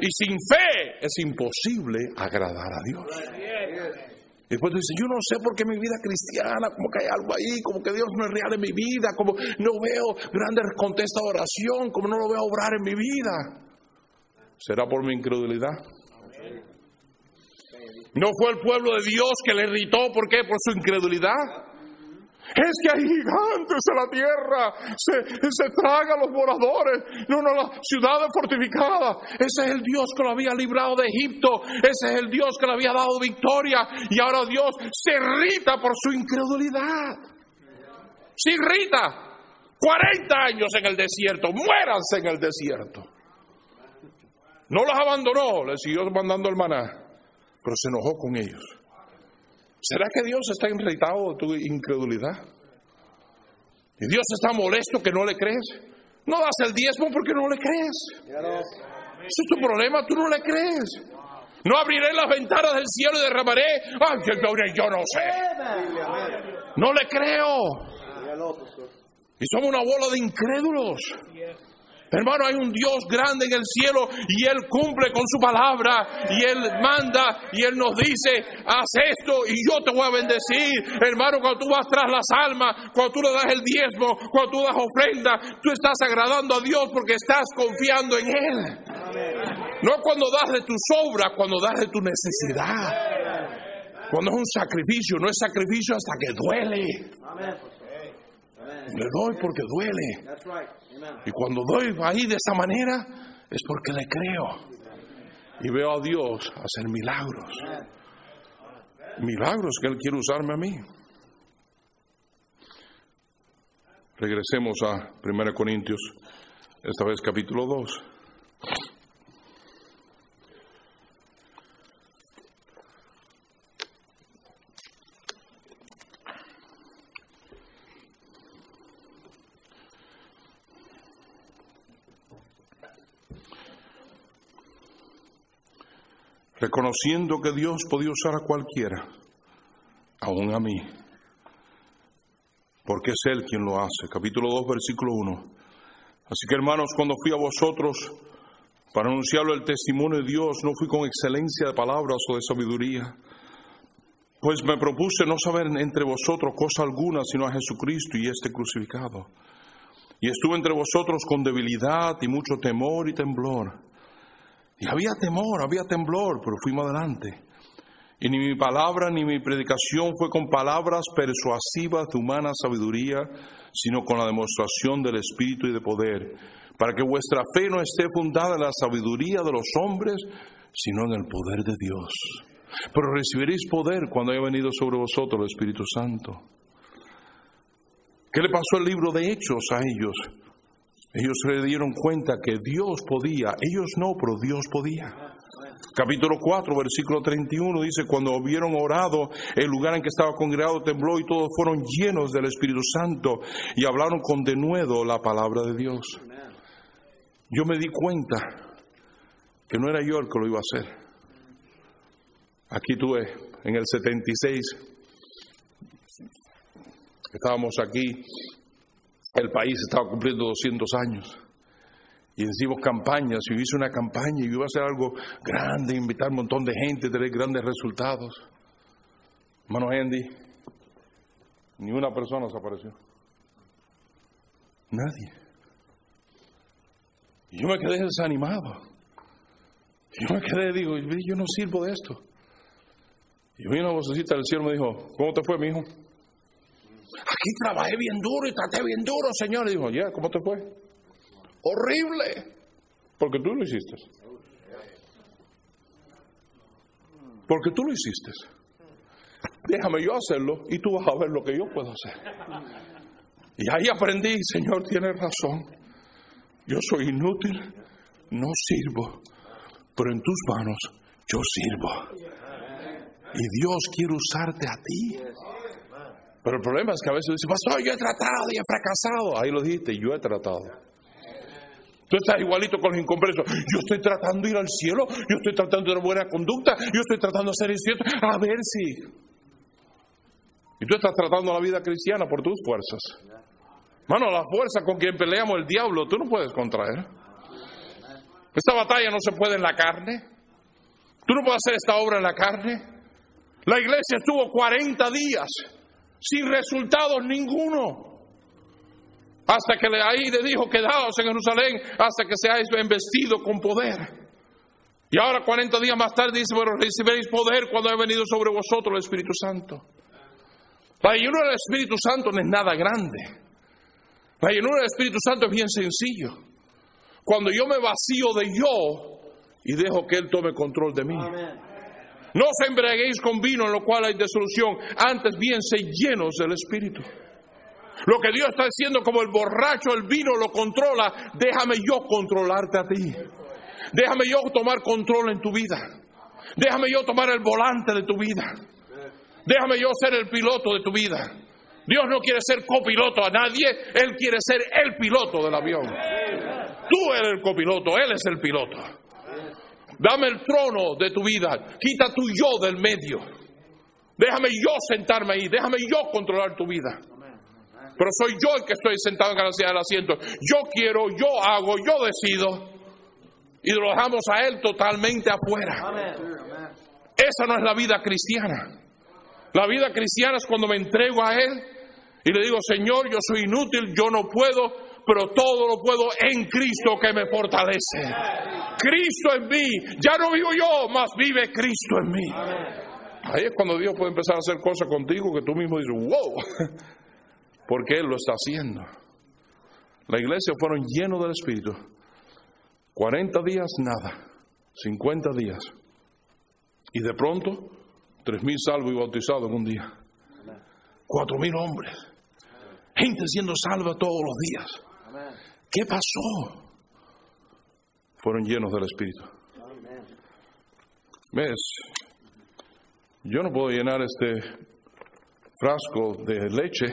Y sin fe es imposible agradar a Dios. Después dice, yo no sé por qué mi vida cristiana, como que hay algo ahí, como que Dios no es real en mi vida, como no veo grandes contestas de oración, como no lo veo obrar en mi vida. ¿Será por mi incredulidad? ¿No fue el pueblo de Dios que le irritó? ¿Por qué? Por su incredulidad. Es que hay gigantes en la tierra, se, se tragan los moradores, no, no, las ciudades fortificadas. Ese es el Dios que lo había librado de Egipto, ese es el Dios que le había dado victoria y ahora Dios se irrita por su incredulidad. Se irrita. 40 años en el desierto, muéranse en el desierto. No los abandonó, les siguió mandando el maná, pero se enojó con ellos. ¿Será que Dios está irritado de tu incredulidad? ¿Y Dios está molesto que no le crees? No das el diezmo porque no le crees. Ese es tu problema, tú no le crees. No abriré las ventanas del cielo y derramaré. Ay, yo no sé. No le creo. Y somos una bola de incrédulos. Hermano, hay un Dios grande en el cielo y Él cumple con su palabra y Él manda y Él nos dice, haz esto y yo te voy a bendecir. Hermano, cuando tú vas tras las almas, cuando tú le das el diezmo, cuando tú das ofrenda, tú estás agradando a Dios porque estás confiando en Él. No cuando das de tus obras, cuando das de tu necesidad. Cuando es un sacrificio, no es sacrificio hasta que duele. Le doy porque duele. Y cuando doy ahí de esa manera es porque le creo. Y veo a Dios hacer milagros. Milagros que Él quiere usarme a mí. Regresemos a 1 Corintios, esta vez capítulo 2. Reconociendo que Dios podía usar a cualquiera, aún a mí, porque es Él quien lo hace. Capítulo 2, versículo 1. Así que hermanos, cuando fui a vosotros para anunciarlo el testimonio de Dios, no fui con excelencia de palabras o de sabiduría, pues me propuse no saber entre vosotros cosa alguna sino a Jesucristo y este crucificado. Y estuve entre vosotros con debilidad y mucho temor y temblor. Y había temor, había temblor, pero fuimos adelante. Y ni mi palabra ni mi predicación fue con palabras persuasivas de humana sabiduría, sino con la demostración del Espíritu y de poder, para que vuestra fe no esté fundada en la sabiduría de los hombres, sino en el poder de Dios. Pero recibiréis poder cuando haya venido sobre vosotros el Espíritu Santo. ¿Qué le pasó el libro de Hechos a ellos? Ellos se dieron cuenta que Dios podía, ellos no, pero Dios podía. Capítulo 4, versículo 31 dice, cuando hubieron orado, el lugar en que estaba congregado tembló y todos fueron llenos del Espíritu Santo y hablaron con denuedo la palabra de Dios. Yo me di cuenta que no era yo el que lo iba a hacer. Aquí tuve, en el 76, estábamos aquí el país estaba cumpliendo 200 años. Y hicimos campañas, y hice una campaña y iba a hacer algo grande, invitar un montón de gente, tener grandes resultados. Hermano Andy, ni una persona se apareció. Nadie. Y yo me quedé desanimado. Yo me quedé, digo, yo no sirvo de esto. Y vino una vocecita del cielo y me dijo, ¿cómo te fue, mi hijo? Aquí trabajé bien duro y traté bien duro, Señor. Y dijo, ya, ¿cómo te fue? Horrible. Porque tú lo hiciste. Porque tú lo hiciste. Déjame yo hacerlo y tú vas a ver lo que yo puedo hacer. Y ahí aprendí, Señor, tienes razón. Yo soy inútil, no sirvo, pero en tus manos yo sirvo. Y Dios quiere usarte a ti. Pero el problema es que a veces dice, pastor, yo he tratado y he fracasado. Ahí lo dijiste, yo he tratado. Tú estás igualito con los incomprensos. Yo estoy tratando de ir al cielo, yo estoy tratando de tener buena conducta, yo estoy tratando de ser cierto. A ver si. Y tú estás tratando la vida cristiana por tus fuerzas. Mano, la fuerza con quien peleamos el diablo, tú no puedes contraer. Esta batalla no se puede en la carne. Tú no puedes hacer esta obra en la carne. La iglesia estuvo 40 días sin resultados ninguno. Hasta que ahí le dijo, quedaos en Jerusalén hasta que seáis investido con poder. Y ahora 40 días más tarde dice, bueno, recibiréis poder cuando haya venido sobre vosotros el Espíritu Santo. La llenura del Espíritu Santo no es nada grande. La llenura del Espíritu Santo es bien sencillo. Cuando yo me vacío de yo y dejo que Él tome control de mí. No os embriaguéis con vino en lo cual hay desolución, antes bien se llenos del Espíritu. Lo que Dios está diciendo, como el borracho el vino lo controla, déjame yo controlarte a ti. Déjame yo tomar control en tu vida. Déjame yo tomar el volante de tu vida. Déjame yo ser el piloto de tu vida. Dios no quiere ser copiloto a nadie, Él quiere ser el piloto del avión. Tú eres el copiloto, Él es el piloto. Dame el trono de tu vida. Quita tu yo del medio. Déjame yo sentarme ahí. Déjame yo controlar tu vida. Pero soy yo el que estoy sentado en el asiento. Yo quiero, yo hago, yo decido. Y lo dejamos a Él totalmente afuera. Esa no es la vida cristiana. La vida cristiana es cuando me entrego a Él y le digo, Señor, yo soy inútil, yo no puedo, pero todo lo puedo en Cristo que me fortalece. Cristo en mí, ya no vivo yo, más vive Cristo en mí. Ahí es cuando Dios puede empezar a hacer cosas contigo que tú mismo dices, wow, porque Él lo está haciendo. La iglesia fueron llenos del Espíritu. 40 días, nada. 50 días. Y de pronto, 3.000 salvos y bautizados en un día. 4.000 hombres. Gente siendo salva todos los días. ¿Qué pasó? Fueron llenos del Espíritu. ¿Ves? Yo no puedo llenar este frasco de leche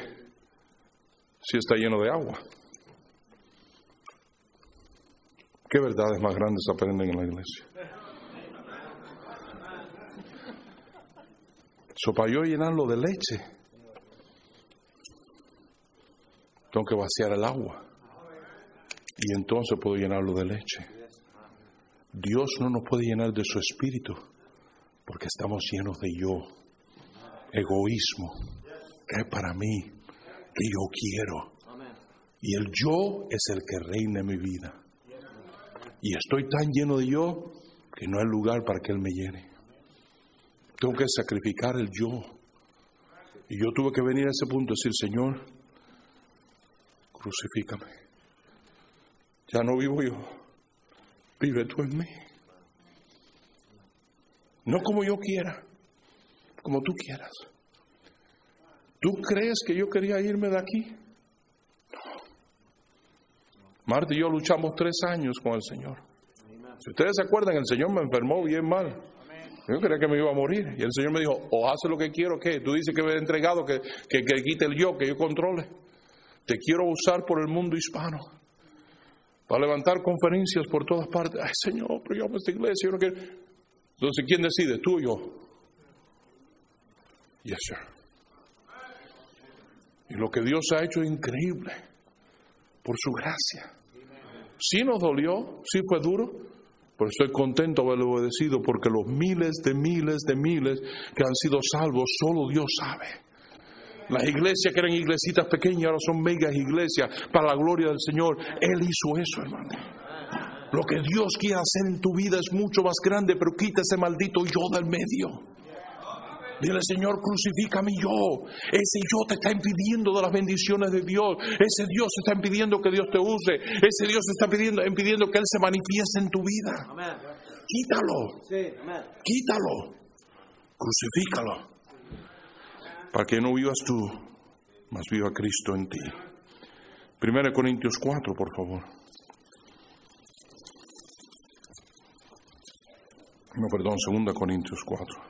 si está lleno de agua. ¿Qué verdades más grandes aprenden en la iglesia? So, para yo llenarlo de leche, tengo que vaciar el agua. Y entonces puedo llenarlo de leche. Dios no nos puede llenar de su espíritu porque estamos llenos de yo, egoísmo, es para mí, que yo quiero. Y el yo es el que reina en mi vida. Y estoy tan lleno de yo que no hay lugar para que Él me llene. Tengo que sacrificar el yo. Y yo tuve que venir a ese punto y decir, Señor, crucifícame. Ya no vivo yo, vive tú en mí. No como yo quiera, como tú quieras. ¿Tú crees que yo quería irme de aquí? No. Marta y yo luchamos tres años con el Señor. Si ustedes se acuerdan, el Señor me enfermó bien mal. Yo creía que me iba a morir. Y el Señor me dijo, o hace lo que quiero, que tú dices que me he entregado, que, que, quite el yo, que yo controle. Te quiero usar por el mundo hispano. Para levantar conferencias por todas partes. Ay, Señor, pero yo amo esta iglesia. No. Entonces, ¿quién decide? ¿Tú o yo? Yes, sir. Y lo que Dios ha hecho es increíble. Por su gracia. Sí nos dolió, sí fue duro, pero estoy contento de haberlo obedecido porque los miles de miles de miles que han sido salvos, solo Dios sabe. Las iglesias que eran iglesitas pequeñas ahora son megas iglesias para la gloria del Señor. Él hizo eso, hermano. Lo que Dios quiere hacer en tu vida es mucho más grande, pero quita ese maldito yo del medio. Dile, Señor, crucifícame yo. Ese yo te está impidiendo de las bendiciones de Dios. Ese Dios está impidiendo que Dios te use. Ese Dios está pidiendo, impidiendo que Él se manifieste en tu vida. Quítalo. Quítalo. Crucifícalo. Para que no vivas tú, más viva Cristo en ti. Primera Corintios 4, por favor. No, perdón, Segunda Corintios 4.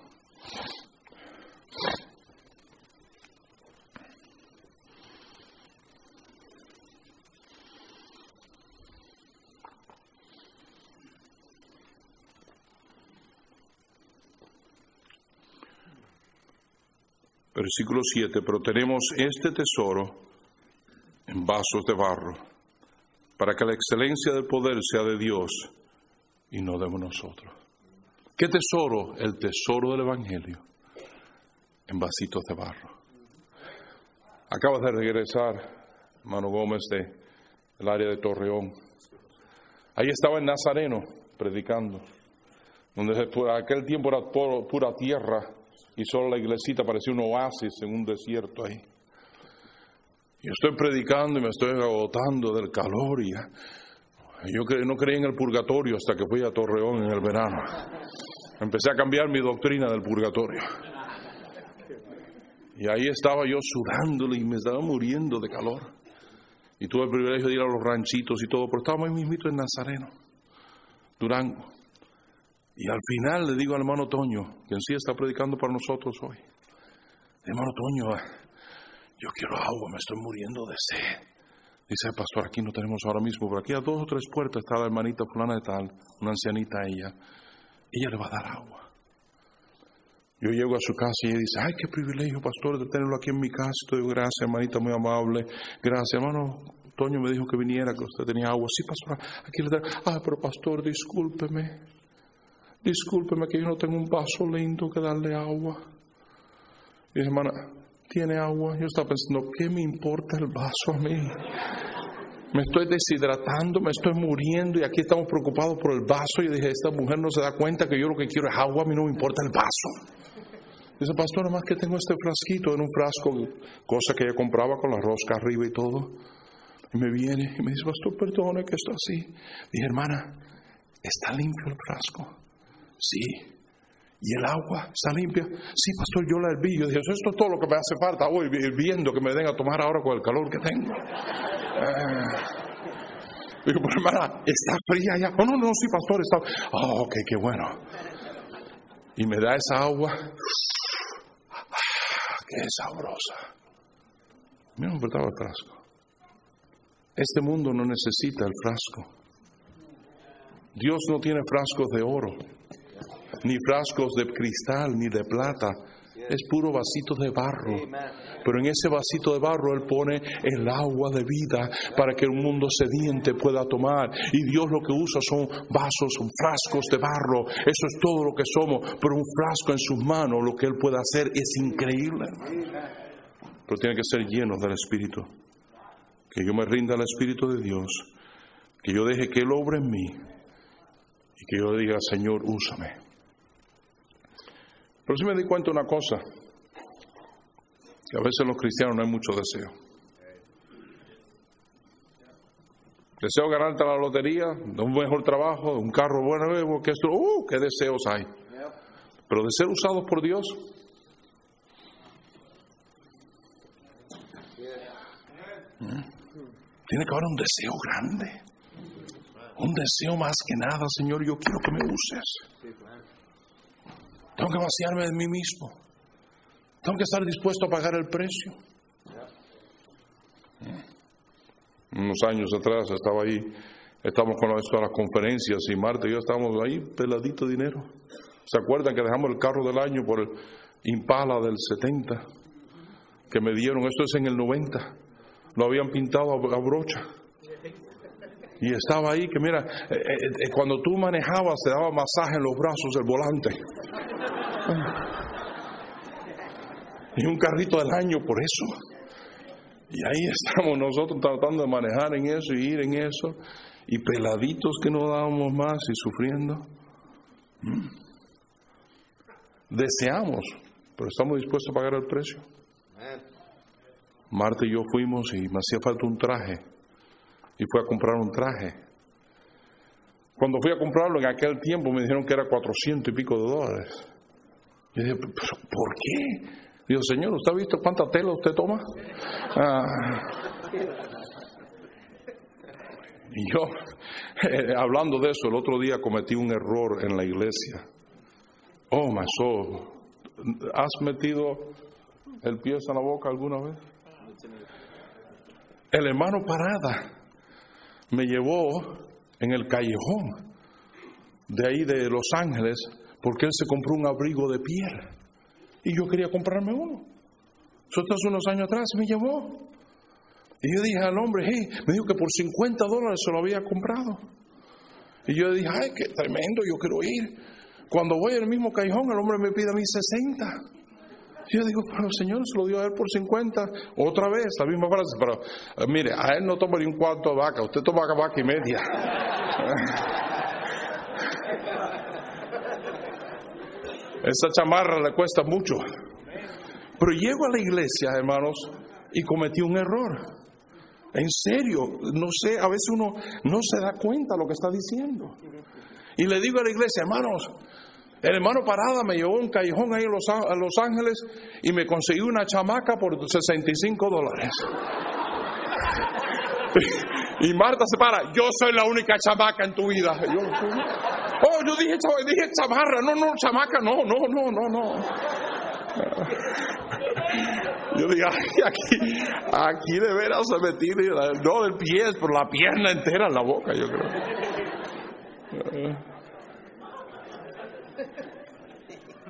Versículo 7, pero tenemos este tesoro en vasos de barro, para que la excelencia del poder sea de Dios y no de nosotros. ¿Qué tesoro? El tesoro del Evangelio en vasitos de barro. Acabas de regresar, hermano Gómez, del el área de Torreón. Ahí estaba el Nazareno predicando, donde por aquel tiempo era pura tierra y solo la iglesita parecía un oasis en un desierto ahí. Yo estoy predicando y me estoy agotando del calor y yo no creí en el purgatorio hasta que fui a Torreón en el verano. Empecé a cambiar mi doctrina del purgatorio. Y ahí estaba yo sudándole y me estaba muriendo de calor. Y tuve el privilegio de ir a los ranchitos y todo, pero estábamos ahí mismito en Nazareno, Durango. Y al final le digo al hermano Toño, quien sí está predicando para nosotros hoy, hermano Toño, yo quiero agua, me estoy muriendo de sed. Dice, pastor, aquí no tenemos ahora mismo, pero aquí a dos o tres puertas está la hermanita fulana de tal, una ancianita ella. ella le va a dar agua. Yo llego a su casa y ella dice, ay, qué privilegio, pastor, de tenerlo aquí en mi casa. Estoy gracias, hermanita, muy amable. Gracias, hermano. Toño me dijo que viniera, que usted tenía agua. Sí, pastor, aquí le da. Ah, pero pastor, discúlpeme. Discúlpeme que yo no tengo un vaso lindo que darle agua. Y dije, hermana, ¿tiene agua? Yo estaba pensando, ¿qué me importa el vaso a mí? Me estoy deshidratando, me estoy muriendo y aquí estamos preocupados por el vaso. Y dije, esta mujer no se da cuenta que yo lo que quiero es agua, a mí no me importa el vaso. Dice, pastor, nada más que tengo este frasquito en un frasco, cosa que ella compraba con la rosca arriba y todo. Y me viene y me dice, pastor, perdone que esto así. Dije, hermana, ¿está limpio el frasco? Sí. ¿Y el agua está limpia? Sí, pastor, yo la herví. Yo dije, eso es todo lo que me hace falta hoy, viendo que me den a tomar ahora con el calor que tengo. Eh. Digo, hermana, ¿está fría ya? Oh, no, no, sí, pastor, está. Oh, ok, qué bueno. Y me da esa agua. Ah, qué sabrosa. Me me importaba el frasco. Este mundo no necesita el frasco. Dios no tiene frascos de oro ni frascos de cristal, ni de plata. Es puro vasito de barro. Pero en ese vasito de barro Él pone el agua de vida para que el mundo sediente pueda tomar. Y Dios lo que usa son vasos, son frascos de barro. Eso es todo lo que somos. Pero un frasco en sus manos, lo que Él puede hacer es increíble. Pero tiene que ser lleno del Espíritu. Que yo me rinda al Espíritu de Dios. Que yo deje que Él obre en mí. Y que yo diga, Señor, úsame. Pero sí me di cuenta una cosa, que a veces los cristianos no hay mucho deseo. Deseo ganarte la lotería, de un mejor trabajo, de un carro bueno, que esto, ¡uh! ¡Qué deseos hay! Pero de ser usados por Dios, ¿Mm? tiene que haber un deseo grande. Un deseo más que nada, Señor, yo quiero que me uses. Tengo que vaciarme de mí mismo. Tengo que estar dispuesto a pagar el precio. Unos años atrás estaba ahí, estábamos con a las conferencias y Marta y yo estábamos ahí peladito dinero. ¿Se acuerdan que dejamos el carro del año por el Impala del 70? Que me dieron, esto es en el 90. Lo habían pintado a brocha. Y estaba ahí que mira, eh, eh, eh, cuando tú manejabas te daba masaje en los brazos del volante. Y un carrito del año por eso. Y ahí estamos nosotros tratando de manejar en eso y ir en eso. Y peladitos que no dábamos más y sufriendo. Mm. Deseamos, pero estamos dispuestos a pagar el precio. Marta y yo fuimos y me hacía falta un traje. Y fui a comprar un traje. Cuando fui a comprarlo en aquel tiempo me dijeron que era cuatrocientos y pico de dólares. Y dije, ¿por qué? Digo, Señor, ¿usted ha visto cuánta tela usted toma? Ah. Y yo, eh, hablando de eso, el otro día cometí un error en la iglesia. Oh, my ¿Has metido el pie en la boca alguna vez? El hermano Parada me llevó en el callejón de ahí de Los Ángeles porque él se compró un abrigo de piel y yo quería comprarme uno. Eso hace unos años atrás me llevó. Y yo dije al hombre, hey, me dijo que por 50 dólares se lo había comprado. Y yo dije, ay, qué tremendo, yo quiero ir. Cuando voy al mismo callejón, el hombre me pide a mí 60. Yo digo, pero señor, se lo dio a él por 50. Otra vez, la misma frase. Pero eh, mire, a él no toma ni un cuarto de vaca, usted toma vaca y media. Esa chamarra le cuesta mucho. Pero llego a la iglesia, hermanos, y cometí un error. En serio, no sé, a veces uno no se da cuenta de lo que está diciendo. Y le digo a la iglesia, hermanos, el hermano Parada me llevó un callejón ahí en Los, Ángeles y me consiguió una chamaca por 65 dólares. y Marta se para, yo soy la única chamaca en tu vida. Yo, Oh, yo dije, dije chamarra, no, no, chamaca, no, no, no, no, no. Yo dije, aquí, aquí de veras se metí, no del pie, por la pierna entera en la boca, yo creo.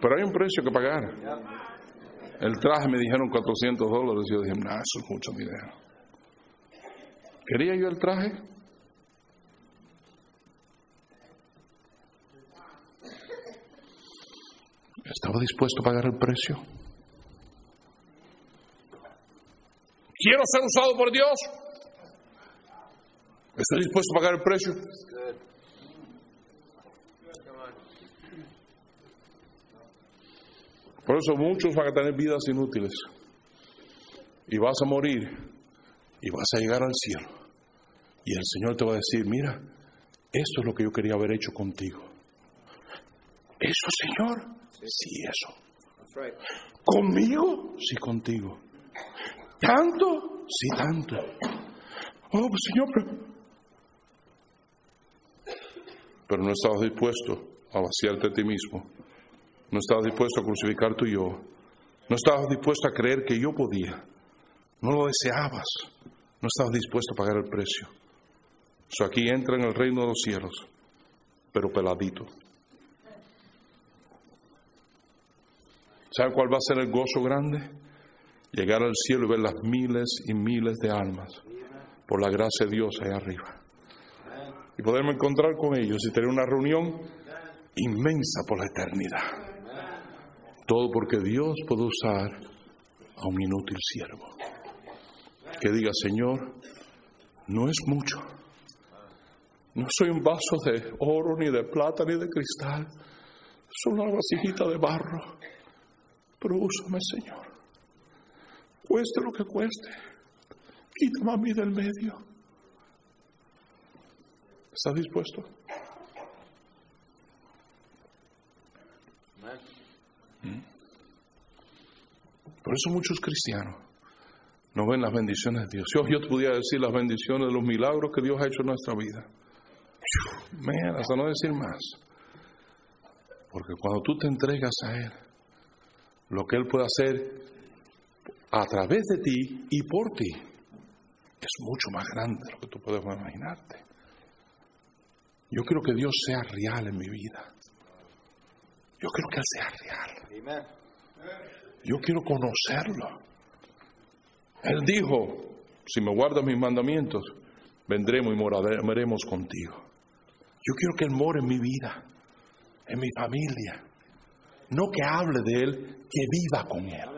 Pero hay un precio que pagar. El traje me dijeron 400 dólares yo dije, no, eso es mucho dinero. ¿Quería yo el traje? ¿Estaba dispuesto a pagar el precio? Quiero ser usado por Dios. ¿Estoy dispuesto a pagar el precio? Por eso muchos van a tener vidas inútiles. Y vas a morir y vas a llegar al cielo. Y el Señor te va a decir, mira, esto es lo que yo quería haber hecho contigo. ¿Eso, Señor? Sí, eso. ¿Conmigo? Sí, contigo. ¿Tanto? Sí, tanto. Oh, pues, Señor, pero... Pero no estabas dispuesto a vaciarte a ti mismo. No estabas dispuesto a crucificar tu yo. No estabas dispuesto a creer que yo podía. No lo deseabas. No estabas dispuesto a pagar el precio. So aquí entra en el reino de los cielos, pero peladito. ¿Sabe cuál va a ser el gozo grande? Llegar al cielo y ver las miles y miles de almas por la gracia de Dios allá arriba. Y poderme encontrar con ellos y tener una reunión inmensa por la eternidad. Todo porque Dios puede usar a un inútil siervo. Que diga, Señor, no es mucho. No soy un vaso de oro, ni de plata, ni de cristal. Soy una vasijita de barro. Pero úsame, Señor. Cueste lo que cueste. Quítame a mí del medio. ¿Estás dispuesto? Por eso muchos cristianos no ven las bendiciones de Dios. Yo, yo te pudiera decir las bendiciones de los milagros que Dios ha hecho en nuestra vida. Man, hasta no decir más. Porque cuando tú te entregas a Él, lo que Él puede hacer a través de ti y por ti es mucho más grande de lo que tú puedes imaginarte. Yo quiero que Dios sea real en mi vida. Yo quiero que Él sea real. Yo quiero conocerlo. Él dijo, si me guardas mis mandamientos, vendremos y moraremos contigo. Yo quiero que Él more en mi vida, en mi familia. No que hable de Él, que viva con Él.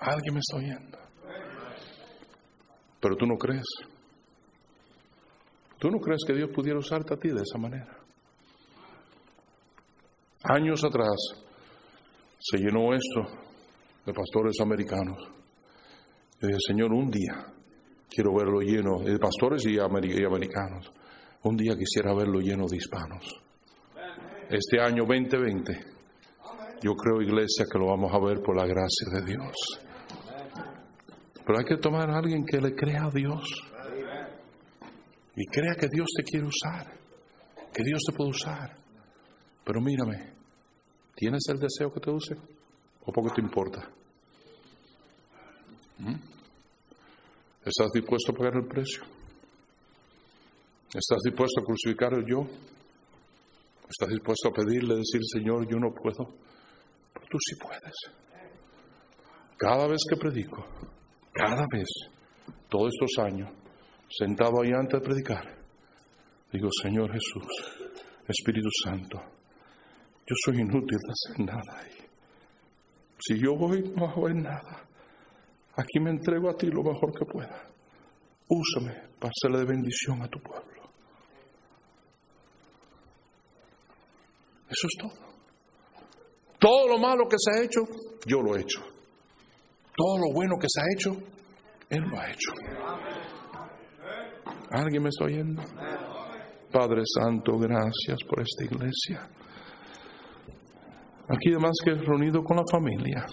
Alguien me está oyendo. Pero tú no crees. ¿Tú no crees que Dios pudiera usarte a ti de esa manera? Años atrás se llenó esto de pastores americanos. Yo dije, Señor, un día quiero verlo lleno de pastores y, americanos. Un día quisiera verlo lleno de hispanos. Este año 2020, yo creo, iglesia, que lo vamos a ver por la gracia de Dios. Pero hay que tomar a alguien que le crea a Dios y crea que Dios te quiere usar, que Dios te puede usar. Pero mírame, ¿tienes el deseo que te use o poco te importa? ¿Mm? ¿Estás dispuesto a pagar el precio? ¿Estás dispuesto a crucificar el yo? ¿Estás dispuesto a pedirle, decir, Señor, yo no puedo? Pero tú sí puedes. Cada vez que predico, cada vez, todos estos años, sentado ahí antes de predicar, digo, Señor Jesús, Espíritu Santo, yo soy inútil de hacer nada ahí. Si yo voy, no hago nada. Aquí me entrego a ti lo mejor que pueda. Úsame para hacerle de bendición a tu pueblo. Eso es todo. Todo lo malo que se ha hecho, yo lo he hecho. Todo lo bueno que se ha hecho, Él lo ha hecho. ¿Alguien me está oyendo? Padre Santo, gracias por esta iglesia. Aquí además que reunido con la familia.